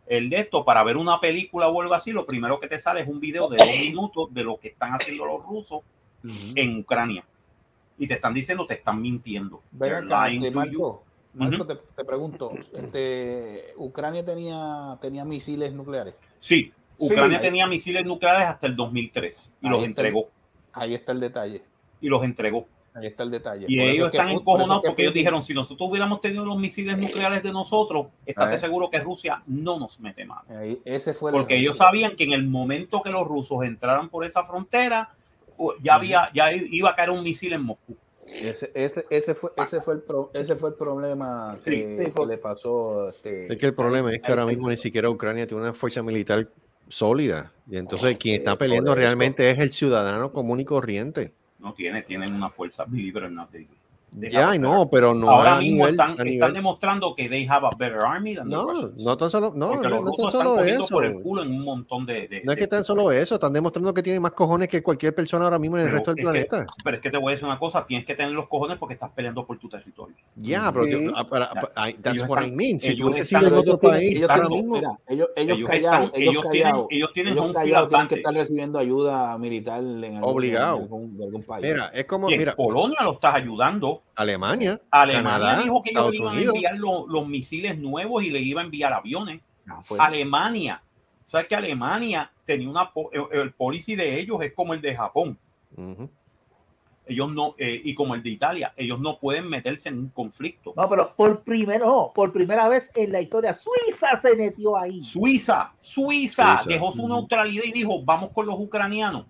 Speaker 4: el de esto para ver una película o algo así, lo primero que te sale es un video de dos minutos de lo que están haciendo los rusos en Ucrania. Y te están diciendo, te están mintiendo.
Speaker 6: Ven
Speaker 4: They're
Speaker 6: acá,
Speaker 4: lying
Speaker 6: este. Marco, Marco, te, te pregunto, este, ¿Ucrania tenía, tenía misiles nucleares?
Speaker 4: Sí, Ucrania tenía misiles nucleares hasta el 2003 y
Speaker 6: Ahí
Speaker 4: los
Speaker 6: el-
Speaker 4: entregó.
Speaker 6: Ahí está el detalle.
Speaker 4: Y los entregó.
Speaker 6: Ahí está el detalle.
Speaker 4: Y
Speaker 6: Por
Speaker 4: ellos
Speaker 6: es que
Speaker 4: están
Speaker 6: por eso
Speaker 4: encojonados
Speaker 6: que
Speaker 4: porque ellos dijeron, si nosotros hubiéramos tenido los misiles nucleares de nosotros, estate seguro que Rusia no nos mete mano.
Speaker 6: Ahí- ese fue el
Speaker 4: Porque ellos sabían que en el momento que los rusos entraran por esa frontera, ya había, ya iba a caer un misil en Moscú.
Speaker 6: Ese, ese, ese, fue, ese, fue el pro- ese fue el problema que,
Speaker 4: Sí, sí,
Speaker 6: que le pasó. Este,
Speaker 3: Es que el problema es que ahora mismo ni siquiera Ucrania tiene una fuerza militar sólida. Y entonces quien está
Speaker 6: Eh,
Speaker 3: peleando
Speaker 6: por eso.
Speaker 3: realmente es el ciudadano común y corriente.
Speaker 4: No tiene, tienen una fuerza believe it or not.
Speaker 3: Ya,
Speaker 4: a
Speaker 3: no, pero no
Speaker 4: Ahora
Speaker 3: a
Speaker 4: mismo
Speaker 3: nivel-
Speaker 4: están,
Speaker 3: a
Speaker 4: están
Speaker 3: nivel-
Speaker 4: demostrando que they have a better army than the
Speaker 3: No, no tan solo, no, no, no tan
Speaker 4: están
Speaker 3: solo eso.
Speaker 4: por el culo en un montón de... de-
Speaker 3: No es que tan solo eso, están demostrando que tienen más cojones que cualquier persona ahora mismo en el
Speaker 4: Pero
Speaker 3: resto del
Speaker 4: es que-
Speaker 3: planeta.
Speaker 4: pero es que te voy a decir una cosa, tienes que tener los cojones porque estás peleando por tu territorio.
Speaker 3: Ya, pero
Speaker 4: Sí.
Speaker 3: tío, ah, para- para- I- that's
Speaker 4: Ellos
Speaker 3: what I
Speaker 4: están-
Speaker 3: mean. Si hubieses
Speaker 4: están-
Speaker 3: sido en
Speaker 6: Pero
Speaker 3: otro
Speaker 6: ellos tienen-
Speaker 3: país,
Speaker 6: ellos
Speaker 3: ahora
Speaker 6: tienen-
Speaker 3: mismo.
Speaker 6: mira, ellos, ellos,
Speaker 4: Ellos
Speaker 6: callados,
Speaker 4: están-
Speaker 6: ellos,
Speaker 4: tienen-
Speaker 6: callados,
Speaker 4: ellos tienen
Speaker 6: ellos callados tienen que estar recibiendo ayuda militar en algún,
Speaker 3: Obligado.
Speaker 6: en algún, de algún país.
Speaker 3: Mira, es como, mira,
Speaker 4: Polonia lo estás ayudando.
Speaker 3: Alemania,
Speaker 4: Alemania
Speaker 3: Canadá,
Speaker 4: dijo que ellos iban
Speaker 3: Unidos.
Speaker 4: a enviar lo- los misiles nuevos y le iban a enviar aviones.
Speaker 6: No, pues,
Speaker 4: Alemania. ¿Sabes que Alemania tenía una... El, el policy de ellos es como el de Japón. Ellos no... eh, y como el de Italia. Ellos no pueden meterse en un conflicto.
Speaker 7: No, pero por primero, no, por primera vez en la historia, Suiza se metió ahí.
Speaker 4: Suiza, Suiza,
Speaker 3: Suiza.
Speaker 4: dejó su neutralidad y dijo, vamos con los ucranianos.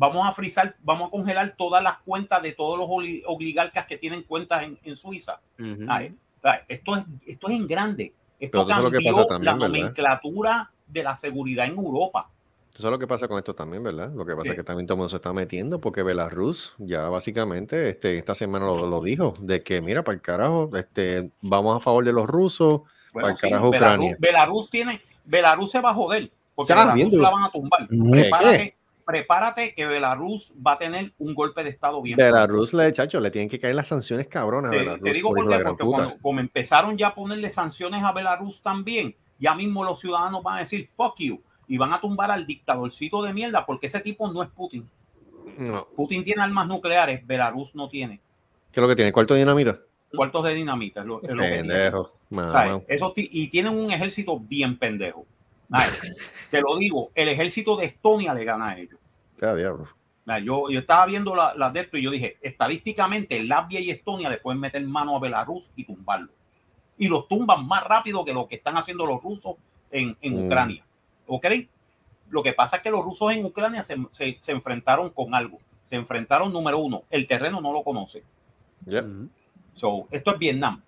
Speaker 4: Vamos a frizar, vamos a congelar todas las cuentas de todos los oli- oligarcas que tienen cuentas en, en Suiza. Ay, ay, Esto es, esto es en grande. Esto
Speaker 3: Pero sabes lo que
Speaker 4: cambió
Speaker 3: pasa también,
Speaker 4: la
Speaker 3: ¿verdad?
Speaker 4: nomenclatura de la seguridad en Europa.
Speaker 3: Eso es lo que pasa con esto también, ¿verdad? Lo que pasa
Speaker 4: Sí.
Speaker 3: es que también todo el mundo se está metiendo porque Belarus ya básicamente este, esta semana lo, lo dijo, de que mira, para el carajo, este, vamos a favor de los rusos, para el
Speaker 4: sí,
Speaker 3: carajo
Speaker 4: Belarus,
Speaker 3: Ucrania.
Speaker 4: Belarus tiene, Belarus se va a joder, porque
Speaker 3: Ah,
Speaker 4: Belarus la van a tumbar.
Speaker 3: ¿Qué,
Speaker 4: Prepárate, prepárate que Belarus va a tener un golpe de estado bien.
Speaker 3: Belarus, le, chacho, le tienen que caer las sanciones cabronas a
Speaker 4: Te,
Speaker 3: Belarus.
Speaker 4: te digo
Speaker 3: por
Speaker 4: porque
Speaker 3: puta.
Speaker 4: cuando, como empezaron ya a ponerle sanciones a Belarus también, ya mismo los ciudadanos van a decir fuck you y van a tumbar al dictadorcito de mierda porque ese tipo no es Putin.
Speaker 3: No.
Speaker 4: Putin tiene armas nucleares, Belarus no tiene.
Speaker 3: ¿Qué es lo que tiene? ¿Cuarto de dinamita?
Speaker 4: Cuartos de dinamita. es lo- es lo que tiene.
Speaker 3: Pendejo.
Speaker 4: ti- y tienen un ejército bien pendejo. Ay, te lo digo, el ejército de Estonia le gana a ellos.
Speaker 3: Ya, diablo.
Speaker 4: Yo, yo estaba viendo las la de esto y yo dije, estadísticamente Latvia y Estonia le pueden meter mano a Belarus y tumbarlo. Y los tumban más rápido que lo que están haciendo los rusos en, en
Speaker 3: Mm.
Speaker 4: Ucrania. ¿Ok? Lo que pasa es que los rusos en Ucrania se, se- se enfrentaron con algo. Se enfrentaron, número uno, el terreno no lo conoce.
Speaker 3: Yep.
Speaker 4: So, esto es Vietnam.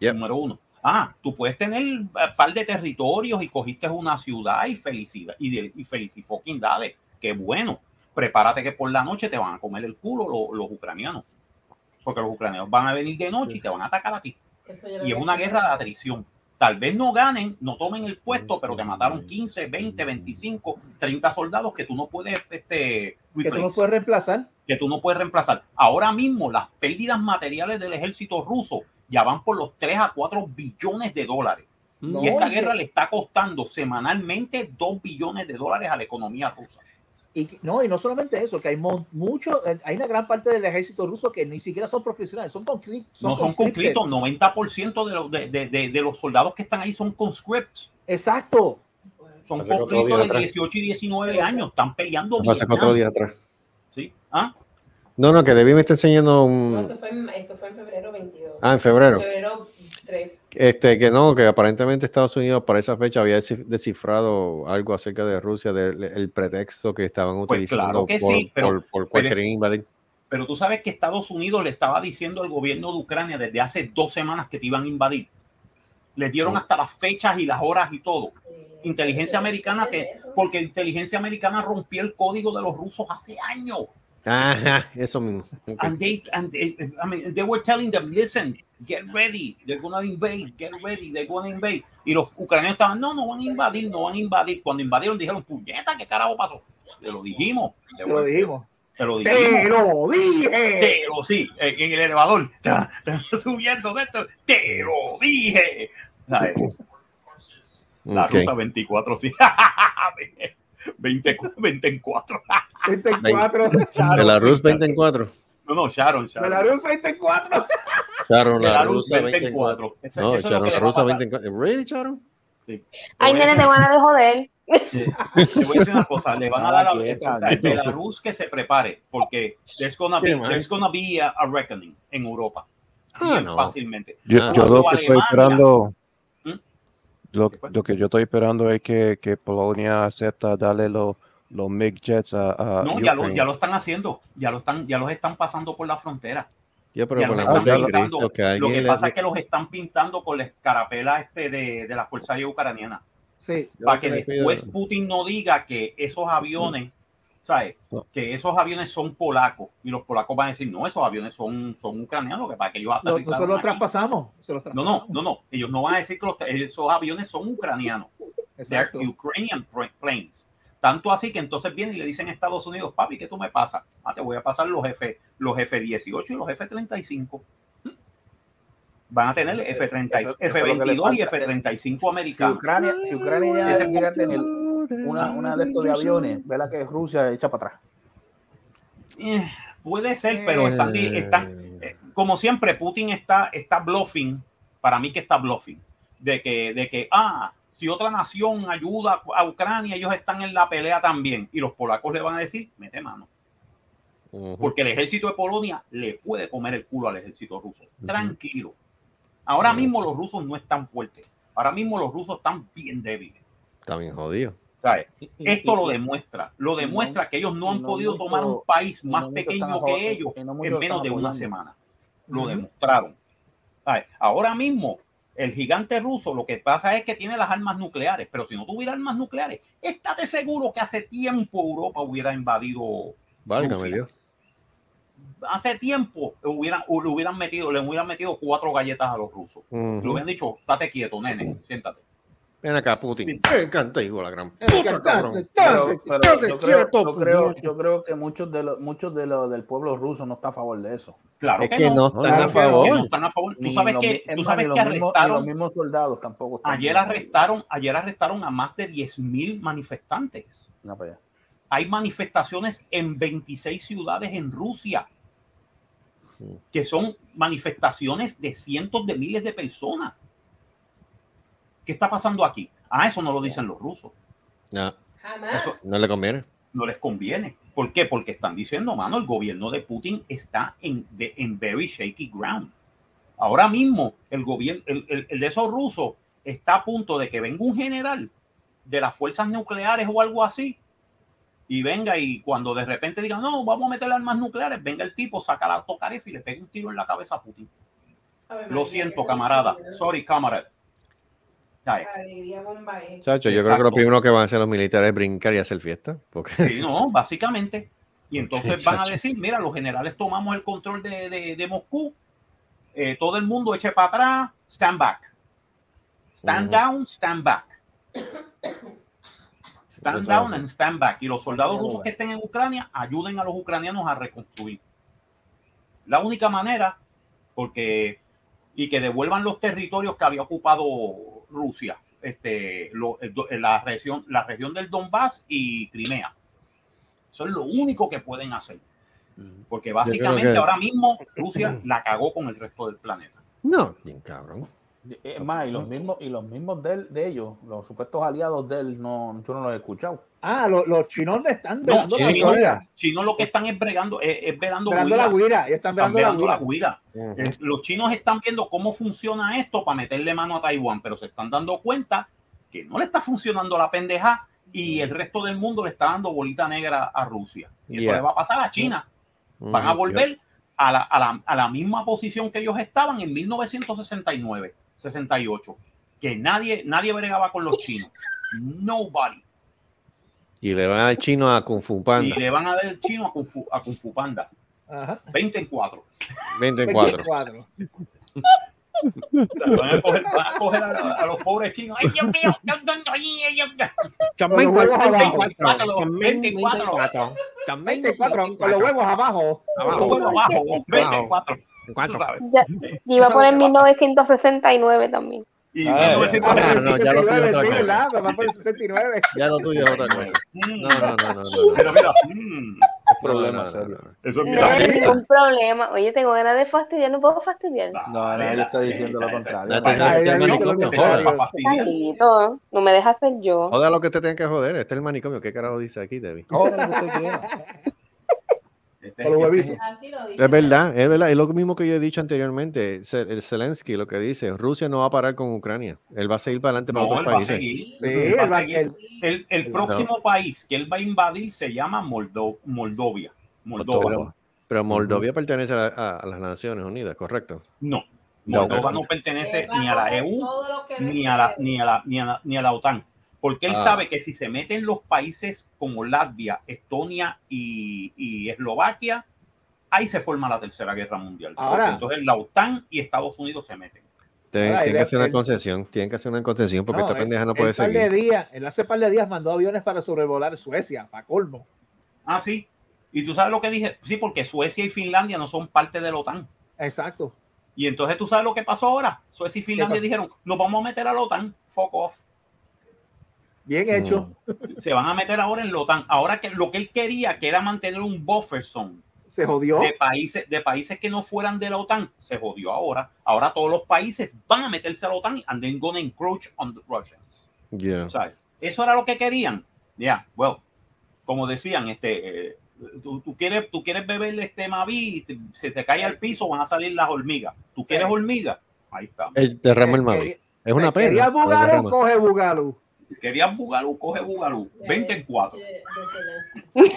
Speaker 3: Yep.
Speaker 4: Número uno. Ah, tú puedes tener un par de territorios y cogiste una ciudad y felicidad y, y dale. Qué bueno. Prepárate que por la noche te van a comer el culo los, los ucranianos. Porque los ucranianos van a venir de noche y te van a atacar a ti. Y es una guerra de atrición. Tal vez no ganen, no tomen el puesto, pero te mataron 15, 20, 25, 30 soldados que tú no puedes este,
Speaker 7: Que tú no puedes reemplazar.
Speaker 4: que tú no puedes reemplazar. Ahora mismo las pérdidas materiales del ejército ruso ya van por los 3 a 4 billones de dólares.
Speaker 7: No,
Speaker 4: y esta guerra le está costando semanalmente 2 billones de dólares a la economía rusa.
Speaker 7: Y, no, y no solamente eso, que hay mucho, eh, hay una gran parte del ejército ruso que ni siquiera son profesionales, son, conscri- son
Speaker 4: no son conscriptos, 90% de, los- de, de- de- de los soldados que están ahí son conscripts.
Speaker 7: Exacto.
Speaker 4: Son
Speaker 3: Hace
Speaker 4: conscriptos de
Speaker 3: atrás.
Speaker 4: 18 y 19 años, están peleando.
Speaker 3: Hace cuatro días atrás.
Speaker 4: ¿Sí? ¿Ah?
Speaker 3: No, no, que Debbie me está enseñando
Speaker 10: No,
Speaker 3: un...
Speaker 10: esto, fue en, esto fue en febrero 22.
Speaker 3: Ah, en febrero.
Speaker 10: Febrero 3.
Speaker 3: Este, que no, que aparentemente Estados Unidos para esa fecha había descif- descifrado algo acerca de Rusia, del el pretexto que estaban
Speaker 4: Pues
Speaker 3: utilizando
Speaker 4: claro que
Speaker 3: por,
Speaker 4: sí, pero-
Speaker 3: por, por cual
Speaker 4: pero es-
Speaker 3: querían invadir.
Speaker 4: Pero tú sabes que Estados Unidos le estaba diciendo al gobierno de Ucrania desde hace dos semanas que te iban a invadir. Les dieron
Speaker 3: Mm.
Speaker 4: hasta las fechas y las horas y todo. inteligencia americana, que, porque inteligencia americana rompió el código de los rusos hace años.
Speaker 3: Ajá, eso mismo. Ok.
Speaker 4: And they, and they, I mean, they were telling them, listen, get ready, they're gonna invade, get ready, they're gonna invade. Y los ucranianos estaban, no, no van a invadir, no van a invadir. Cuando invadieron dijeron, puñeta, ¿qué carajo pasó? Te lo dijimos.
Speaker 7: Te lo dijimos.
Speaker 4: Te lo
Speaker 7: Te
Speaker 4: dijimos.
Speaker 7: lo dije.
Speaker 4: Te lo sí, en el elevador, subiendo de esto, te lo dije. La
Speaker 3: Ok.
Speaker 4: rusa 24, sí. 20, 24.
Speaker 7: 24.
Speaker 3: Belarus 20 en 4.
Speaker 4: No, no, Sharon, Sharon.
Speaker 7: Belarus 24.
Speaker 3: Sharon, la rusa
Speaker 4: 20
Speaker 3: 20
Speaker 4: en
Speaker 3: en 4.
Speaker 4: 4. Eso-
Speaker 3: No, Sharon, la rusa
Speaker 4: pasar.
Speaker 3: 20 en 4. ¿Really, Sharon?
Speaker 4: Sí.
Speaker 12: Ay, nene, te van a de joder.
Speaker 4: Te voy a decir una cosa, le van a dar a
Speaker 6: Quieta,
Speaker 4: o sea,
Speaker 6: quieta.
Speaker 4: Belarus que se prepare, porque there's gonna be, there's gonna be a, a reckoning en Europa.
Speaker 3: Ah, no.
Speaker 4: Fácilmente.
Speaker 8: Yo,
Speaker 3: Ah,
Speaker 8: yo lo que estoy esperando,
Speaker 4: ¿Mm?
Speaker 8: lo que yo estoy esperando es que, que Polonia acepta darle los los MiG jets a, a
Speaker 4: No, ya lo, ya lo están haciendo, ya lo están, ya los están pasando por la frontera.
Speaker 3: Yo, pero
Speaker 4: Ya
Speaker 3: por
Speaker 4: los están pintando.
Speaker 3: Cristo, que
Speaker 4: Lo que
Speaker 3: le-
Speaker 4: pasa es que los están pintando con la escarapela este de, de la Fuerza Aérea Ucraniana.
Speaker 7: Sí.
Speaker 4: Para que
Speaker 3: pido-
Speaker 4: después Putin no diga que esos aviones, ¿sabes?
Speaker 8: No.
Speaker 4: Que esos aviones son polacos y los polacos van a decir, no, esos aviones son, son ucranianos, que para que ellos
Speaker 7: Lo-
Speaker 4: aterrizaron
Speaker 7: Nosotros los
Speaker 4: aquí".
Speaker 7: traspasamos. se los
Speaker 4: No,
Speaker 7: traspasamos.
Speaker 4: no, no, no. Ellos no van a decir que los- esos aviones son ucranianos. They're
Speaker 7: Exacto.
Speaker 4: Ukrainian pr- planes. Tanto así que entonces vienen y le dicen a Estados Unidos, papi, ¿qué tú me pasas? Ah, te voy a pasar los F, los F-18 y los F-35. Van a tener F-30,
Speaker 6: Eso- eso es lo que le
Speaker 4: F-22 y
Speaker 6: falta.
Speaker 4: F-35
Speaker 6: Si
Speaker 4: americanos.
Speaker 6: Ucrania, si Ucrania ya
Speaker 4: Ese
Speaker 6: llega a tener una, una de estos de aviones, verá que Rusia echa para atrás.
Speaker 4: Eh, puede ser, pero están, di- están eh, como siempre, Putin está, está bluffing, para mí que está bluffing, de que, de que, ah, si otra nación ayuda a Ucrania, ellos están en la pelea también. Y los polacos le van a decir, mete mano. Porque el ejército de Polonia le puede comer el culo al ejército ruso. Tranquilo. Ahora mismo los rusos no están fuertes. Ahora mismo los rusos están bien débiles.
Speaker 3: Está bien jodido.
Speaker 4: Esto lo demuestra. Lo demuestra que ellos no han
Speaker 6: no
Speaker 4: podido
Speaker 6: mucho-
Speaker 4: tomar un país más pequeño que ellos en menos de una semana. Lo demostraron. ¿Sabes? Ahora mismo, el gigante ruso lo que pasa es que tiene las armas nucleares, pero si no tuviera armas nucleares, estate seguro que hace tiempo Europa hubiera invadido.
Speaker 3: Válgame. Dios.
Speaker 4: Hace tiempo hubieran, le hubieran metido, le hubieran metido cuatro galletas a los rusos. Le
Speaker 3: Ujú.
Speaker 4: hubieran dicho, estate quieto, nene, siéntate.
Speaker 3: Ven acá, Putin. Me encanta, hijo la gran puta, cabrón.
Speaker 6: Pero, pero yo, creo,
Speaker 3: quieto,
Speaker 6: yo, creo,
Speaker 3: puñeta.
Speaker 6: yo creo que muchos de los muchos de los del pueblo ruso no está a favor de eso.
Speaker 4: Claro
Speaker 3: Es
Speaker 4: que,
Speaker 3: que
Speaker 4: no.
Speaker 3: no están
Speaker 7: Claro
Speaker 3: a favor.
Speaker 4: que no están a favor. Tú
Speaker 6: Ni
Speaker 4: sabes que, tú sabes
Speaker 6: los
Speaker 4: que
Speaker 6: mismos- ni los
Speaker 4: arrestaron,
Speaker 6: mismos soldados tampoco están.
Speaker 4: ayer arrestaron, ayer arrestaron a más de 10.000 manifestantes.
Speaker 6: No, allá.
Speaker 4: Hay manifestaciones en 26 ciudades en Rusia, que son manifestaciones de cientos de miles de personas. ¿Qué está pasando aquí? Ah, eso no lo dicen los rusos.
Speaker 3: No,
Speaker 10: Jamás.
Speaker 4: Eso
Speaker 3: no le conviene.
Speaker 4: no les conviene. ¿Por qué? Porque están diciendo, mano, el gobierno de Putin está en, de- en very shaky ground. Ahora mismo, el gobierno, el, el- el de esos rusos está a punto de que venga un general de las fuerzas nucleares o algo así y venga y cuando de repente digan, no, vamos a meter armas nucleares, venga el tipo, saca la tocarefa y le pega un tiro en la cabeza a Putin. Lo siento, camarada. Sorry, camarada.
Speaker 3: Yo creo que lo primero que van a hacer los militares es brincar y hacer fiesta. Porque
Speaker 4: Sí, no, básicamente. Y entonces
Speaker 3: Sí,
Speaker 4: van a decir, mira, los generales tomamos el control de, de- de Moscú, eh, todo el mundo eche para atrás, stand back. Stand down, stand back. Stand
Speaker 3: Eso
Speaker 4: down and stand back. Y los soldados rusos que estén en Ucrania ayuden a los ucranianos a reconstruir. La única manera, porque, y que devuelvan los territorios que había ocupado Rusia, este, lo- el do- la, región, la región del Donbass y Crimea. Eso es lo único que pueden hacer. Porque básicamente
Speaker 3: que-
Speaker 4: ahora mismo Rusia la cagó con el resto del planeta.
Speaker 3: no, bien cabrón.
Speaker 6: Es más, y los mismos, y los mismos de, él- de ellos, los supuestos aliados de él, no, yo no los he escuchado.
Speaker 7: Ah, lo- los chinos le están
Speaker 4: No,
Speaker 7: velando la
Speaker 4: chino,
Speaker 7: guira.
Speaker 4: chino lo que están es bregando, es, es velando
Speaker 7: Velando la
Speaker 4: guira.
Speaker 7: Están
Speaker 4: Están
Speaker 7: velando la guira.
Speaker 4: la guira.
Speaker 3: Ujú.
Speaker 4: Los chinos están viendo cómo funciona esto para meterle mano a Taiwán, pero se están dando cuenta que no le está funcionando la pendeja y el resto del mundo le está dando bolita negra a Rusia. Y eso le va a pasar a China. Van a volver a la, a, la, a la misma posición que ellos estaban en 1969, 68, que nadie, nadie bregaba con los chinos. Nobody.
Speaker 3: Y le van al chino a Kung Fu
Speaker 4: Y
Speaker 3: Panda.
Speaker 4: le van a dar el chino a Kung Fu, a Kung Fu Panda.
Speaker 7: Ajá.
Speaker 4: 20 en 4.
Speaker 3: 24.
Speaker 7: 24.
Speaker 4: Van a coger, van a, coger a, a los pobres chinos.
Speaker 7: Abajo.
Speaker 4: 24, 24.
Speaker 7: 24, con los huevos abajo.
Speaker 4: Abajo,
Speaker 7: Con los huevos
Speaker 4: abajo, 24. Tú sabes.
Speaker 12: Ya, yo iba a poner 1969 también.
Speaker 4: Y
Speaker 3: Ah,
Speaker 4: 1969.
Speaker 3: no, no, ya lo tuyo es otra cosa.
Speaker 7: ¿verdad? Me va a poner 69.
Speaker 3: Ya lo tuyo es otra cosa.
Speaker 4: Mm.
Speaker 3: No, no, no, no. no, no.
Speaker 4: Pero mira, mm,
Speaker 6: Es problema
Speaker 3: No, no,
Speaker 6: serio.
Speaker 3: no, no.
Speaker 4: eso es
Speaker 12: No hay ningún problema. Oye, tengo ganas de fastidiar, no puedo fastidiar.
Speaker 6: No, no, ella está diciendo lo contrario.
Speaker 3: Joda.
Speaker 12: Carlito, no me dejas ser yo.
Speaker 3: Joda lo que te tengan que joder. Este es el manicomio. ¿Qué carajo dice aquí, Debbie?
Speaker 6: Joder, lo que usted quiera.
Speaker 7: Los huevitos.
Speaker 10: Dice.
Speaker 3: Es verdad, es verdad. Es lo mismo que yo he dicho anteriormente. El Zelensky lo que dice, Rusia no va a parar con Ucrania. Él va a seguir para adelante para
Speaker 4: No,
Speaker 3: otros
Speaker 4: él va a
Speaker 3: países.
Speaker 4: seguir.
Speaker 7: Sí,
Speaker 4: Él va a
Speaker 7: él va-
Speaker 4: seguir.
Speaker 7: él-
Speaker 4: El, el próximo país que él va a invadir se llama Moldo- Moldovia. Moldova.
Speaker 3: Pero, pero Moldovia pertenece a, a- a las Naciones Unidas, ¿correcto?
Speaker 4: No.
Speaker 3: No.
Speaker 4: Moldova no pertenece ni a la EU a la, ni a la, ni a la, ni a la OTAN. Porque él
Speaker 3: Ah.
Speaker 4: sabe que si se meten los países como Latvia, Estonia y, y Eslovaquia, ahí se forma la tercera guerra mundial.
Speaker 7: Ahora-
Speaker 4: entonces la OTAN y Estados Unidos se meten.
Speaker 3: Tienen, que hacer una concesión. Tienen que hacer una concesión porque
Speaker 7: No,
Speaker 3: esta pendeja no puede
Speaker 7: par de
Speaker 3: seguir.
Speaker 7: días- él hace par de días mandó aviones para sobrevolar Suecia, para colmo.
Speaker 4: Ah, sí. Y tú sabes lo que dije. Sí, porque Suecia y Finlandia no son parte de la OTAN.
Speaker 7: Exacto.
Speaker 4: Y entonces tú sabes lo que pasó ahora. Suecia y Finlandia dijeron, nos vamos a meter a la OTAN. Fuck off.
Speaker 7: Bien
Speaker 3: Mm.
Speaker 7: hecho.
Speaker 4: Se van a meter ahora en la OTAN. Ahora que lo que él quería, que era mantener un buffer zone
Speaker 7: Se jodió.
Speaker 4: de países, de países que no fueran de la OTAN, se jodió ahora. Ahora todos los países van a meterse a la OTAN and then gonna encroach on the Russians.
Speaker 3: Yeah.
Speaker 4: O sea, eso era lo que querían. Ya, well, como decían, este, eh, tú, tú quieres, tú quieres beber este Mavi, y te- se te cae al piso, van a salir las hormigas. ¿Tú quieres hormigas? Ahí está.
Speaker 3: El derrama el Mavi. Es una pena.
Speaker 7: ¿Quería
Speaker 3: pero
Speaker 7: Bugalú?
Speaker 3: derrama.
Speaker 7: Coge Bugalú.
Speaker 4: Querías Bugalú, coge Bugalú. 20 en 4.
Speaker 10: De- de Zelensky.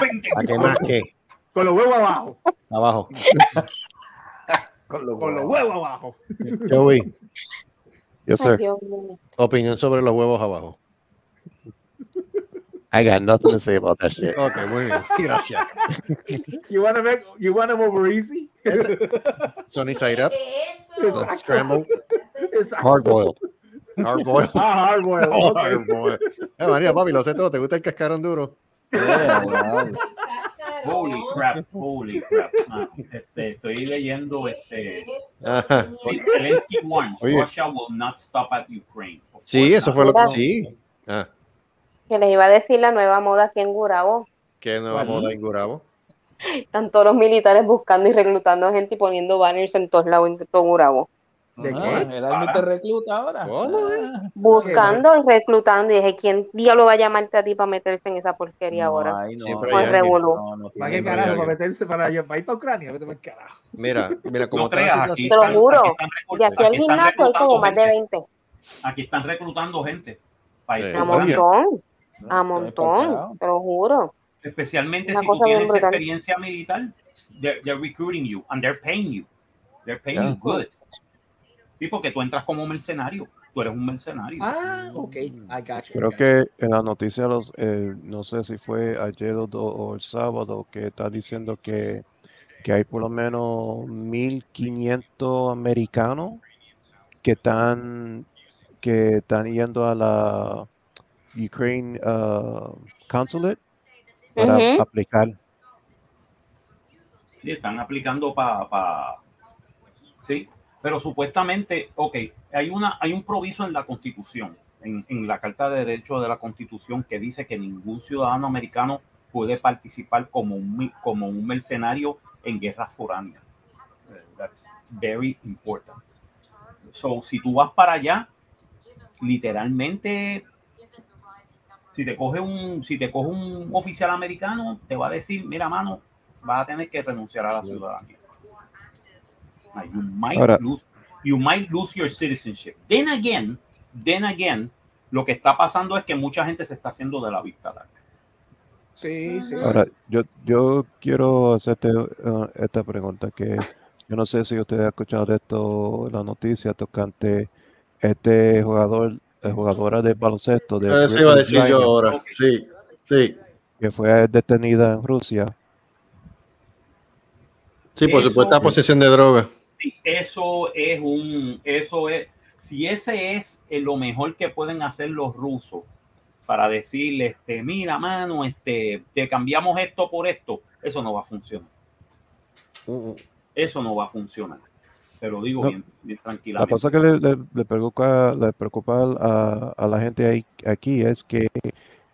Speaker 4: 20
Speaker 3: ¿A
Speaker 4: en
Speaker 3: qué
Speaker 4: 4.
Speaker 3: más que?
Speaker 7: Con los huevos abajo.
Speaker 3: Abajo.
Speaker 6: Con los
Speaker 7: Con los
Speaker 6: huevos.
Speaker 7: abajo.
Speaker 12: Ay,
Speaker 8: sir.
Speaker 12: Dios mío.
Speaker 3: opinión sobre los huevos abajo.
Speaker 8: I got nothing to say about that shit.
Speaker 3: Ok, muy bien. Gracias.
Speaker 7: You wanna make, you wanna over easy?
Speaker 3: Sunny side up. Scrambled.
Speaker 8: Hard boiled.
Speaker 3: Hard boiled.
Speaker 7: Ah, hard boiled.
Speaker 3: Oh,
Speaker 7: ok.
Speaker 3: hard boiled. Eh, María, papi, lo sé todo. ¿Te gusta el cascarón duro?
Speaker 4: Holy crap, holy crap. Este, estoy leyendo este.
Speaker 3: Ajá.
Speaker 4: Zelensky warns
Speaker 3: Oye.
Speaker 4: Russia will not stop at Ukraine.
Speaker 3: Sí, eso fue lo que sí. Ah,
Speaker 12: Que les iba a decir la nueva moda aquí en Gurabo.
Speaker 3: qué nueva
Speaker 7: ¿Cuál?
Speaker 3: moda en Gurabo.
Speaker 12: Están todos los militares buscando y reclutando gente y poniendo banners en todos lados en todo Gurabo.
Speaker 7: ¿De
Speaker 6: Ah,
Speaker 7: qué?
Speaker 6: El army te recluta ahora.
Speaker 3: ¿Cómo, eh?
Speaker 12: Buscando y reclutando. Y dije, ¿quién diablo va a llamarte a ti para meterse en esa porquería
Speaker 6: no,
Speaker 12: ahora?
Speaker 6: ahí no,
Speaker 12: revolú.
Speaker 6: no, no,
Speaker 7: ¿Para
Speaker 3: Sí,
Speaker 7: qué
Speaker 3: sí,
Speaker 7: carajo? ¿Para meterse para, allá, para ir para Ucrania? Vete carajo.
Speaker 3: Mira, mira, como
Speaker 4: No
Speaker 3: está la situación-
Speaker 4: aquí
Speaker 12: Te lo juro. De aquí al gimnasio hay como más de
Speaker 4: gente.
Speaker 12: 20.
Speaker 4: Aquí están reclutando gente. Para
Speaker 3: Sí.
Speaker 4: irse
Speaker 12: A montón.
Speaker 6: no,
Speaker 12: A montón. Te lo juro.
Speaker 4: Especialmente
Speaker 12: Una
Speaker 4: si tú tienes experiencia militar. They're, they're recruiting you and they're paying you. They're paying
Speaker 8: Yeah.
Speaker 4: you good. Sí, porque tú entras como mercenario. Tú eres un mercenario.
Speaker 7: Ah, ok. I got you.
Speaker 8: Creo que en la noticia, los, eh, no sé si fue ayer o, do- o el sábado, que está diciendo que, que hay por lo menos 1.500 americanos que están, que están yendo a la Ukraine uh, Consulate para
Speaker 12: Ujú.
Speaker 8: aplicar.
Speaker 4: Sí, están aplicando para... sí, pero supuestamente, ok, hay, una, hay un proviso en la Constitución, en, en la Carta de Derechos de la Constitución, que dice que ningún ciudadano americano puede participar como un, como un mercenario en guerras foráneas. That's very important. So, si tú vas para allá, literalmente, si te coge un, si te coge un oficial americano, te va a decir, mira, mano, vas a tener que renunciar a la ciudadanía. You might
Speaker 8: Ahora-
Speaker 4: lose, you might lose your citizenship. Then again, then again, lo que está pasando es que mucha gente se está haciendo de la vista larga.
Speaker 7: Sí, sí.
Speaker 8: Ahora, yo, yo quiero hacerte uh, esta pregunta que yo no sé si usted ha escuchado de esto, la noticia tocante este jugador jugadora de baloncesto de
Speaker 3: Eso iba a decir yo ahora. Sí, sí.
Speaker 8: que fue detenida en Rusia.
Speaker 3: Sí, por
Speaker 4: Eso-
Speaker 3: supuesta posesión de droga.
Speaker 4: Sí, eso es un, eso es, si ese es eh, lo mejor que pueden hacer los rusos para decirle, este, mira, mano, este, te cambiamos esto por esto, eso no va a funcionar.
Speaker 3: Mm,
Speaker 4: Eso no va a funcionar. Te lo digo
Speaker 8: No.
Speaker 4: bien, bien
Speaker 8: La cosa que le, le- le preocupa, le preocupa a, a la gente ahí, aquí es que,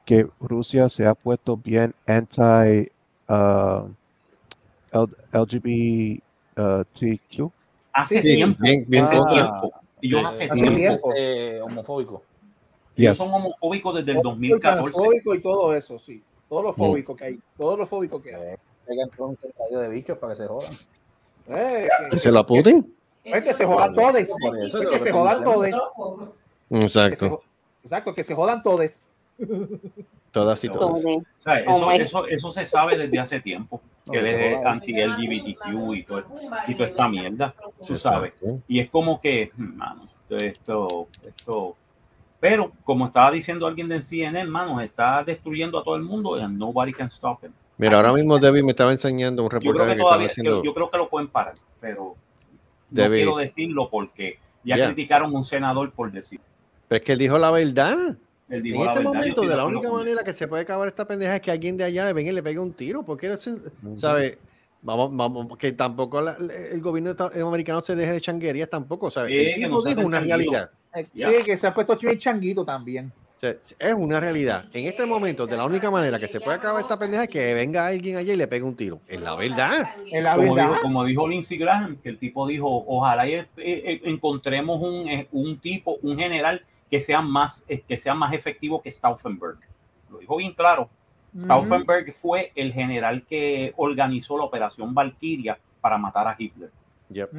Speaker 8: que Rusia se ha puesto bien anti uh, L- LGBTQ.
Speaker 4: Hace
Speaker 3: Sí,
Speaker 4: tiempo,
Speaker 3: bien- bien
Speaker 4: hace
Speaker 3: poco.
Speaker 4: tiempo. Ellos hace
Speaker 6: Hace
Speaker 4: tiempo.
Speaker 6: tiempo, eh, homofóbico.
Speaker 4: Ellos
Speaker 8: Yes.
Speaker 4: son homofóbicos desde el
Speaker 7: Homofóbico,
Speaker 4: 2014.
Speaker 7: homofóbico y todo eso, sí. Todo
Speaker 3: Mm.
Speaker 7: lo fóbico que hay. Todo lo fóbico que hay.
Speaker 6: Eh, Pega entonces el radio de bichos para que se jodan.
Speaker 7: Eh, que-
Speaker 3: ¿Que se la Putin?
Speaker 7: Es que se jodan todos. Es que se jodan todos.
Speaker 3: Exacto.
Speaker 7: Exacto, que se jodan todos.
Speaker 3: Todas y todas.
Speaker 12: Todo.
Speaker 4: O sea, eso, eso, eso se sabe desde hace tiempo, que él es anti-LGBTQ y, todo- y toda esta mierda, tú sabes. Y es como que, mano, esto, esto, pero como estaba diciendo alguien del CNN, hermano, está destruyendo a todo el mundo and nobody can stop him.
Speaker 3: Mira, ahora mismo Debbie me estaba enseñando un
Speaker 4: Yo creo
Speaker 3: reportaje
Speaker 4: que todavía,
Speaker 3: haciendo.
Speaker 4: yo, yo creo que lo pueden parar, pero no
Speaker 3: David.
Speaker 4: quiero decirlo porque ya
Speaker 3: Yeah.
Speaker 4: criticaron a un senador por decir.
Speaker 3: Pero es que él dijo la verdad.
Speaker 4: Él dijo
Speaker 3: En este
Speaker 4: verdad,
Speaker 3: momento, de la única manera que se puede acabar esta pendeja es que alguien de allá le venga y le pegue un tiro. Porque, él se- ¿sabe? Vamos, vamos, que tampoco la- el gobierno americano se deje de changuerías tampoco, ¿sabes?
Speaker 4: Sí,
Speaker 3: el tipo
Speaker 4: no
Speaker 3: dijo una
Speaker 4: changuitos.
Speaker 3: realidad.
Speaker 7: Eh. Sí, que se ha puesto changuito también.
Speaker 3: O sea, es una realidad. En este momento, de la única manera que se puede acabar esta pendeja es que venga alguien allá y le pegue un tiro. Es la verdad.
Speaker 7: Es la
Speaker 4: como
Speaker 7: verdad.
Speaker 4: dijo, como dijo Lindsey Graham, que el tipo dijo, ojalá y, eh, eh, encontremos un, un tipo, un general que sea más, eh, que sea más efectivo que Stauffenberg. Lo dijo bien claro. Stauffenberg fue el general que organizó la operación Valkyria para matar a Hitler
Speaker 3: Yep.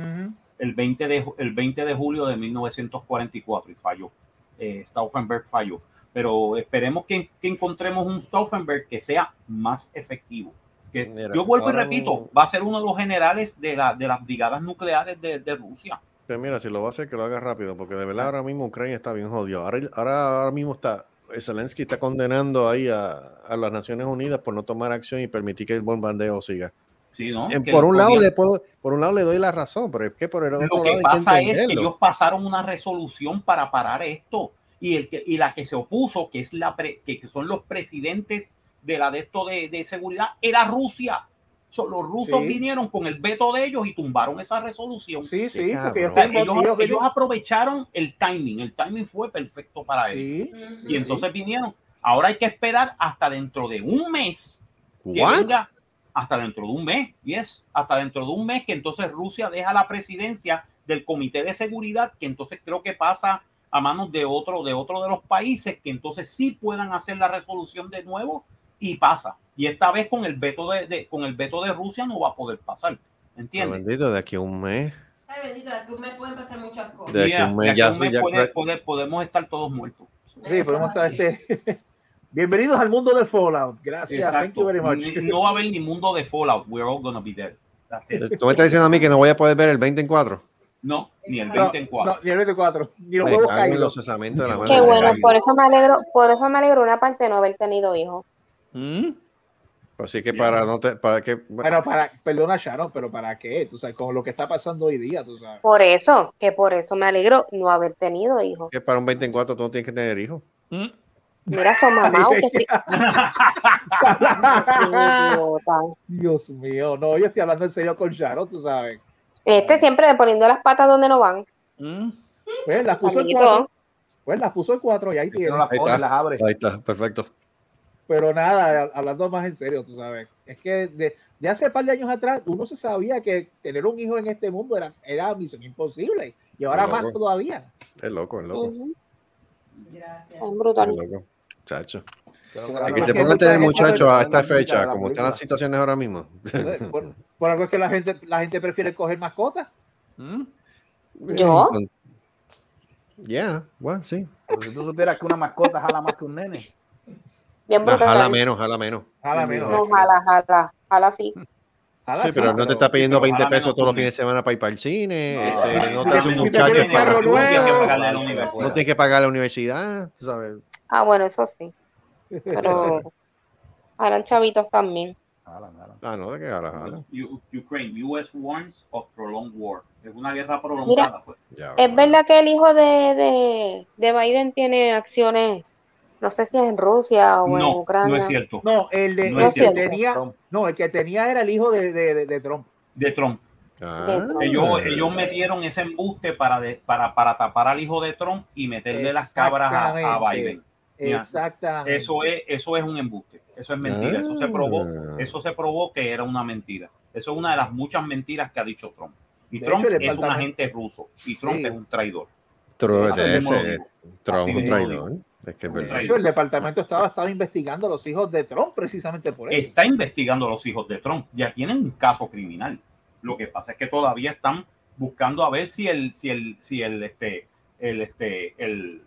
Speaker 4: El 20 de, el 20 de julio de 1944 y falló. Eh, Stauffenberg falló. Pero esperemos que, que encontremos un Stauffenberg que sea más efectivo. Que,
Speaker 3: Mira,
Speaker 4: yo vuelvo y repito, va a ser uno de los generales de, la, de las brigadas nucleares de, de Rusia.
Speaker 3: Pero mira, si lo va a hacer, que lo haga rápido, porque de verdad ahora mismo Ucrania está bien jodido. Ahora, ahora, ahora mismo está, Zelensky está condenando ahí a, a las Naciones Unidas por no tomar acción y permitir que el bombardeo siga.
Speaker 4: Sí, ¿no?
Speaker 3: En-
Speaker 4: Que
Speaker 3: por un lado le puedo, por un lado le doy la razón, pero es que por el otro
Speaker 4: Lo
Speaker 3: lado
Speaker 4: que
Speaker 3: hay
Speaker 4: pasa es que ellos pasaron una resolución para parar esto y, el que, y la que se opuso, que, es la pre- que, que son los presidentes de la de esto de, de seguridad, era Rusia. So, los rusos
Speaker 7: Sí.
Speaker 4: vinieron con el veto de ellos y tumbaron esa resolución.
Speaker 7: Sí, sí, porque ellos
Speaker 4: aprovecharon el timing, el timing fue perfecto para ellos.
Speaker 7: Sí,
Speaker 4: Y entonces vinieron. Ahora hay que esperar hasta dentro de un mes que venga hasta dentro de un mes, yes, hasta dentro de un mes que entonces Rusia deja la presidencia del Comité de Seguridad, que entonces creo que pasa a manos de otro de otro de los países que entonces sí puedan hacer la resolución de nuevo y pasa. Y esta vez con el veto de, de- con el veto de Rusia no va a poder pasar, ¿entiendes?
Speaker 3: bendito, de aquí a un mes.
Speaker 10: Ay, bendito, de aquí a un mes pueden pasar muchas cosas.
Speaker 3: De aquí a
Speaker 4: Yeah,
Speaker 3: un
Speaker 4: de
Speaker 3: mes ya,
Speaker 4: un mes
Speaker 3: ya-
Speaker 4: puede- puede- podemos estar todos muertos.
Speaker 7: Sí, podemos estar este. Bienvenidos al mundo del Fallout. Gracias. Thank
Speaker 4: Exacto.
Speaker 7: you very much.
Speaker 4: Ni- No va a haber ni mundo de Fallout. We're all gonna be there.
Speaker 3: Tú me estás diciendo a mí que no voy a poder ver el 20 en 4.
Speaker 4: No, ni el
Speaker 7: No,
Speaker 4: 20 en 4.
Speaker 7: no, ni el 24. Ni los
Speaker 3: en
Speaker 7: caídos.
Speaker 3: los cesamentos de la
Speaker 4: Qué
Speaker 12: bueno, por eso me alegro, por eso me alegro una parte de no haber tenido hijos.
Speaker 6: ¿Mm?
Speaker 3: Así que para no te, para que
Speaker 7: Pero para, perdona Sharon, pero ¿para qué? Tú sabes, con lo que está pasando hoy día, tú sabes.
Speaker 12: Por eso, que por eso me alegro no haber tenido hijos.
Speaker 3: que para un 20 en 4 tú no tienes que tener hijos.
Speaker 6: ¿Mm?
Speaker 12: Mira, son mamá que estoy idiota.
Speaker 7: Dios mío, no, yo estoy hablando en serio con Sharon, tú sabes.
Speaker 12: Este siempre poniendo las patas donde no van.
Speaker 6: ¿Mm?
Speaker 7: Pues las puso el
Speaker 12: Amiguito.
Speaker 7: 4. Pues las puso el 4 y ahí tiene.
Speaker 6: no las
Speaker 3: Ahí está.
Speaker 6: las abre.
Speaker 3: Ahí está, perfecto.
Speaker 7: Pero nada, hablando más en serio, tú sabes. Es que de, de hace un par de años atrás uno se sabía que tener un hijo en este mundo era, era misión imposible. Y ahora más todavía.
Speaker 3: Es loco, es loco.
Speaker 10: Gracias.
Speaker 12: Es
Speaker 3: Es
Speaker 12: brutal.
Speaker 3: loco. Chacho.
Speaker 6: Claro,
Speaker 3: que se ponga a tener muchachos a esta fecha, como están las situaciones ahora mismo.
Speaker 7: Por, por algo es que la gente, la gente prefiere coger mascotas.
Speaker 6: ¿Mm?
Speaker 12: ¿Yo?
Speaker 3: Yeah, bueno, sí.
Speaker 6: Pero si tú supieras que una mascota jala más que un nene.
Speaker 12: Bien
Speaker 3: No, jala menos, jala menos.
Speaker 7: Jala menos.
Speaker 12: No, jala, jala, jala sí.
Speaker 7: Jala
Speaker 3: Sí, pero no te está pidiendo
Speaker 4: pero
Speaker 3: 20
Speaker 4: ojalá
Speaker 3: pesos todos los fines de semana para ir para el cine.
Speaker 6: No,
Speaker 3: este, no te hace un muchacho
Speaker 7: tienes
Speaker 3: para
Speaker 6: No,
Speaker 3: tienes que pagar la universidad, tú sabes.
Speaker 12: Ah, bueno, eso sí. Pero harán chavitos también.
Speaker 3: Ah, no, de qué jala, jala.
Speaker 4: U- Ukraine, US warns of prolonged war. Es una guerra prolongada. pues.
Speaker 3: Ya,
Speaker 12: Es verdad que el hijo de, de, de Biden tiene acciones, no sé si es en Rusia o en
Speaker 4: No, no
Speaker 12: Ucrania.
Speaker 4: es cierto.
Speaker 7: No, el, de,
Speaker 4: No
Speaker 7: el
Speaker 4: es
Speaker 7: que
Speaker 12: cierto.
Speaker 7: tenía,
Speaker 6: Trump.
Speaker 7: no, el que tenía era el hijo de, de, de- de Trump.
Speaker 4: De Trump.
Speaker 3: Ah.
Speaker 4: Ellos, ellos metieron ese embuste para, de- para, para tapar al hijo de Trump y meterle las cabras a. Biden.
Speaker 7: Exactamente.
Speaker 4: Eso es, eso es un embuste. Eso es mentira. Eso se probó.
Speaker 3: Ah.
Speaker 4: Eso se probó que era una mentira. Eso es una de las muchas mentiras que ha dicho Trump. Y
Speaker 7: De
Speaker 4: Trump
Speaker 7: hecho,
Speaker 4: es un agente ruso. Y Trump
Speaker 7: Sí.
Speaker 4: es un traidor.
Speaker 3: Trump,
Speaker 4: Así
Speaker 3: un traidor. Es que es
Speaker 4: Un
Speaker 3: verdad.
Speaker 7: De hecho, el departamento estaba, estaba investigando a los hijos de Trump precisamente por eso.
Speaker 4: Está investigando a los hijos de Trump. Ya tienen un caso criminal. Lo que pasa es que todavía están buscando a ver si el, si el, si el, este, el, este, el,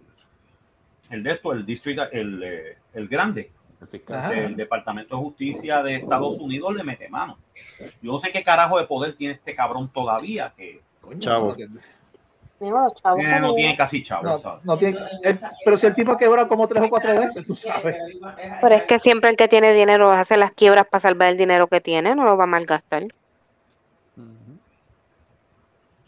Speaker 4: el de esto, el distrito, el, eh, el grande,
Speaker 6: El.
Speaker 7: Ajá.
Speaker 4: el Departamento de Justicia de Estados Unidos le mete mano. Yo no sé qué carajo de poder tiene este cabrón todavía, que
Speaker 3: Chavo.
Speaker 12: Los chavos
Speaker 4: eh, no tiene casi chavo.
Speaker 7: No,
Speaker 4: ¿sabes?
Speaker 7: no tiene, él- pero si el tipo quebró como tres o cuatro veces, tú sabes.
Speaker 12: Pero es que siempre el que tiene dinero hace las quiebras para salvar el dinero que tiene, no lo va a malgastar.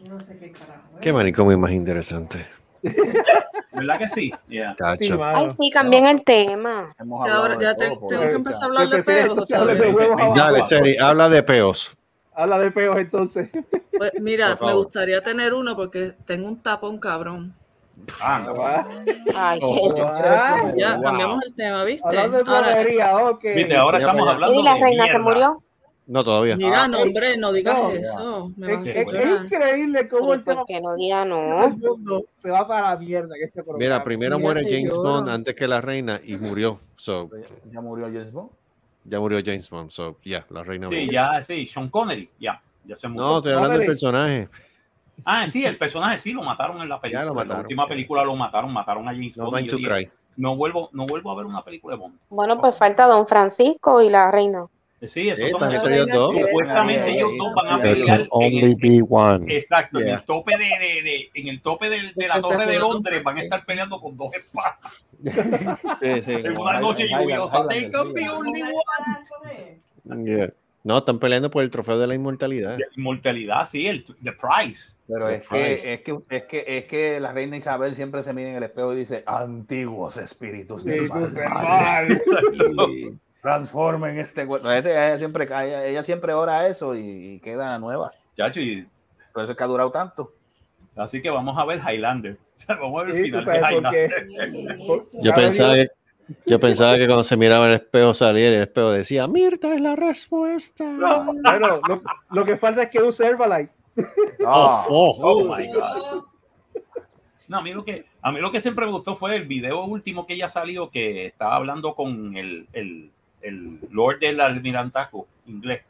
Speaker 10: No sé qué carajo. ¿eh?
Speaker 3: Qué manicomio más interesante.
Speaker 4: ¿Verdad que sí? Yeah.
Speaker 7: Sí,
Speaker 3: Cacho.
Speaker 7: mano.
Speaker 12: Ay, sí, cambien el tema.
Speaker 5: Ya, ahora- ya te- tengo que empezar a hablar
Speaker 7: ¿Qué
Speaker 5: de peos?
Speaker 3: Dale, Seri, habla de peos.
Speaker 7: Habla de peos entonces.
Speaker 5: Pues mira, me gustaría tener uno porque tengo un tapón cabrón.
Speaker 4: Ah, no.
Speaker 12: Ay,
Speaker 3: Oh,
Speaker 12: qué
Speaker 6: Eso
Speaker 12: yo.
Speaker 6: es
Speaker 7: Ah,
Speaker 6: primero,
Speaker 5: Ya,
Speaker 6: wow.
Speaker 5: cambiamos el tema, ¿viste?
Speaker 7: Hablando de
Speaker 5: Ahora,
Speaker 7: plomería, ok.
Speaker 4: Viste, ahora estamos hablando
Speaker 12: ¿Y la
Speaker 4: de
Speaker 12: reina se murió?
Speaker 3: No, todavía.
Speaker 5: mira,
Speaker 7: Ah,
Speaker 5: no, hombre, no digas
Speaker 7: no.
Speaker 5: eso. Me
Speaker 7: Es, increíble cómo el tema
Speaker 12: ¿Por qué no diga no?
Speaker 7: se va para la mierda en este programa.
Speaker 3: Mira, primero
Speaker 5: Mira
Speaker 3: muere
Speaker 5: que
Speaker 3: James
Speaker 5: lloro.
Speaker 3: Bond antes que la reina y murió. So,
Speaker 6: Ya murió James Bond.
Speaker 3: ya murió James Bond. So, ya, la reina
Speaker 4: Sí,
Speaker 3: murió.
Speaker 4: ya, sí, Sean Connery, ya, ya se murió.
Speaker 3: No, estoy hablando del personaje.
Speaker 4: Ah, sí, el personaje sí lo mataron en la película.
Speaker 3: Ya lo
Speaker 4: En la
Speaker 3: mataron.
Speaker 4: última película lo mataron, mataron a James
Speaker 3: No
Speaker 4: Bond.
Speaker 3: to
Speaker 4: dije,
Speaker 3: cry.
Speaker 4: no vuelvo, no vuelvo a ver una película de Bond.
Speaker 12: Bueno, pues falta Don Francisco y la reina.
Speaker 4: Sí, esos
Speaker 3: Sí,
Speaker 4: son
Speaker 3: ellos dos.
Speaker 4: Supuestamente ellos dos van a pelear en
Speaker 8: only
Speaker 4: el,
Speaker 8: be one.
Speaker 4: exacto, en
Speaker 3: Yeah.
Speaker 4: el tope de, de, de- en el tope del- de, la torre de Londres van a estar peleando con dos espadas.
Speaker 6: Sí, sí.
Speaker 4: En una noche lluviosa. They can be only one.
Speaker 3: Yeah. No, están peleando por el trofeo de la inmortalidad.
Speaker 4: De Inmortalidad, sí, el the prize.
Speaker 6: Pero
Speaker 3: The
Speaker 6: es que, es, que, es, que, es que la reina Isabel siempre se mira en el espejo y dice, antiguos espíritus y transformen este cuerpo. Ella siempre, ella, ella siempre ora eso y, y queda nueva.
Speaker 4: Chacho, y-
Speaker 6: Por eso es que ha durado tanto.
Speaker 4: así que vamos a ver Highlander. Vamos a ver el
Speaker 7: Sí,
Speaker 4: final de Highlander.
Speaker 3: Yo pensaba, que, yo pensaba que cuando se miraba en el espejo salía y el espejo decía, Mirta es la respuesta.
Speaker 7: No, bueno, lo, lo que falta es que use Herbalife.
Speaker 6: Ah,
Speaker 3: Oh,
Speaker 4: Oh my God. No, a mí lo que a mí lo que siempre me gustó fue el video último que ella salió que estaba hablando con el, el, el Lord del Almirantazgo inglés.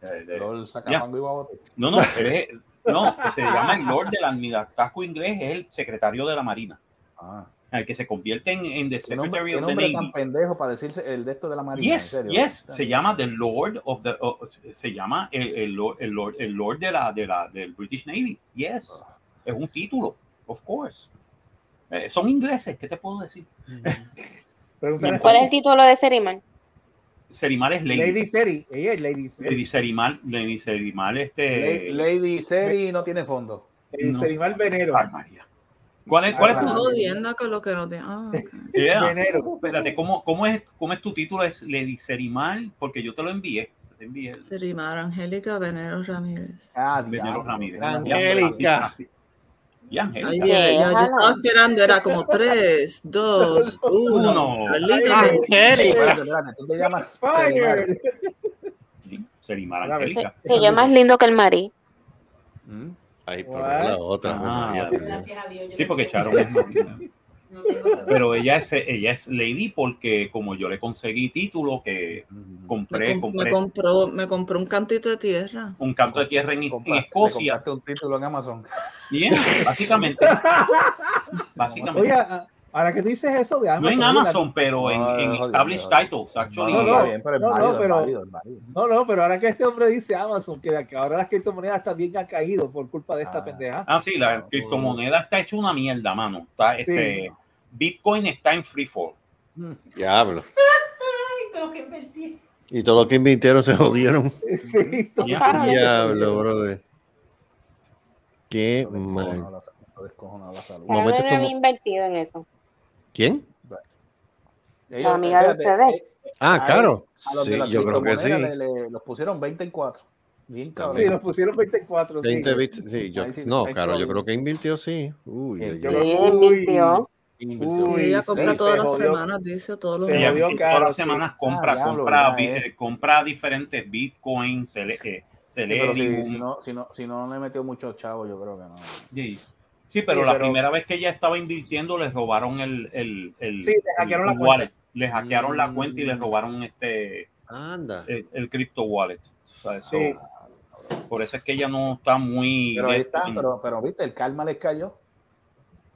Speaker 4: Eh,
Speaker 6: Lord Sacamango y Babote.
Speaker 4: no, no, él es- no, se llama el Lord del Almirantazgo inglés, es el secretario de la Marina,
Speaker 6: Ah.
Speaker 4: El que se convierte en, en the
Speaker 6: ¿Qué nombre,
Speaker 4: Secretary
Speaker 6: qué
Speaker 4: of the
Speaker 6: nombre
Speaker 4: Navy.
Speaker 6: tan pendejo para decirse el de esto de la marina?
Speaker 4: Yes,
Speaker 6: en serio.
Speaker 4: yes, se llama the Lord of the, oh, se llama el, el, Lord, el, Lord, el Lord de la, de la, del British Navy. Yes, es un título, of course. Eh, son ingleses, ¿qué te puedo decir?
Speaker 12: ¿Cuál es el título de Seriman?
Speaker 4: Serimal es Lady.
Speaker 7: Lady Seri. Ella es Lady Seri.
Speaker 4: Lady Serimal, Lady Serimal, este.
Speaker 6: La- Lady Seri no tiene fondo.
Speaker 7: Lady
Speaker 4: no.
Speaker 7: Serimal Venero.
Speaker 4: Ay, María. ¿Cuál es, cuál es tu
Speaker 5: jodiendo con lo que no tiene. Ah, ok.
Speaker 4: Yeah.
Speaker 7: Venero.
Speaker 4: Espérate, ¿cómo, cómo, es, ¿cómo es tu título? ¿Es Lady Serimal? Porque yo te lo envié. Te envié
Speaker 5: Serimar Angélica Venero Ramírez.
Speaker 6: Ah,
Speaker 4: Venero. Ramírez.
Speaker 3: Angélica.
Speaker 4: Y Angélica.
Speaker 5: viene, ya, yo estaba esperando, era como 3, 2, 1.
Speaker 4: Uno.
Speaker 3: Angélica.
Speaker 6: Tú te llamas Serimar.
Speaker 7: Fire.
Speaker 4: Sí, Serimar. Angélica.
Speaker 12: Yo es más lindo que el Mari.
Speaker 6: ¿Mm?
Speaker 3: Por
Speaker 7: What?
Speaker 3: la otra.
Speaker 4: Ah.
Speaker 10: Gracias a Dios.
Speaker 4: Sí, porque Sharon es más linda.
Speaker 10: no.
Speaker 4: Pero ella es, ella es Lady porque como yo le conseguí título que compré,
Speaker 5: Me, com- me
Speaker 4: compré
Speaker 5: compró, me compró un cantito de tierra.
Speaker 4: un canto de tierra en, en Escocia.
Speaker 6: compraste un título en Amazon.
Speaker 4: Bien, básicamente. básicamente.
Speaker 7: Ahora que tú dices eso de
Speaker 4: No
Speaker 7: Amazon.
Speaker 4: en
Speaker 7: mira,
Speaker 4: Amazon, pero en,
Speaker 6: No,
Speaker 4: en established titles, actually.
Speaker 6: No,
Speaker 7: no,
Speaker 6: bien, pero es
Speaker 7: no, no,
Speaker 6: es
Speaker 7: pero-
Speaker 6: válido, es válido.
Speaker 7: No, no, pero ahora que este hombre dice Amazon, que, que ahora las criptomonedas también han caído por culpa de esta
Speaker 6: Ah.
Speaker 7: pendeja.
Speaker 4: Ah, sí, la criptomoneda está hecho una mierda, mano. Está, este, Bitcoin está en free fall.
Speaker 3: Diablo.
Speaker 10: Que invertir.
Speaker 3: Y todo lo que invirtieron se jodieron.
Speaker 7: Sí,
Speaker 3: Diablo, brother. Qué mal. No
Speaker 12: no
Speaker 3: como-
Speaker 12: había invertido en eso.
Speaker 3: ¿Quién?
Speaker 6: Ellos,
Speaker 12: La amiga de ustedes.
Speaker 6: eh,
Speaker 3: Ah,
Speaker 6: a
Speaker 3: claro.
Speaker 6: A los
Speaker 3: Sí,
Speaker 6: de las
Speaker 3: yo creo que sí.
Speaker 6: le- le- los pusieron 20 en 4. Bien cabrón.
Speaker 7: Sí, nos pusieron 24. sí.
Speaker 3: 20 bits. Sí, yo,
Speaker 6: sí,
Speaker 3: no,
Speaker 6: sí
Speaker 3: claro, yo creo que invirtió, sí. Uy,
Speaker 6: Sí, yo
Speaker 12: Sí,
Speaker 7: Uy.
Speaker 12: invirtió.
Speaker 7: Uy,
Speaker 5: Sí, ella
Speaker 7: sí,
Speaker 5: compra
Speaker 7: se
Speaker 5: todas las semanas, dice, todos los
Speaker 7: Se
Speaker 4: sí,
Speaker 7: caro,
Speaker 4: todas las
Speaker 7: sí.
Speaker 4: semanas compra,
Speaker 6: Ah, diablo,
Speaker 4: compra,
Speaker 6: ya,
Speaker 4: bi-
Speaker 6: eh.
Speaker 4: compra diferentes bitcoins, cele, eh,
Speaker 6: Sí, pero si,
Speaker 4: Celerium.
Speaker 6: si no, si, no, si no le metió mucho chavo, yo creo que no.
Speaker 4: Sí. Pero
Speaker 7: Sí,
Speaker 4: la
Speaker 7: pero-
Speaker 4: primera vez que ella estaba invirtiendo le robaron el, el, el,
Speaker 7: Sí, le hackearon
Speaker 4: el
Speaker 7: la cuenta.
Speaker 4: wallet. Le hackearon la
Speaker 6: Mm.
Speaker 4: cuenta y le robaron este
Speaker 3: Anda.
Speaker 4: el, el crypto wallet. O sea, eso-
Speaker 7: Sí.
Speaker 4: Por eso es que ella no está muy.
Speaker 6: Pero ahí
Speaker 4: de-
Speaker 6: está, pero, pero viste, el karma les cayó.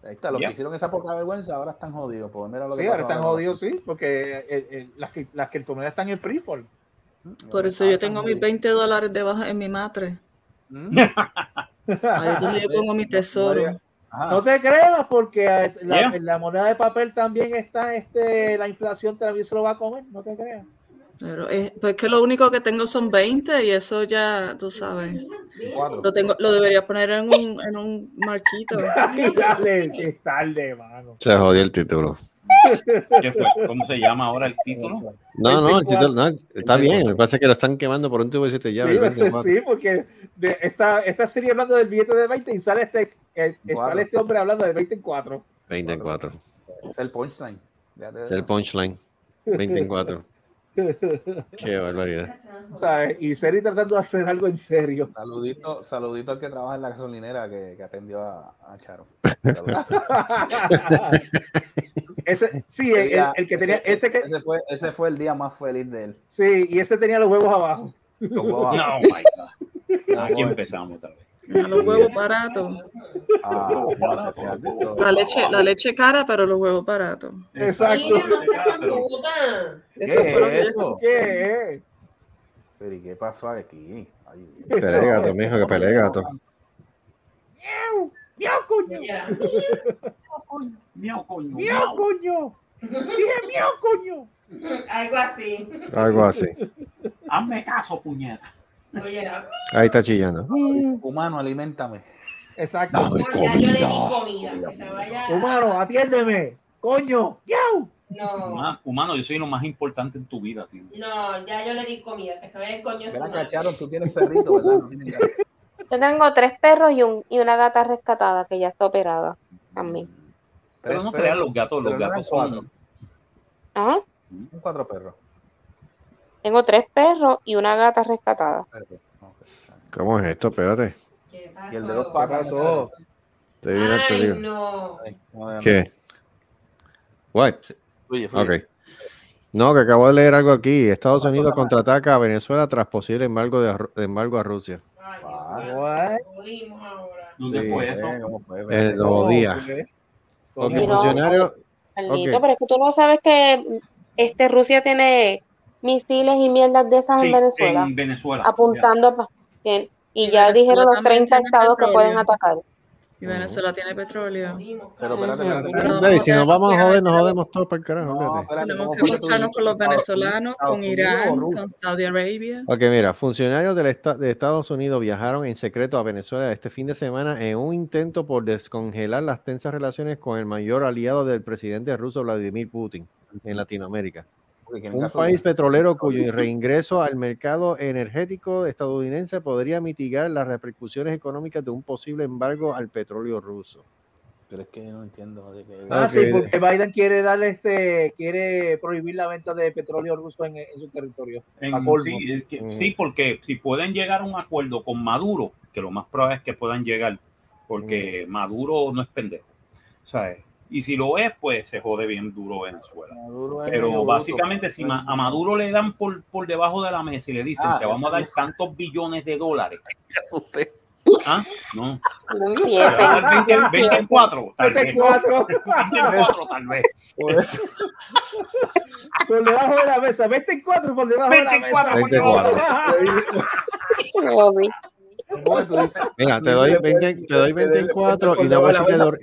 Speaker 6: Ahí está,
Speaker 4: Ya.
Speaker 6: que hicieron esa poca vergüenza ahora están jodidos. Pues mira lo que
Speaker 7: Sí, ahora están
Speaker 6: ahora.
Speaker 7: jodidos, sí, porque eh, eh, las, las criptomonedas están en free fall.
Speaker 5: Por eso yo tengo mis 20 dólares debajo en mi matre.
Speaker 6: Mm.
Speaker 5: Ahí es donde yo pongo mi tesoro.
Speaker 6: Ajá.
Speaker 7: No te creas, porque eh, la,
Speaker 4: Yeah.
Speaker 7: la moneda de papel también está este, la inflación también se lo va a comer, no te creas.
Speaker 5: Pero es, pues que lo único que tengo son 20 y eso ya, tú sabes, lo tengo, lo debería poner en un, en un marquito.
Speaker 7: Dale, es tarde, mano.
Speaker 3: Se jodió el título.
Speaker 4: ¿Qué fue? ¿Cómo se llama ahora el título?
Speaker 3: No, no, el
Speaker 7: 24.
Speaker 3: título no, está bien. Lo que pasa es que lo están quemando por un tubo de siete
Speaker 7: Sí,
Speaker 3: llaves.
Speaker 7: pues,
Speaker 3: 24.
Speaker 7: sí, porque de esta, esta serie hablando del billete de 20 y sale este, eh, eh, sale este hombre hablando de 20 en 4.
Speaker 3: 20 en 4.
Speaker 6: Es el punchline.
Speaker 3: Es el punchline. 20 en 4. Qué barbaridad.
Speaker 7: ¿Sabes? Y Seri tratando de hacer algo en serio.
Speaker 6: Saludito, saludito al que trabaja en la gasolinera que, que atendió a, a Charo.
Speaker 7: ese, sí, el, el- el que tenía, ese, que,
Speaker 6: ese fue, ese fue el día más feliz de él.
Speaker 7: sí, y ese tenía los huevos abajo.
Speaker 6: Los huevos
Speaker 4: No, my God. Aquí empezamos otra vez.
Speaker 5: Los huevos baratos.
Speaker 6: Ah, no sé, fíjate, eso-
Speaker 5: La leche, la leche cara, pero los huevos baratos.
Speaker 7: Exacto.
Speaker 10: No puta.
Speaker 5: Eso
Speaker 6: ¿Qué
Speaker 5: fue lo que
Speaker 6: eso?
Speaker 7: ¿Qué?
Speaker 6: Pero ¿y qué pasó aquí?
Speaker 3: Pelegato, mijo, que pelegato.
Speaker 7: ¡Miau! ¡Miau, coño!
Speaker 4: Miau, coño.
Speaker 7: ¡Miau, coño! ¡Dije miau, coño!
Speaker 10: Algo así.
Speaker 3: Algo así.
Speaker 4: Hazme caso, puñeta.
Speaker 10: Oye,
Speaker 3: Ahí está chillando.
Speaker 6: Humano, alimentame.
Speaker 7: Exacto.
Speaker 10: no, ya yo le di comida. Que se vaya.
Speaker 7: Humano, atiéndeme. ¡Coño!
Speaker 10: No,
Speaker 4: Humano, humano, yo soy lo más importante en tu vida, tío.
Speaker 10: no, ya yo le di comida. Que se vaya el coño. madre.
Speaker 6: Charo, tú tienes perrito, ¿verdad? No tienes gato.
Speaker 12: Yo tengo tres perros y, un, y una gata rescatada que ya está operada también.
Speaker 4: Pero no crean los gatos, los gatos son.
Speaker 12: Ajá.
Speaker 6: Son cuatro perros.
Speaker 12: Tengo tres perros y una gata rescatada.
Speaker 3: ¿Cómo es esto? Espérate.
Speaker 10: ¿Qué
Speaker 6: Y el de
Speaker 10: pasó?
Speaker 7: pasó?
Speaker 3: Estoy bien,
Speaker 10: Ay,
Speaker 3: digo.
Speaker 10: no.
Speaker 3: ¿Qué? What?
Speaker 6: Fluye, fluye.
Speaker 3: Ok. No, que acabo de leer algo aquí. Estados Unidos contraataca a Venezuela tras posible embargo, de, embargo a Rusia.
Speaker 10: Ay, Dios.
Speaker 4: ¿Dónde
Speaker 3: Sí,
Speaker 4: fue
Speaker 6: Eh,
Speaker 4: eso?
Speaker 6: ¿Cómo fue?
Speaker 3: El nuevo día.
Speaker 12: No,
Speaker 3: funcionario.
Speaker 12: Carlito,
Speaker 3: Ok.
Speaker 12: pero es que tú no sabes que este Rusia tiene misiles y mierdas de esas
Speaker 4: Sí,
Speaker 12: en Venezuela,
Speaker 4: en Venezuela.
Speaker 12: apuntando que- y
Speaker 5: Y
Speaker 12: ya
Speaker 5: Venezuela
Speaker 12: dijeron los
Speaker 5: también
Speaker 12: 30
Speaker 5: tiene
Speaker 12: estados que pueden atacar.
Speaker 5: Y Venezuela tiene petróleo.
Speaker 6: Pero espérate, espérate,
Speaker 5: Pero
Speaker 6: espérate.
Speaker 3: David, si nos vamos a joder, nos jodemos todos para el carajo.
Speaker 6: No, espérate,
Speaker 5: Tenemos
Speaker 6: ¿cómo
Speaker 5: que
Speaker 6: dijiste?
Speaker 5: con los venezolanos,
Speaker 6: Estados
Speaker 5: con Irán, con Saudi Arabia.
Speaker 3: Ok, mira, funcionarios del esta- de Estados Unidos viajaron en secreto a Venezuela este fin de semana en un intento por descongelar las tensas relaciones con el mayor aliado del presidente ruso Vladimir Putin en Latinoamérica. Un país petrolero cuyo reingreso al mercado energético estadounidense podría mitigar las repercusiones económicas de un posible embargo al petróleo ruso.
Speaker 6: Pero es que no entiendo. de qué-
Speaker 7: Ah,
Speaker 3: Ok.
Speaker 7: sí, porque Biden quiere darle este, quiere prohibir la venta de petróleo ruso en, en su territorio.
Speaker 4: En- sí, es que-
Speaker 3: Ujú.
Speaker 4: sí, porque si pueden llegar a un acuerdo con Maduro, que lo más probable es que puedan llegar, porque Maduro no es pendejo. ¿sabes? Y si lo es, pues se jode bien duro Venezuela. Pero
Speaker 6: bruto,
Speaker 4: básicamente, si a Maduro le dan por, por debajo de la mesa y le dicen
Speaker 6: Ah,
Speaker 4: que vamos a dar tantos billones de dólares, ¿Ah? No.
Speaker 12: No
Speaker 4: Le
Speaker 12: empiecen.
Speaker 4: va a dar 20, 24, tal vez.
Speaker 7: 24.
Speaker 4: 24, tal vez.
Speaker 6: Por eso,
Speaker 7: Por debajo de la mesa. 24 por debajo de la
Speaker 4: 24
Speaker 7: mesa.
Speaker 4: por debajo.
Speaker 3: 24.
Speaker 12: Obi.
Speaker 6: ¿cómo
Speaker 3: Venga, te doy 20, te doy 24 y una bolsita de Dor-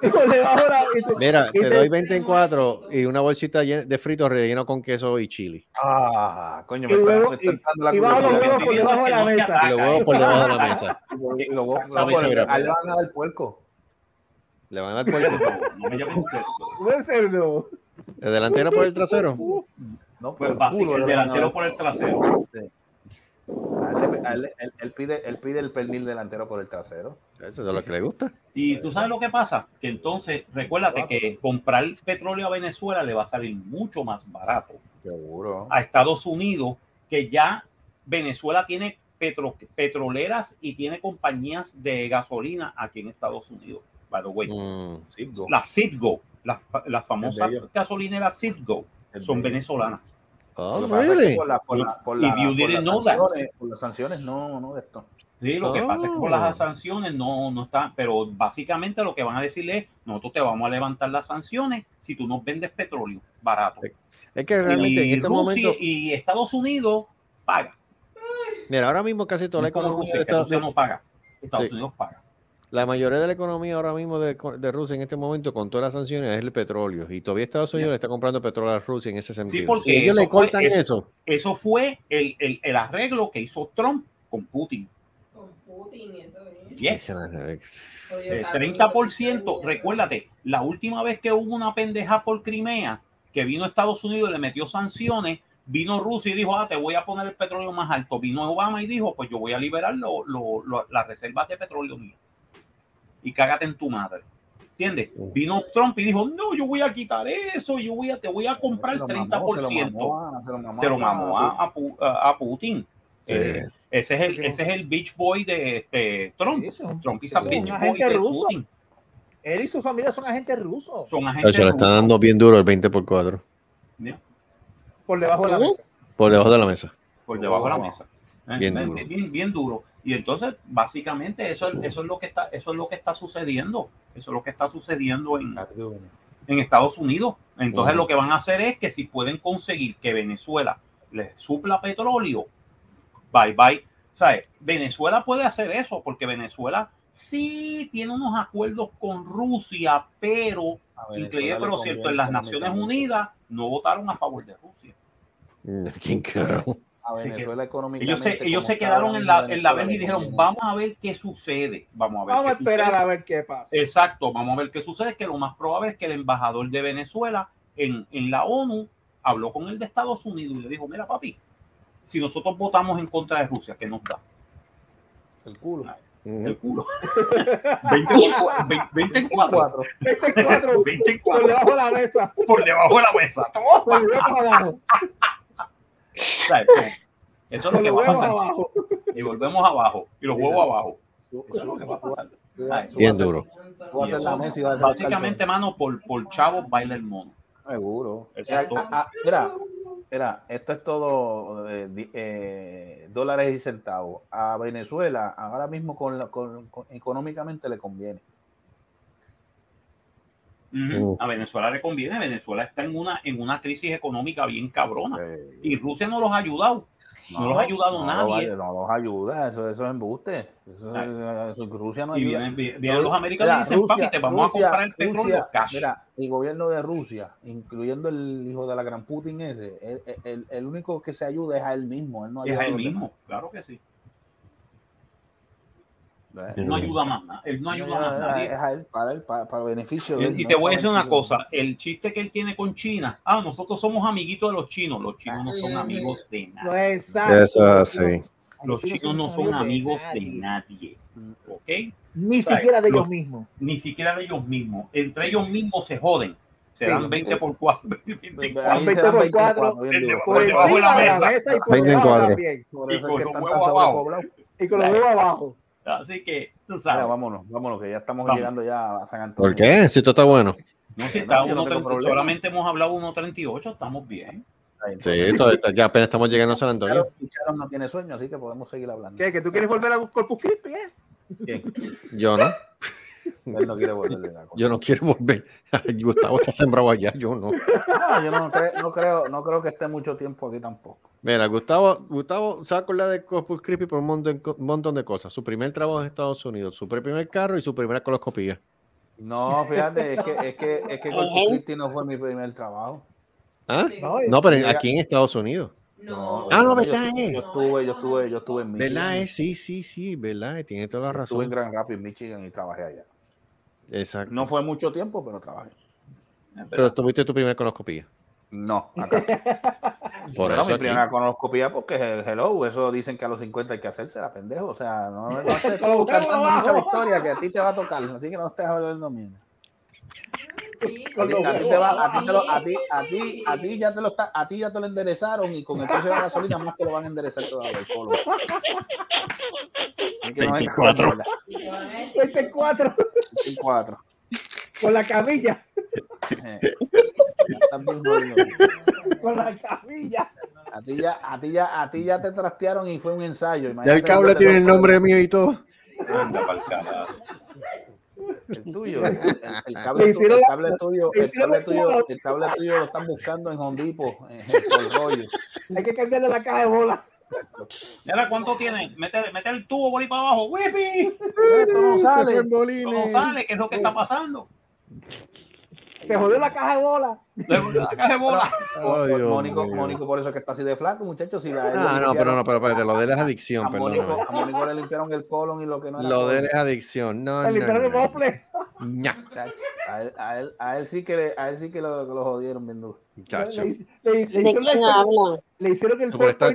Speaker 7: Por debajo de la
Speaker 3: Mira,
Speaker 7: y
Speaker 3: te doy 24 y una bolsita de fritos relleno con queso y chili.
Speaker 6: Ah, coño,
Speaker 7: Y
Speaker 6: me está, entrando la
Speaker 7: y bajo los
Speaker 6: curiosidad.
Speaker 7: huevos por debajo de la mesa.
Speaker 3: Y los huevos por debajo de la mesa.
Speaker 6: Y los huevos, van a dar puerco.
Speaker 3: Le van a dar puerco.
Speaker 4: No me llames cerdo.
Speaker 3: ¿De delantero por el trasero?
Speaker 6: No, por
Speaker 4: Pues
Speaker 6: el
Speaker 4: básico,
Speaker 6: culo
Speaker 4: el
Speaker 6: le van a
Speaker 4: delantero
Speaker 6: dar.
Speaker 4: por el trasero.
Speaker 6: A él, le- a él- él- él pide, él pide el pernil delantero por el trasero.
Speaker 3: Eso es lo que le gusta.
Speaker 4: Y tú sabes lo que pasa, que entonces recuérdate que comprar petróleo a Venezuela le va a salir mucho más barato
Speaker 6: Seguro.
Speaker 4: a Estados Unidos, que ya Venezuela tiene petro- petroleras y tiene compañías de gasolina aquí en Estados Unidos. By the way,
Speaker 3: Mm.
Speaker 6: Citgo.
Speaker 4: las Citgo, las, las famosas gasolineras Citgo, son venezolanas.
Speaker 3: Oh,
Speaker 6: Lo que pasa es que
Speaker 3: really?
Speaker 6: por, la- por la- por
Speaker 4: If
Speaker 6: la-
Speaker 4: you
Speaker 6: por
Speaker 4: didn't
Speaker 6: las sanciones, por las sanciones, no, no de esto.
Speaker 4: Sí, lo que pasa es que por
Speaker 3: Oh.
Speaker 4: las sanciones no, no está, pero básicamente lo que van a decirle es, nosotros te vamos a levantar las sanciones si tú nos vendes petróleo barato.
Speaker 3: Es que realmente
Speaker 4: y
Speaker 3: en este
Speaker 4: Rusia
Speaker 3: momento,
Speaker 4: y Estados Unidos paga.
Speaker 3: mira, ahora mismo casi toda la economía Estados
Speaker 4: no paga. Estados
Speaker 3: Sí.
Speaker 4: Unidos paga.
Speaker 3: La mayoría de la economía ahora mismo de, de Rusia en este momento, con todas las sanciones, es el petróleo. Y todavía Estados Unidos le está comprando petróleo a Rusia en ese sentido.
Speaker 4: porque
Speaker 3: si ellos
Speaker 4: eso
Speaker 3: le
Speaker 4: fue-
Speaker 3: cortan
Speaker 4: eso-
Speaker 3: eso,
Speaker 4: Eso fue el, el, el arreglo que hizo Trump con Putin.
Speaker 10: Con Putin y eso. ¿eh?
Speaker 4: Yes.
Speaker 10: Jodido
Speaker 4: Eh,
Speaker 10: cabrón,
Speaker 4: 30%,
Speaker 10: mierda.
Speaker 4: recuérdate, la última vez que hubo una pendeja por Crimea, que vino Estados Unidos y le metió sanciones, vino Rusia y dijo, ah, te voy a poner el petróleo más alto. Vino Obama y dijo, pues yo voy a liberar lo- lo- lo- las reservas de petróleo mío. Y cágate en tu madre. ¿Entiendes? Vino Trump y dijo, no, yo voy a quitar eso, yo voy a, te voy a comprar
Speaker 6: Se lo
Speaker 4: 30%.
Speaker 6: mamó, se lo mamó a- se lo mamó
Speaker 4: Se lo
Speaker 6: a-
Speaker 4: Putin.
Speaker 3: Sí.
Speaker 4: Eh, ese, es el, ese es el beach boy de este, Trump.
Speaker 7: Sí,
Speaker 4: Trump a
Speaker 7: son
Speaker 4: beach boy de. Putin.
Speaker 7: Él y su familia son agentes rusos.
Speaker 4: Son agentes
Speaker 3: se le está
Speaker 4: rusos.
Speaker 3: dando bien duro el 20 por 4
Speaker 4: Ya,
Speaker 7: Por debajo de la mesa.
Speaker 3: por debajo de la mesa.
Speaker 4: por debajo de la
Speaker 6: Oh,
Speaker 4: mesa.
Speaker 3: Bien duro.
Speaker 4: Bien, bien duro. Y entonces, básicamente, eso, es- eso es lo que está, eso es lo que está sucediendo. Eso es lo que está sucediendo en, en Estados Unidos. Entonces, lo que van a hacer es que si pueden conseguir que Venezuela les supla petróleo, bye bye. ¿Sabes? Venezuela puede hacer eso porque Venezuela sí tiene unos acuerdos con Rusia, pero
Speaker 6: le
Speaker 4: pero cierto, en las Naciones. Unidas no votaron a favor de Rusia.
Speaker 3: Mm, ¿Quién carajo?
Speaker 6: A
Speaker 4: Sí,
Speaker 6: Venezuela económicamente.
Speaker 4: Ellos se, ellos se quedaron en la, en la vez y dijeron, vamos a ver qué sucede. Vamos a ver
Speaker 7: Vamos a
Speaker 4: qué
Speaker 7: esperar
Speaker 4: sucede.
Speaker 7: a ver qué pasa.
Speaker 4: Exacto, vamos a ver qué sucede, que lo más probable es que el embajador de Venezuela en, en la ONU habló con el de Estados Unidos y le dijo, mira papi, si nosotros votamos en contra de Rusia, ¿qué nos da?
Speaker 6: El culo.
Speaker 4: El culo. 20, en cua- ve- 20 en cuatro.
Speaker 6: Cuatro.
Speaker 7: 24
Speaker 4: 20 en
Speaker 7: por
Speaker 4: cuatro.
Speaker 7: debajo de la mesa.
Speaker 4: Por debajo de la mesa.
Speaker 7: Por debajo abajo.
Speaker 4: ¿Sabes? Eso es lo que va a pasar.
Speaker 7: abajo.
Speaker 4: Y volvemos abajo. Y los huevos abajo. Eso es lo que va a pasar. Ay,
Speaker 3: Bien duro.
Speaker 6: A la a
Speaker 4: Básicamente, mano, por, por chavo baila el mono.
Speaker 6: Seguro.
Speaker 4: Exacto.
Speaker 6: Ah, ah, mira, mira, esto es todo eh, eh, dólares y centavos. A Venezuela ahora mismo con, la- con- con- económicamente le conviene.
Speaker 4: A Venezuela le conviene. Venezuela está en una, en una crisis económica bien cabrona. Y Rusia no los ha ayudado. No, los ha ayudado
Speaker 6: no,
Speaker 4: nadie.
Speaker 6: No, no los ayuda, eso, eso es embuste. Eso, eso- Rusia no
Speaker 4: y
Speaker 6: ayuda.
Speaker 4: vienen, vi- vienen los americanos y dicen,
Speaker 6: Rusia-
Speaker 4: papi, te vamos
Speaker 6: Rusia-
Speaker 4: a comprar el petróleo
Speaker 6: Rusia,
Speaker 4: cash.
Speaker 6: Mira, el gobierno de Rusia, incluyendo el hijo de la gran Putin ese, el, el- el único que se ayuda es a él mismo. Él no
Speaker 4: es
Speaker 6: ayuda a
Speaker 4: él mismo, claro que sí. Él no ayuda más nada. Él no ayuda más nadie.
Speaker 6: Es a él, para él, para, para beneficio de él.
Speaker 4: Y,
Speaker 6: no
Speaker 4: te voy a decir una cosa, el chiste que él tiene con China, ah, nosotros somos amiguitos de los chinos, los chinos no son amigos de
Speaker 7: No
Speaker 4: nadie.
Speaker 3: Eso es así.
Speaker 4: Los chinos no son amigos de nadie, ¿ok?
Speaker 7: Ni siquiera de ellos
Speaker 4: Los-
Speaker 7: mismos.
Speaker 4: Ni siquiera de ellos mismos. Entre ellos mismos se joden. Se
Speaker 7: Sí.
Speaker 4: dan 20 por 4,
Speaker 6: Ahí
Speaker 4: 24.
Speaker 6: se
Speaker 7: 20
Speaker 6: dan
Speaker 7: por
Speaker 6: 24,
Speaker 7: cuatro,
Speaker 6: bien duro.
Speaker 7: Por
Speaker 4: Por debajo de la
Speaker 7: encima de la
Speaker 4: mesa.
Speaker 7: mesa y por
Speaker 3: 20 en
Speaker 7: debajo
Speaker 3: cuadro.
Speaker 7: también.
Speaker 6: Por
Speaker 4: Y
Speaker 6: eso
Speaker 4: con los huevos abajo.
Speaker 7: Y con los huevos abajo.
Speaker 4: Así que, tú
Speaker 6: Mira,
Speaker 4: sabes.
Speaker 6: vámonos, vámonos, que ya estamos
Speaker 4: Vamos.
Speaker 6: llegando ya a San Antonio.
Speaker 3: ¿Por qué? Si esto está bueno.
Speaker 4: No, si está
Speaker 6: no tengo
Speaker 4: 1.30,
Speaker 6: problema.
Speaker 4: solamente hemos hablado 1.38, estamos bien.
Speaker 3: Sí, todo está- ya apenas estamos llegando a San Antonio.
Speaker 6: No tiene sueño, así que podemos seguir hablando.
Speaker 7: ¿Qué? ¿Que tú quieres volver a Corpus Christi? eh?
Speaker 3: Yo no.
Speaker 6: Él no quiere volver la.
Speaker 3: Yo no quiero volver. Ay, Gustavo está sembrado allá, yo no.
Speaker 6: No, yo no, cre- no creo, no creo que esté mucho tiempo aquí tampoco.
Speaker 3: Mira, Gustavo, Gustavo se va a acordar de Corpus Christi por un montón, un montón de cosas. Su primer trabajo en Estados Unidos, su primer carro y su primera coloscopía.
Speaker 6: No, fíjate, es que, es que, es que Corpus. Christi no fue mi primer trabajo.
Speaker 3: ¿Ah?
Speaker 7: No,
Speaker 3: No, pero aquí en Estados Unidos.
Speaker 10: No.
Speaker 3: Ah, no,
Speaker 6: yo,
Speaker 3: ¿verdad, eh?
Speaker 6: yo estuve, yo estuve, yo estuve en Michigan.
Speaker 3: ¿Verdad? eh? Sí, sí, sí, ¿verdad? eh, Tiene toda la
Speaker 6: Estuve en
Speaker 3: razón.
Speaker 6: Grand Rapids, Michigan y trabajé allá.
Speaker 3: Exacto.
Speaker 6: No fue mucho tiempo, pero trabajé.
Speaker 3: Pero tuviste tu primera coloscopía.
Speaker 6: No, acá.
Speaker 3: Por
Speaker 6: Bueno,
Speaker 3: eso
Speaker 6: mi primera colonoscopía porque el hello, eso dicen que a los 50 hay que hacerse la pendejo. O sea, no, no estés tú cantando mucha victoria que a ti te va a tocar, así que no estés hablando mierda. A ti, a ti te va, a ti te lo- a ti, a ti, a ti ya te lo está, a ti ya te lo enderezaron y con el precio de la gasolina más te lo van a enderezar todavía el no con
Speaker 3: 24.
Speaker 6: mierda.
Speaker 7: 24
Speaker 6: 24.
Speaker 7: Con la camilla. Con la camilla.
Speaker 6: A ti ya, a ti ya, a ti ya te trastearon y fue un ensayo.
Speaker 3: Ya el
Speaker 6: Imagínate
Speaker 3: cable tiene el nombre mío y todo.
Speaker 4: Anda carajo.
Speaker 6: El tuyo, el, el- el
Speaker 7: Le
Speaker 6: cable, tu-
Speaker 7: hicieron
Speaker 6: el
Speaker 7: la-
Speaker 6: cable tuyo, el cable tuyo, el cable tuyo lo están buscando en Hondipo, en el rollo.
Speaker 7: Hay que cambiarle la caja de bola.
Speaker 4: Mira, ¿cuánto tiene? Mete, mete el tubo por ahí para abajo. ¡Whippy!
Speaker 6: Esto no sale.
Speaker 3: en bolines.
Speaker 4: No sale, ¿qué es lo que está pasando?
Speaker 7: Se jodió la caja de bola.
Speaker 4: Le voy a la caja de bola.
Speaker 3: Dios
Speaker 6: Mónico. Mónico, por eso es que está así de flaco, muchachos. Si
Speaker 3: Ah, no, pero no, pero espérate, lo de él es adicción,
Speaker 6: a Mónico,
Speaker 3: perdón.
Speaker 6: a Mónico le limpiaron el colon y lo que no era.
Speaker 3: Lo de él es adicción. No,
Speaker 7: Se
Speaker 3: no,
Speaker 7: limpiaron el
Speaker 3: no.
Speaker 7: mofle.
Speaker 6: A él, a él, a él sí que le- a él sí que lo, lo jodieron bien duro.
Speaker 3: muchacho.
Speaker 7: Le, le- le
Speaker 12: ¿De
Speaker 7: hicieron la- le el first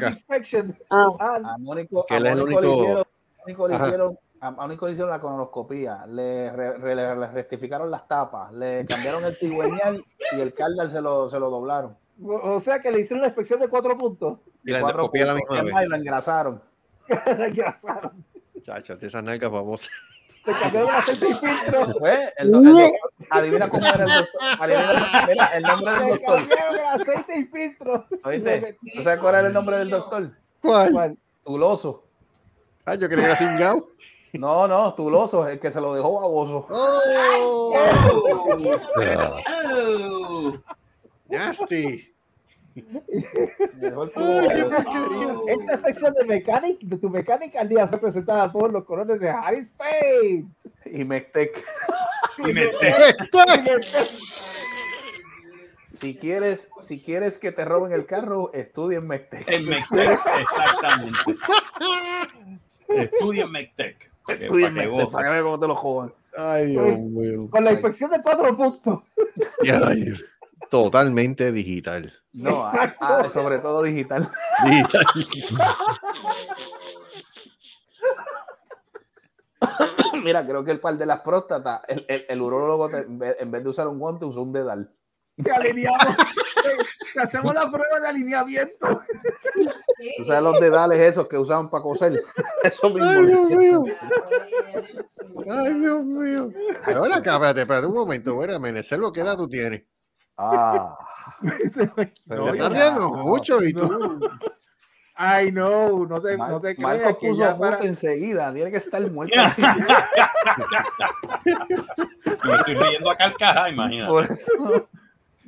Speaker 7: inspection.
Speaker 12: Ah,
Speaker 6: A Mónico,
Speaker 3: Que
Speaker 6: a
Speaker 3: él es el
Speaker 6: Mónico le
Speaker 3: único-
Speaker 6: Mónico le hicieron, a Mónico le hicieron la colonoscopía, le, re- re- le- le rectificaron las tapas, le cambiaron el cigüeñal y el cardal se lo, se lo doblaron.
Speaker 7: o sea que le hicieron la inspección de cuatro puntos.
Speaker 3: Y la endoscopía la misma vez.
Speaker 6: y lo engrasaron.
Speaker 7: La engrasaron.
Speaker 3: Muchacho, esas nalgas babosas.
Speaker 7: Le cambiaron el aceite y filtro.
Speaker 6: Pues, el, el adivina cómo era el doctor. Adivina, el nombre del
Speaker 7: Le
Speaker 6: doctor.
Speaker 7: cambiaron el aceite y filtro.
Speaker 6: ¿Oíste? ¿Tú sabes cuál era el nombre del doctor?
Speaker 3: ¿Cuál?
Speaker 6: Tuloso.
Speaker 3: Ah, yo creía que era cingado.
Speaker 6: No, no, Tuloso, el que se lo dejó baboso.
Speaker 3: ¡Oh!
Speaker 4: Oh.
Speaker 3: Nasty.
Speaker 6: Dejó el.
Speaker 7: Esta sección de mecánica, de tu mecánica al día fue presentada por los colones de Harris Spade.
Speaker 6: Y Mectec.
Speaker 4: Y mete.
Speaker 6: Si quieres, si quieres que te roben el carro, estudia en Mectec.
Speaker 4: En Mectec, exactamente. Estudia en Mectec. Para
Speaker 6: cómo te lo jodan.
Speaker 3: Ay, Dios mío.
Speaker 7: Con la inspección de cuatro puntos.
Speaker 3: Ay, Totalmente digital.
Speaker 6: No, ah, ah, sobre todo digital.
Speaker 3: Digital.
Speaker 6: Mira, creo que el par de las próstatas, el, el, el urólogo, te- en vez en vez de usar un guante, usó un dedal.
Speaker 7: Te alineamos. Te hacemos la prueba de alineamiento.
Speaker 6: Tú sabes los dedales esos que usaban para coser. Eso mismo.
Speaker 3: Ay, Dios mío. Ay, Dios mío. Pero acá, espérate, espérate un momento. Bueno, Menecello, ¿qué edad tú tienes?
Speaker 6: Ah.
Speaker 3: Te
Speaker 6: Pero
Speaker 3: estás
Speaker 6: ya,
Speaker 3: riendo mucho y tú.
Speaker 7: Ay, no, no te,
Speaker 6: Mar-
Speaker 7: no te creas
Speaker 6: Marcos puso
Speaker 7: ya
Speaker 6: puto
Speaker 7: para-
Speaker 6: enseguida. Tiene que estar muerto.
Speaker 4: Me estoy riendo a carcajada, imagínate.
Speaker 6: Por eso.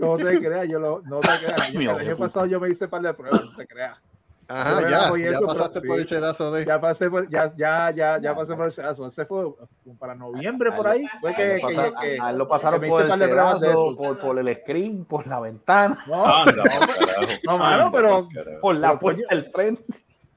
Speaker 7: No te creas, yo lo, no te creas.
Speaker 6: Mío,
Speaker 7: el año pasado yo me hice par de pruebas, no te creas.
Speaker 3: Ajá, ya, ya
Speaker 7: eso,
Speaker 3: pasaste
Speaker 7: pero
Speaker 3: por
Speaker 7: sí.
Speaker 3: el sedazo de.
Speaker 7: Ya pasé por, ya, ya, ya, ya
Speaker 6: Ya,
Speaker 7: pasé
Speaker 6: ya.
Speaker 7: por el sedazo. Ese fue para noviembre
Speaker 6: A-
Speaker 7: por
Speaker 6: a-
Speaker 7: ahí. Fue
Speaker 6: A
Speaker 7: que,
Speaker 6: él
Speaker 7: que,
Speaker 6: lo pasaron-
Speaker 7: que-
Speaker 6: a él lo pasaron
Speaker 7: que
Speaker 6: por el sedazo, por, por el screen, por la ventana,
Speaker 7: no, no, mano, pero,
Speaker 6: por la puerta del frente.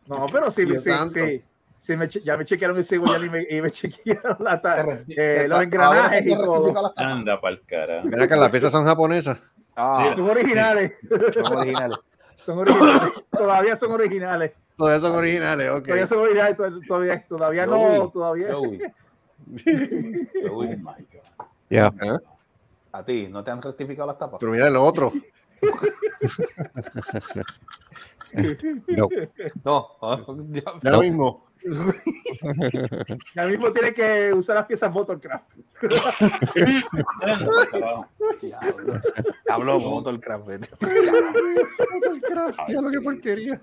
Speaker 7: no, pero sí, sí, sí, sí me ya me chequearon el cigüeñal y me, y me chequearon la eh, los
Speaker 6: todavía
Speaker 7: engranajes y todo.
Speaker 4: Anda pa'l carajo.
Speaker 3: Mira que las piezas son japonesas.
Speaker 6: Ah,
Speaker 7: Son originales.
Speaker 6: son originales.
Speaker 7: Son originales. Todavía son originales.
Speaker 3: Todas son originales, ok.
Speaker 7: Todavía son originales. to- Todavía, todavía no. Todavía.
Speaker 6: Joey,
Speaker 4: Oh my God.
Speaker 8: Ya.
Speaker 3: ¿Ah?
Speaker 6: a ti, ¿no te han rectificado las tapas?
Speaker 3: Pero mira lo otro.
Speaker 8: No.
Speaker 6: No, ya-
Speaker 3: Ya mismo.
Speaker 7: Ya mismo tiene que usar las piezas Motorcraft.
Speaker 6: Diablo, Diablo, Motorcraft. vete.
Speaker 3: Motorcraft, ya lo que porquería.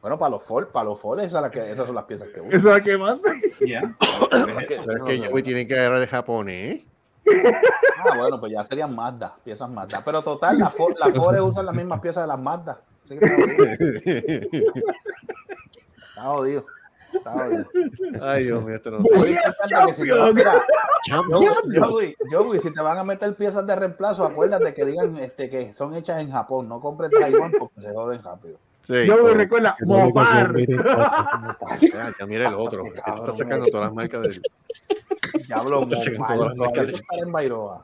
Speaker 6: Bueno, para los Ford, para los Ford, esas, la que- esas son las piezas que usan.
Speaker 7: Eso es lo que manda.
Speaker 4: Ya.
Speaker 3: Pero es que yo tiene que agarrar de japonés.
Speaker 6: Ah, bueno, pues ya serían Mazda, piezas Mazda. Pero total, las Ford, las Ford usan las mismas piezas de las Mazda. Así que está jodido. Está jodido. Está jodido.
Speaker 3: Ay, Dios mío, esto no
Speaker 6: importante que si te van-
Speaker 7: champion.
Speaker 6: mira. Joey, Joey, si te van a meter piezas de reemplazo, acuérdate que digan este, que son hechas en Japón. No compres de Taiwán porque se joden rápido.
Speaker 3: Sí.
Speaker 7: Yo me recuerda, Mopar.
Speaker 3: mira el otro. Está sacando
Speaker 6: mira.
Speaker 3: todas las marcas del.
Speaker 6: Diablo, Mopar, eso
Speaker 3: de-
Speaker 6: está en Bairoa.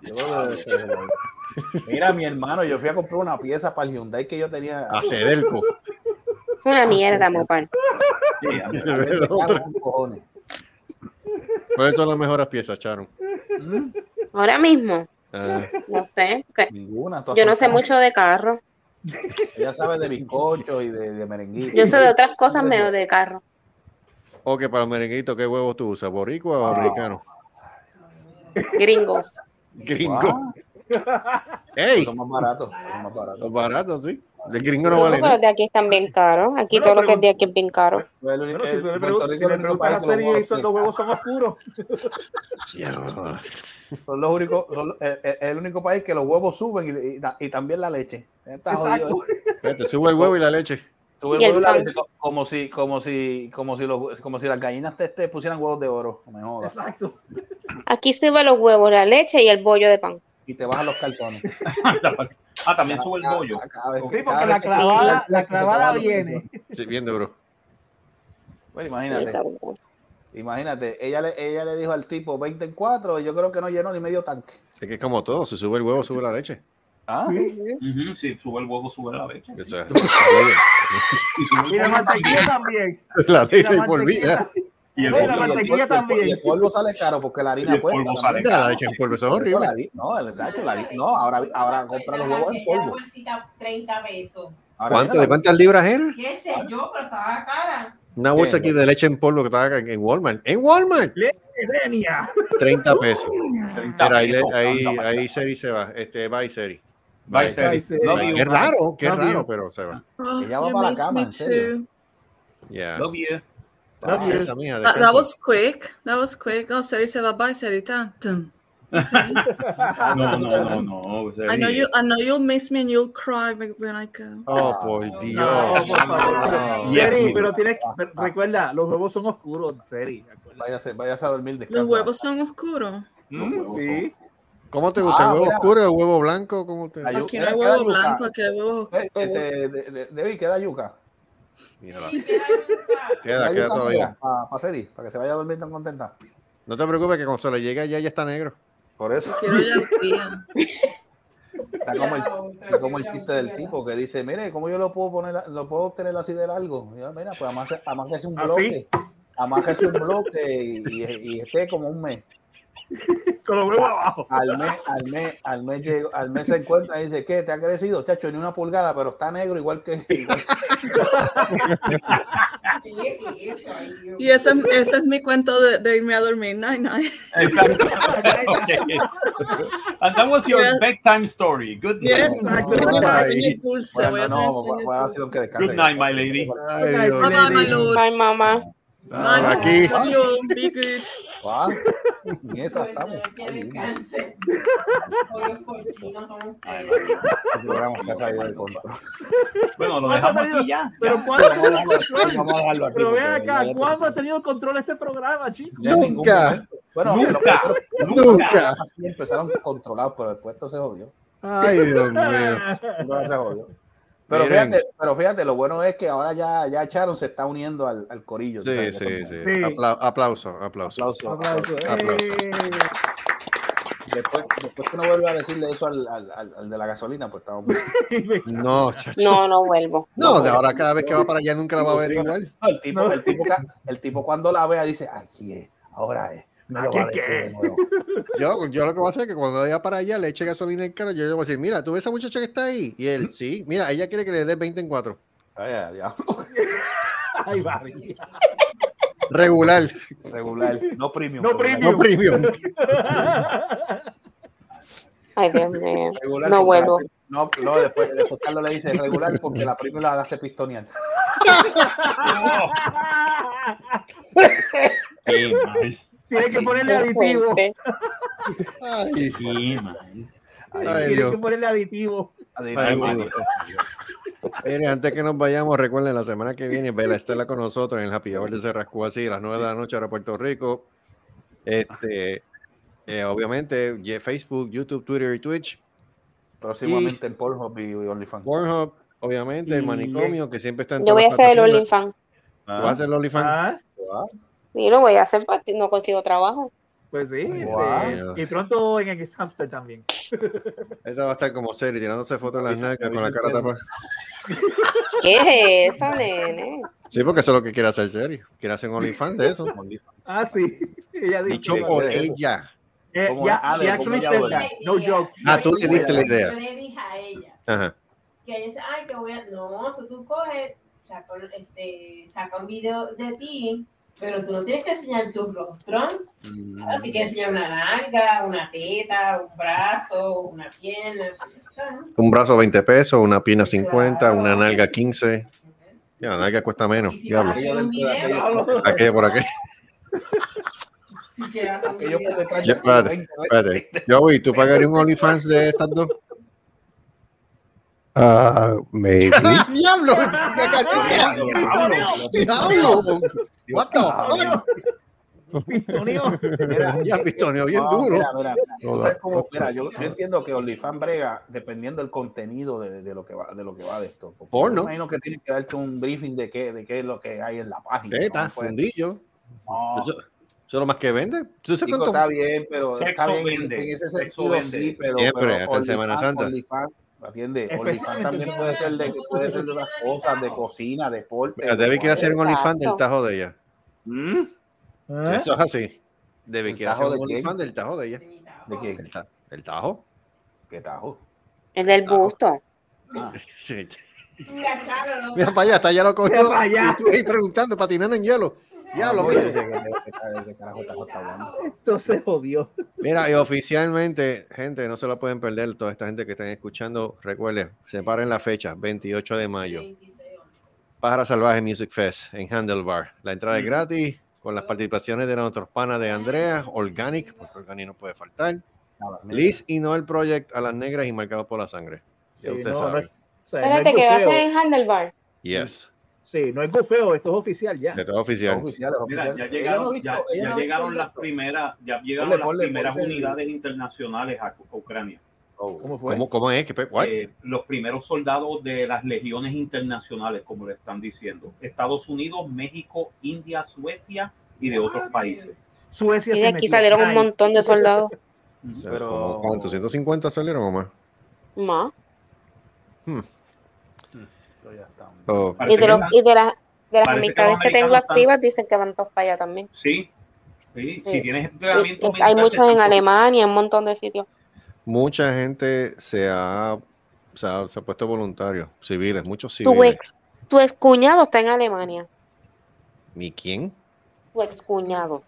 Speaker 6: Mira, mi hermano, yo fui a comprar una pieza para el Hyundai que yo tenía.
Speaker 3: A Cedelco.
Speaker 12: Es una mierda, Mopar.
Speaker 3: El. ¿Cuáles son las mejores piezas, Charon?
Speaker 6: Mm,
Speaker 12: Ahora mismo,
Speaker 3: Ah,
Speaker 12: no sé.
Speaker 6: Ninguna.
Speaker 12: Yo
Speaker 6: son
Speaker 12: no sé mucho de carro.
Speaker 6: Ella sabe de bizcocho y de, de merenguito.
Speaker 12: Yo sé de otras cosas menos de carro.
Speaker 3: ok, para los merenguitos, ¿qué huevos tú usas? ¿Boricua o
Speaker 6: Ah.
Speaker 3: americano?
Speaker 12: Gringos.
Speaker 3: Gringo.
Speaker 6: Ah,
Speaker 3: ¡Ey!
Speaker 6: son más baratos. Son más baratos.
Speaker 3: Los baratos, sí. El gringo no vale
Speaker 12: los de aquí están bien caros. Aquí
Speaker 7: Bueno,
Speaker 12: todo lo que es de aquí es bien caro.
Speaker 7: Bueno, si
Speaker 6: el-
Speaker 7: tú le,
Speaker 6: Puerto
Speaker 7: preguntas,
Speaker 6: Rico
Speaker 7: si
Speaker 6: los huevos
Speaker 7: son- oscuros.
Speaker 6: Son los únicos, son- es, es el único país que los huevos suben y, y- y también la leche. Está jodido,
Speaker 7: Exacto.
Speaker 6: ¿eh?
Speaker 3: Espérate, sube el huevo y la leche.
Speaker 6: Sube el huevo y la leche co- como si, como si, como si, los, como si las gallinas te, te pusieran huevos de oro. No me jodas.
Speaker 7: Exacto.
Speaker 12: Aquí sube los huevos, la leche y el bollo de pan.
Speaker 6: Y te bajan los calzones.
Speaker 4: Ah, también sube el bollo.
Speaker 7: Sí, porque la clavada, la clavada viene.
Speaker 3: Sí, bien duro.
Speaker 6: Bueno,
Speaker 12: Sí,
Speaker 6: imagínate. Imagínate, ella le, ella le dijo al tipo 20 en 4 y yo creo que no llenó ni medio tanque.
Speaker 3: Es que es como todo, si sube el huevo, sube la leche.
Speaker 6: ¿Ah?
Speaker 12: Ujú,
Speaker 4: sí, sube el huevo, sube la leche.
Speaker 3: Eso es.
Speaker 4: Y sube
Speaker 7: Y la mantequilla
Speaker 4: también.
Speaker 3: La
Speaker 7: Y la
Speaker 3: leche por
Speaker 7: mantequilla
Speaker 3: vida.
Speaker 4: Y el
Speaker 7: la
Speaker 4: polvo-
Speaker 6: Y el
Speaker 7: mantequilla
Speaker 6: polvo- y el polvo-
Speaker 7: también.
Speaker 6: y el polvo sale caro porque la harina
Speaker 4: el
Speaker 6: cuesta.
Speaker 4: polvo
Speaker 6: también.
Speaker 4: sale
Speaker 3: La leche en polvo, eso es horrible.
Speaker 6: la no, el la no, ahora, ahora compra los huevos en polvo.
Speaker 10: bolsita 30 pesos.
Speaker 6: Ahora
Speaker 3: ¿Cuánto? ¿De cuántas libras era?
Speaker 10: ¿Qué sé yo? Pero estaba cara.
Speaker 3: Una bolsa aquí de leche en polvo que estaba en Walmart. ¡En Walmart!
Speaker 7: Genia.
Speaker 3: 30 pesos.
Speaker 4: 30
Speaker 3: Pero ahí,
Speaker 4: pesos,
Speaker 3: ahí, ahí. Seri se va. Este, bye, Seri.
Speaker 4: Bye. Seri.
Speaker 3: Qué raro, qué raro, pero se va.
Speaker 5: Oh,
Speaker 6: Ella va
Speaker 5: you
Speaker 6: para la
Speaker 5: miss
Speaker 6: cama,
Speaker 5: me
Speaker 6: en serio.
Speaker 5: too.
Speaker 3: Yeah.
Speaker 4: Love you.
Speaker 6: Ah,
Speaker 5: you.
Speaker 3: Esa mía,
Speaker 5: That, that was quick. That was quick. Oh, Seri se va bye, Serita. Okay.
Speaker 6: ah,
Speaker 4: No, no, no, no.
Speaker 5: I know you. I know you'll miss me and you'll cry when I go.
Speaker 3: Oh, por Dios. No.
Speaker 4: Yes,
Speaker 7: Seri, pero tienes pero recuerda, los huevos son oscuros, Seri.
Speaker 6: Váyase, váyase a dormir, descansa.
Speaker 5: Los huevos son oscuros.
Speaker 6: Mm,
Speaker 7: Sí.
Speaker 3: ¿Cómo te gusta?
Speaker 6: Ah,
Speaker 3: ¿El huevo
Speaker 6: mira.
Speaker 3: oscuro o el huevo blanco? ¿Cómo te
Speaker 5: Aquí no
Speaker 6: Mira,
Speaker 5: hay huevo blanco, aquí hay huevos.
Speaker 6: Eh, este, de, de, Debbie, queda yuca.
Speaker 3: Mírala.
Speaker 10: Queda
Speaker 3: todavía.
Speaker 6: Para Seri, para que se vaya a dormir tan contenta.
Speaker 3: No te preocupes que cuando se le llegue allá ya está negro.
Speaker 6: Por eso.
Speaker 5: Quiero ya.
Speaker 6: Está como, el, está como el chiste del tipo que dice, mire, ¿cómo yo lo puedo poner, lo puedo tener así de largo? Yo, mira, pues además, además que es un
Speaker 7: ¿Ah,
Speaker 6: bloque. Además que es un bloque y, y, y esté como un mes.
Speaker 7: Con los huevos abajo.
Speaker 6: Al mes, al mes, al mes, llegó- al mes se encuentra y dice, ¿qué? ¿Te ha crecido? Chacho, ni una pulgada, pero está negro igual que...
Speaker 5: Y ese, es- ese es mi cuento de, de irme a dormir. Night, night.
Speaker 4: Exacto. Okay. And that was your
Speaker 5: Yeah.
Speaker 4: bedtime story. Good night.
Speaker 6: no.
Speaker 4: Good night, my lady.
Speaker 3: Ay,
Speaker 5: Bye bye, my lord.
Speaker 12: Bye, mamá.
Speaker 3: Ah,
Speaker 5: Bye.
Speaker 3: aquí.
Speaker 5: Be good.
Speaker 6: Ah, en esa estamos.
Speaker 4: Bueno, lo
Speaker 7: ¿Cuándo ha
Speaker 4: dejamos aquí ya.
Speaker 7: Pero. ¿cuándo Pero acá, ¿cuándo ha tenido control este programa, chicos?
Speaker 3: Nunca.
Speaker 6: Bueno,
Speaker 4: Nunca.
Speaker 3: Nunca.
Speaker 6: empezaron controlados, pero después esto se jodió.
Speaker 3: Ay, Dios mío.
Speaker 6: Después se jodió. Pero
Speaker 3: Miren.
Speaker 6: fíjate, pero fíjate, lo bueno es que ahora ya, ya Charon se está uniendo al, al corillo.
Speaker 3: Sí,
Speaker 6: ¿sabes?
Speaker 3: sí, sí.
Speaker 7: Sí.
Speaker 3: Apla- aplauso, aplauso.
Speaker 6: Aplauso.
Speaker 7: Aplauso.
Speaker 3: Aplauso.
Speaker 7: Eh.
Speaker 6: Después, después que no vuelva a decirle eso al, al, al, al de la gasolina, pues estamos bien.
Speaker 3: No, chacho.
Speaker 12: No, no vuelvo.
Speaker 3: No, de ahora cada vez que va para allá nunca la va a ver igual.
Speaker 6: No, el, tipo, el, tipo, el tipo cuando la vea dice, aquí es, ahora es. Me lo va a
Speaker 7: ¿Aquí
Speaker 6: decir de nuevo.
Speaker 3: Yo, yo lo que voy a hacer es que cuando vaya para allá le eche gasolina en el carro, yo le voy a decir, mira, ¿tú ves a esa muchacha que está ahí? Y él, sí, mira, ella quiere que le des 20 en 4.
Speaker 6: Ay, ay.
Speaker 3: Regular.
Speaker 6: Regular, no premium.
Speaker 7: No
Speaker 6: regular.
Speaker 3: No premium.
Speaker 12: Ay, Dios mío.
Speaker 6: Regular
Speaker 12: No vuelvo.
Speaker 6: la- No, no, después, después Carlos le dice regular porque la premium la hace pistonear.
Speaker 4: Qué mal.
Speaker 7: Tiene que ponerle aditivo.
Speaker 3: Ay,
Speaker 4: Qué mal.
Speaker 3: ay,
Speaker 7: Tiene
Speaker 3: Dios.
Speaker 7: que ponerle aditivo.
Speaker 6: Aditivo.
Speaker 3: Antes que nos vayamos, recuerden, la semana que viene, Vela Estela con nosotros en el Happy Hour de Cerrasco, así, a las 9 de la noche, ahora Puerto Rico. Este, eh, obviamente, Facebook, YouTube, Twitter y Twitch.
Speaker 6: Próximamente en Pornhub y OnlyFans.
Speaker 3: Pornhub, obviamente, el
Speaker 7: Y-
Speaker 3: manicomio, que siempre está en
Speaker 12: Yo voy a hacer el OnlyFans.
Speaker 3: ¿Tú vas a hacer el OnlyFans?
Speaker 12: Sí, lo voy a hacer porque no consigo trabajo.
Speaker 7: pues sí.
Speaker 3: Wow.
Speaker 7: este, Y pronto en el hamster también.
Speaker 3: Esta va a estar como serie, tirándose fotos en las nalgas con la cara
Speaker 6: eso.
Speaker 3: tapada.
Speaker 12: ¿Qué es eso, nene?
Speaker 3: Sí, porque eso es lo que quiere hacer serio. Quiere hacer un OnlyFans de eso.
Speaker 7: Ah, sí. Ella.
Speaker 3: Dicho
Speaker 6: que-
Speaker 3: por ella.
Speaker 7: Eh, ya,
Speaker 6: Ale,
Speaker 7: actually said that. No joke.
Speaker 3: Ah, tú le diste la
Speaker 10: Yo
Speaker 3: idea.
Speaker 10: le dije a ella
Speaker 3: Ajá.
Speaker 10: que ella dice, ay, que voy a. No, si tú coges, saca, este, saca un video de ti, pero tú no tienes que enseñar tu rostro. Así que enseñar una nalga, una teta, un brazo, una pierna.
Speaker 3: Un brazo 20 pesos, una pierna 50, una nalga 15. Ya, la nalga cuesta menos.
Speaker 10: Si
Speaker 3: Diablo. por aquí. espérate, espérate. Joey, ¿tú pagarías un OnlyFans de estas dos?
Speaker 8: Ah, maybe.
Speaker 3: ¡Diablo! ¡Diablo! What the fuck?
Speaker 7: Pistoneo.
Speaker 6: Mira,
Speaker 3: Ya, pistoneo bien
Speaker 6: no,
Speaker 3: duro.
Speaker 6: Mira, mira, cómo- mira, yo, yo entiendo que OnlyFans brega dependiendo del contenido de, de lo que va de lo que va de esto.
Speaker 3: Porno.
Speaker 6: imagino que tienen que darte un briefing de qué, de qué es lo que hay en la página.
Speaker 3: Teta,
Speaker 6: ¿no? Pues,
Speaker 3: fundillo.
Speaker 6: no.
Speaker 3: Eso, eso es lo más que vende. ¿Tú sabes
Speaker 6: Chico,
Speaker 3: cuánto?
Speaker 6: está bien, pero
Speaker 4: Sexo
Speaker 6: está bien
Speaker 4: vende,
Speaker 6: en ese
Speaker 4: sexo
Speaker 6: sentido,
Speaker 4: vende.
Speaker 6: sí, pero,
Speaker 3: Siempre,
Speaker 6: pero
Speaker 3: hasta en Semana Santa.
Speaker 6: OnlyFans, ¿atiende? OnlyFans también puede ser de puede ser de otras cosas, de cocina, deporte.
Speaker 3: Mira, Debbie quiere hacer un. OnlyFans del tajo de ella.
Speaker 6: ¿Mm?
Speaker 7: ¿Eh?
Speaker 3: Eso es así. Debbie
Speaker 6: ¿El
Speaker 3: quiere hacer un
Speaker 6: de quién?
Speaker 3: OnlyFans del tajo de ella.
Speaker 6: ¿De qué?
Speaker 3: ¿El, ta- el tajo?
Speaker 6: ¿Qué tajo?
Speaker 12: El del
Speaker 3: Tajo.
Speaker 12: busto.
Speaker 6: Ah,
Speaker 3: Sí.
Speaker 10: Mira,
Speaker 3: para allá, hasta allá lo cogió. Y tú ahí preguntando, patinando en hielo. Diablo,
Speaker 6: hablando.
Speaker 7: Esto se jodió.
Speaker 3: Mira, y oficialmente, gente, no se lo pueden perder. Toda esta gente que están escuchando, recuerden, separen la fecha, 28 de mayo.
Speaker 10: 26 horas.
Speaker 3: Pájara Salvaje Music Fest en Handlebar. La entrada es gratis, con las participaciones de nuestros panas de Andrea, Organic, porque Organic no puede faltar.
Speaker 6: Mira.
Speaker 3: Liz y Noel Project a las negras y marcados por la sangre. Ya
Speaker 7: Sí,
Speaker 3: usted
Speaker 7: no,
Speaker 3: sabe.
Speaker 7: no o sea,
Speaker 12: Espérate, que va a ser en Handlebar.
Speaker 3: Yes,
Speaker 7: Sí, no es gofeo, esto es oficial ya.
Speaker 3: de todo
Speaker 6: Es
Speaker 3: oficial.
Speaker 6: oficial, es
Speaker 4: Mira,
Speaker 6: oficial.
Speaker 4: ya llegaron, ya, ya las primeras, ya llegaron
Speaker 6: Ponle,
Speaker 4: las primeras
Speaker 6: ponle
Speaker 4: unidades internacionales a Ucrania.
Speaker 6: Oh.
Speaker 7: ¿Cómo fue?
Speaker 3: ¿Cómo, cómo es?
Speaker 4: Eh, los primeros soldados de las legiones internacionales, como le están diciendo. Estados Unidos, México, India, Suecia y de otros países.
Speaker 7: Suecia
Speaker 12: Y de aquí
Speaker 7: metió.
Speaker 12: salieron un montón de soldados.
Speaker 3: O sea,
Speaker 6: pero-
Speaker 3: ¿como ¿Cuántos? ¿150 salieron o más?
Speaker 12: Más.
Speaker 6: Pero ya está.
Speaker 3: Oh,
Speaker 12: Y de,
Speaker 4: que
Speaker 12: los,
Speaker 4: la-
Speaker 12: y de, las de las
Speaker 4: parece que
Speaker 12: amistades que tengo
Speaker 4: están-
Speaker 12: activas dicen que van todos para allá también.
Speaker 4: Sí, sí,
Speaker 12: Sí.
Speaker 4: si tienes entrenamiento
Speaker 12: y hay muchos en Alemania, en un montón de sitios.
Speaker 3: mucha gente se ha, se ha, se ha puesto voluntario, civiles, muchos
Speaker 12: Tu
Speaker 3: civiles.
Speaker 12: ex, tu ex cuñado está en Alemania.
Speaker 3: ¿Mi quién?
Speaker 12: Tu ex cuñado.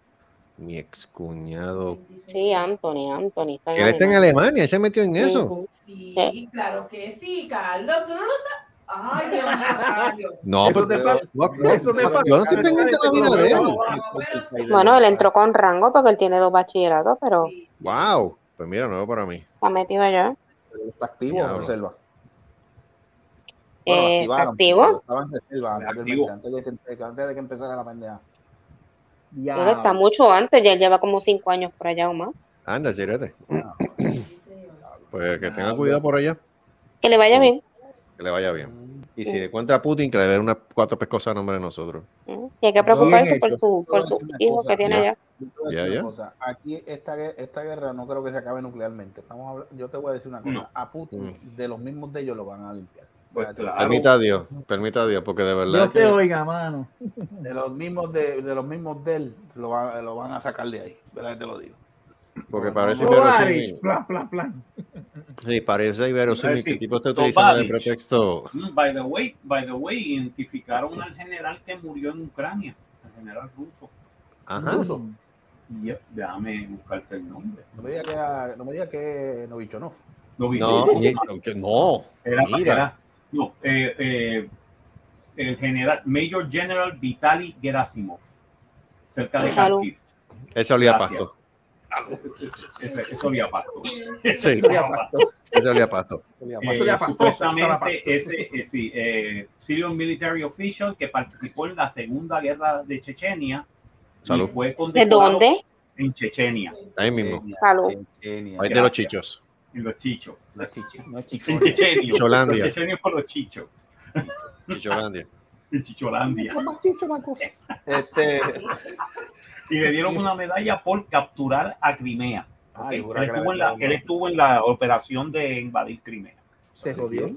Speaker 3: Mi ex cuñado.
Speaker 12: Sí, Anthony, Anthony. Está
Speaker 3: Que él está en Alemania, él se metió en eso.
Speaker 12: Ujú.
Speaker 10: Sí, claro que sí, Carlos. Tú no lo sabes. Ay, Dios mío, Carlos.
Speaker 3: No,
Speaker 7: Eso
Speaker 3: pero
Speaker 7: te pasa-
Speaker 3: no, no,
Speaker 7: eso te pasa-
Speaker 3: yo no estoy pendiente de la vida de él.
Speaker 12: Bueno, él entró con rango porque él tiene dos bachilleratos, pero.
Speaker 3: Wow, pues mira, nuevo para mí.
Speaker 12: está metido allá.
Speaker 6: Está activo reserva.
Speaker 12: Eh, ¿activo?
Speaker 6: Estaba en reserva anteriormente,
Speaker 4: Activo.
Speaker 6: antes de que, antes de que empezara la pendeja.
Speaker 7: Ya.
Speaker 12: Él está mucho antes, ya él lleva como cinco años por allá o más.
Speaker 3: Anda.
Speaker 10: Sí, señor.
Speaker 3: Pues que tenga cuidado por allá,
Speaker 12: Que le vaya bien.
Speaker 3: Que le vaya bien. Y si encuentra a Putin, que le dé unas cuatro pescosas a nombre de nosotros.
Speaker 12: Y hay que preocuparse por su, por su hijo que tiene
Speaker 3: Ya.
Speaker 12: allá.
Speaker 6: Aquí esta, esta guerra no creo que se acabe nuclearmente. Estamos yo te voy a decir una cosa.
Speaker 4: No.
Speaker 6: A Putin, de los mismos de ellos lo van a limpiar.
Speaker 4: Pues claro.
Speaker 3: Permita a Dios, permita a Dios, porque de verdad
Speaker 7: Dios te
Speaker 3: que
Speaker 7: oiga, mano.
Speaker 6: De los mismos de, de los mismos de él lo van, lo van a sacar de ahí. ¿Verdad que te lo digo?
Speaker 3: Porque parece inverosímil.
Speaker 7: Plan, plan, plan.
Speaker 3: Sí, parece inverosímil que el tipo está utilizando de pretexto.
Speaker 4: Mm, By the way, by the way, identificaron al general que murió en Ucrania, el general ruso.
Speaker 3: Ajá.
Speaker 6: Ruso.
Speaker 4: Yep, déjame buscarte el nombre.
Speaker 6: No me diga que era, no me diga que Novichonov.
Speaker 3: No, aunque no.
Speaker 4: Era,
Speaker 3: Mira.
Speaker 4: era- no, eh, eh, el general, Major General Vitaly Gerasimov, cerca de. Kharkiv.
Speaker 3: Ese olía a
Speaker 4: Gracias.
Speaker 3: pasto.
Speaker 4: Ese, eso olía a pasto.
Speaker 3: Sí,
Speaker 7: Olía a pasto.
Speaker 3: ese olía a pasto.
Speaker 4: Eh, supuestamente ese, eh, sí, eh, Syrian military official que participó en la segunda guerra de Chechenia
Speaker 3: Salud.
Speaker 4: fue
Speaker 12: ¿De dónde?
Speaker 4: en Chechenia,
Speaker 3: Ahí mismo.
Speaker 12: Salud.
Speaker 6: Chechenia.
Speaker 3: Ahí de los chichos.
Speaker 4: en los chichos.
Speaker 6: No es chichi, no es
Speaker 4: En. Chechenia. Los chechenios por los chichos.
Speaker 3: Chicholandia.
Speaker 4: En Chicholandia.
Speaker 6: Más chicho, más cosa. Este,
Speaker 4: Y le dieron una medalla por capturar a Crimea.
Speaker 6: Ay,
Speaker 4: Ok,
Speaker 6: jura
Speaker 4: él, estuvo en la, él estuvo en la operación de invadir Crimea.
Speaker 7: Se jodió.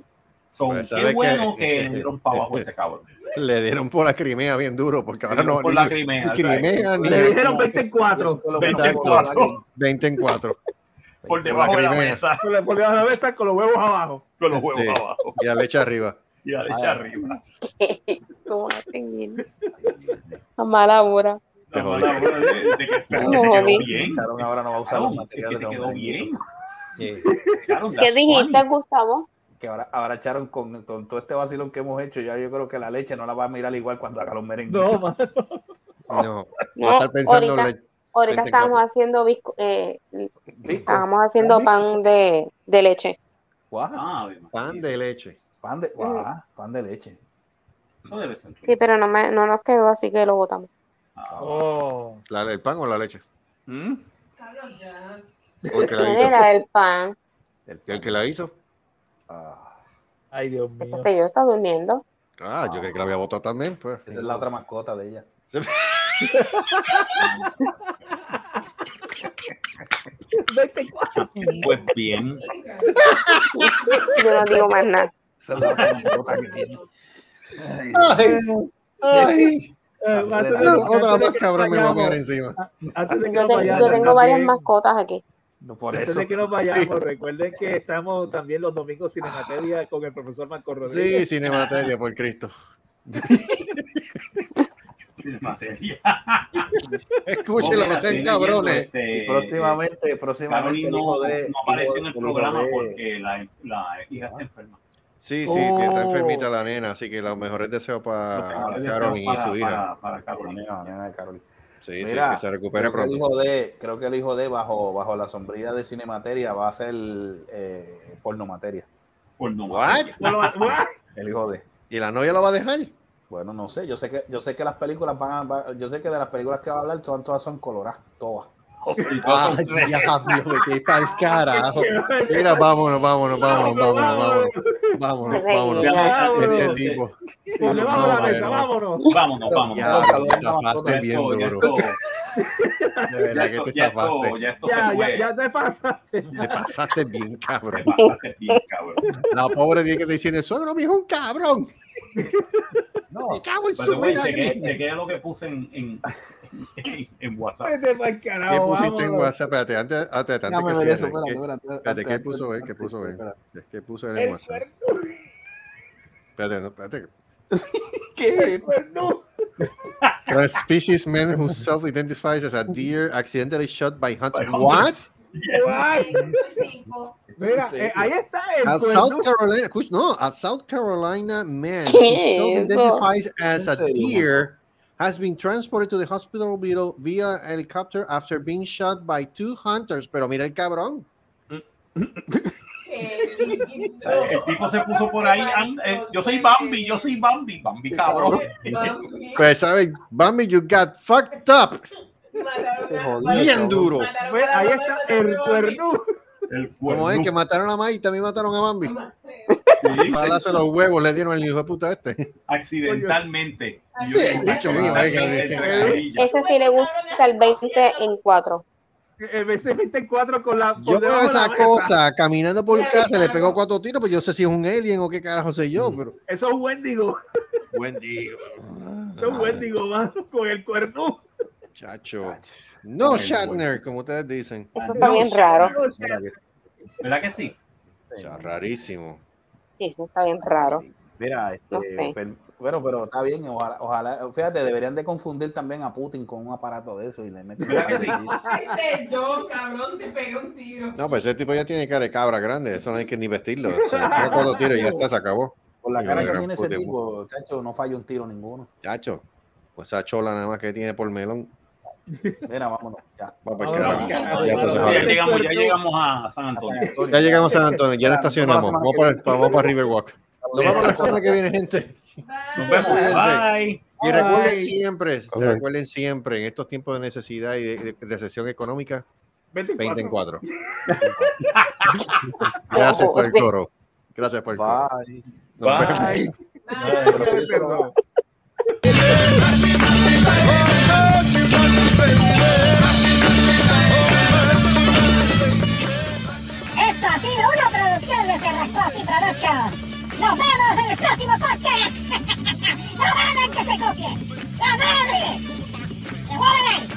Speaker 4: So,
Speaker 3: Pues,
Speaker 4: qué
Speaker 3: ¿sabe
Speaker 4: bueno que le dieron para abajo ese cabrón.
Speaker 3: Le dieron por la Crimea bien duro, porque ahora no.
Speaker 4: por
Speaker 3: ni-
Speaker 4: la Crimea,
Speaker 3: ni
Speaker 4: o sea,
Speaker 3: Crimea, ni
Speaker 7: Le dijeron 24.
Speaker 6: Eso fue lo
Speaker 4: 24.
Speaker 3: 20 en 4.
Speaker 4: Por debajo de la mesa,
Speaker 7: Por la- por debajo de la mesa con los huevos abajo.
Speaker 4: con los huevos
Speaker 3: Sí.
Speaker 4: abajo.
Speaker 3: Y la leche arriba.
Speaker 4: Y la leche
Speaker 6: Ay.
Speaker 4: arriba.
Speaker 12: ¿Cómo bien? A mala hora.
Speaker 3: Te
Speaker 4: de- de que- te quedó bien.
Speaker 6: Sharon ahora no va a usar
Speaker 4: Sharon,
Speaker 6: los
Speaker 4: que
Speaker 6: materiales
Speaker 4: te quedó bien. Sharon,
Speaker 12: ¿Qué dijiste,
Speaker 4: funny.
Speaker 12: Gustavo?
Speaker 6: Que ahora, ahora echaron con, con todo este vacilón que hemos hecho, ya yo creo que la leche no la va a mirar igual cuando haga los merengues.
Speaker 7: No.
Speaker 3: No. Va a estar pensando
Speaker 12: ahorita,
Speaker 3: le-
Speaker 12: ahorita
Speaker 3: 24.
Speaker 12: estábamos haciendo eh, estábamos haciendo pan de, de leche.
Speaker 4: Ah,
Speaker 3: pan de leche.
Speaker 6: pan de, pan de leche.
Speaker 4: Eso debe ser.
Speaker 12: Sí, pero no me, no nos quedó, así que lo botamos.
Speaker 7: Oh.
Speaker 3: ¿La, ¿El pan o la leche?
Speaker 6: ¿Mm?
Speaker 3: ¿O el que la
Speaker 12: ¿Quién
Speaker 3: hizo?
Speaker 12: era el pan?
Speaker 6: El,
Speaker 3: ¿El que la hizo?
Speaker 6: Ah,
Speaker 7: Ay, Dios mío.
Speaker 12: Este yo estaba durmiendo.
Speaker 3: Ah, yo creí que la había votado también. Pues.
Speaker 6: esa es la otra mascota de ella.
Speaker 4: Pues bien.
Speaker 12: Yo no digo más nada.
Speaker 6: Esa es la otra mascota que tiene. Ay,
Speaker 3: Ay, No, otra más cabrón me va a mear encima.
Speaker 7: Antes de que
Speaker 12: Yo, te-
Speaker 7: vayamos,
Speaker 12: yo tengo varias mascotas aquí.
Speaker 6: no por
Speaker 7: Antes
Speaker 6: eso.
Speaker 7: de que nos vayamos, recuerden que estamos también los domingos Cinemateria con el profesor Marco
Speaker 3: Sí,
Speaker 7: Rodríguez.
Speaker 3: cinemateria, por Cristo.
Speaker 4: Sin materia.
Speaker 3: Escúchelo, no sean cabrones.
Speaker 4: Este,
Speaker 6: Y próximamente, próximamente
Speaker 4: Carolina no, no apareció en el programa
Speaker 6: de-
Speaker 4: porque la, la hija está enferma.
Speaker 3: Sí, sí, está
Speaker 7: Oh.
Speaker 3: enfermita la nena, así que los mejores deseos para Carolyn y su
Speaker 4: para-
Speaker 3: hija.
Speaker 4: Para, para Carolina.
Speaker 6: nena, la nena de Carolina.
Speaker 3: Sí, sí, que se recupere
Speaker 6: creo que el
Speaker 3: pronto.
Speaker 6: hijo de, creo que el hijo de bajo, bajo la sombrilla de Cinemateria va a ser eh, pornomateria.
Speaker 4: Por no
Speaker 3: What?
Speaker 6: El hijo de.
Speaker 3: ¿Y la novia lo va a dejar?
Speaker 6: Bueno, no sé, yo sé que, yo sé que las películas van a, va- yo sé que de las películas que va a hablar todas, todas son coloradas, todas.
Speaker 3: Ay, diablo, vete pa'l carajo. Mira, vámonos, vámonos, vámonos, vámonos, vámonos. Vámonos, vámonos.
Speaker 7: Vámonos.
Speaker 3: Este tipo. No.
Speaker 7: vámonos.
Speaker 4: Vámonos, vámonos.
Speaker 3: Ya, te zafaste bien
Speaker 4: Ya
Speaker 3: duro.
Speaker 4: esto-
Speaker 3: De verdad que
Speaker 4: ya
Speaker 3: te
Speaker 4: ya
Speaker 3: zafaste.
Speaker 4: ya esto
Speaker 7: Ya,
Speaker 4: se
Speaker 7: ya,
Speaker 4: fue.
Speaker 7: ya te pasaste.
Speaker 3: Te pasaste bien,
Speaker 4: Te
Speaker 3: cabrón.
Speaker 4: pasaste bien, cabrón.
Speaker 3: La pobre tiene que te dice, el suegro un cabrón.
Speaker 6: No,
Speaker 3: Me cago en su vida.
Speaker 4: chequé, chequé lo que puse en, en, en, en WhatsApp.
Speaker 7: Vete pa'l
Speaker 3: ¿Qué
Speaker 7: carajo,
Speaker 3: pusiste en
Speaker 7: vámonos.
Speaker 3: WhatsApp? Espérate, antes, antes, antes que cierre.
Speaker 6: espérate,
Speaker 3: ¿Qué,
Speaker 6: espérate,
Speaker 3: espérate, ¿qué puso él? ¿Qué puso él? ¿Qué puso él en
Speaker 7: El
Speaker 3: WhatsApp? Espérate, no, espérate.
Speaker 7: el cuerno.
Speaker 3: A species man who self-identifies as a deer accidentally shot by hunter.
Speaker 4: By
Speaker 3: What?
Speaker 7: Mira, eh, ahí está el
Speaker 3: A. South Carolina, escucha, no, a South Carolina man who
Speaker 12: ¿Qué es
Speaker 3: self-identifies as a deer has been transported to the hospital via, via helicopter after being shot by two hunters. Pero mira el cabrón.
Speaker 4: El tipo se puso por ahí. "Am- eh, yo soy Bambi, yo soy Bambi. Bambi, cabrón.
Speaker 3: Pues, ¿sabes? Bambi, you got fucked up. Bien duro.
Speaker 7: Ahí está el cuerno.
Speaker 4: El
Speaker 3: Como es que mataron a Mai y también mataron a Bambi.
Speaker 4: Sí,
Speaker 3: en los huevos le dieron al hijo de puta este.
Speaker 4: accidentalmente.
Speaker 3: Sí, dicho mío.
Speaker 12: Ese sí le gusta el 20 en 4.
Speaker 7: El BC24 con la.
Speaker 3: Yo veo esa
Speaker 7: mesa.
Speaker 3: cosa caminando por casa, le pegó cuatro tiros, pues yo sé si es un alien o qué carajo sé yo, pero.
Speaker 7: Eso es Wendigo.
Speaker 3: Buen día.
Speaker 7: Eso es Wendigo, mano, con el cuerno.
Speaker 3: Chacho. No Shatner, como ustedes dicen.
Speaker 12: Esto está bien raro.
Speaker 4: ¿Verdad que sí?
Speaker 3: Ya, rarísimo.
Speaker 12: Sí, eso está bien raro.
Speaker 6: Mira, este,
Speaker 12: No sé.
Speaker 6: pero, bueno, pero está bien, ojalá, ojalá, fíjate, deberían de confundir también a Putin con un aparato de eso y le meten
Speaker 4: ¿Verdad que sí?
Speaker 10: Ay, perdón, cabrón, te pegué un tiro.
Speaker 3: No, pues ese tipo ya tiene cara de cabra grande, eso no hay que ni vestirlo. O sea, cuando tiro ya está, se acabó.
Speaker 6: Por la
Speaker 3: Y
Speaker 6: cara que tiene ese tipo, chacho, no falla un tiro ninguno.
Speaker 3: Chacho, pues esa chola nada más que tiene por melón.
Speaker 6: Mira, vámonos, ya.
Speaker 7: Vámonos.
Speaker 3: Ya, se
Speaker 4: Ya
Speaker 3: jodió.
Speaker 4: llegamos, ya llegamos a San Antonio.
Speaker 3: Ya llegamos a San Antonio, ya
Speaker 6: Ya,
Speaker 3: no estacionamos. Vamos
Speaker 6: la
Speaker 3: para, vamos para Riverwalk. Nos vemos la semana que viene, gente.
Speaker 4: Nos vemos. Bye.
Speaker 3: Y recuerden
Speaker 7: Bye.
Speaker 3: siempre,
Speaker 8: Ok.
Speaker 3: recuerden siempre, en estos tiempos de necesidad y de, de recesión económica, 20 en 4. Gracias por el coro. Gracias por el coro.
Speaker 6: Bye.
Speaker 3: Nos vemos.
Speaker 4: Bye.
Speaker 6: Piénsalo,
Speaker 2: esto ha sido una producción de Cerrascos y Productions. Nos vemos en el próximo podcast. no hagan que se copien. ¡La madre! ¡Se mueven ahí!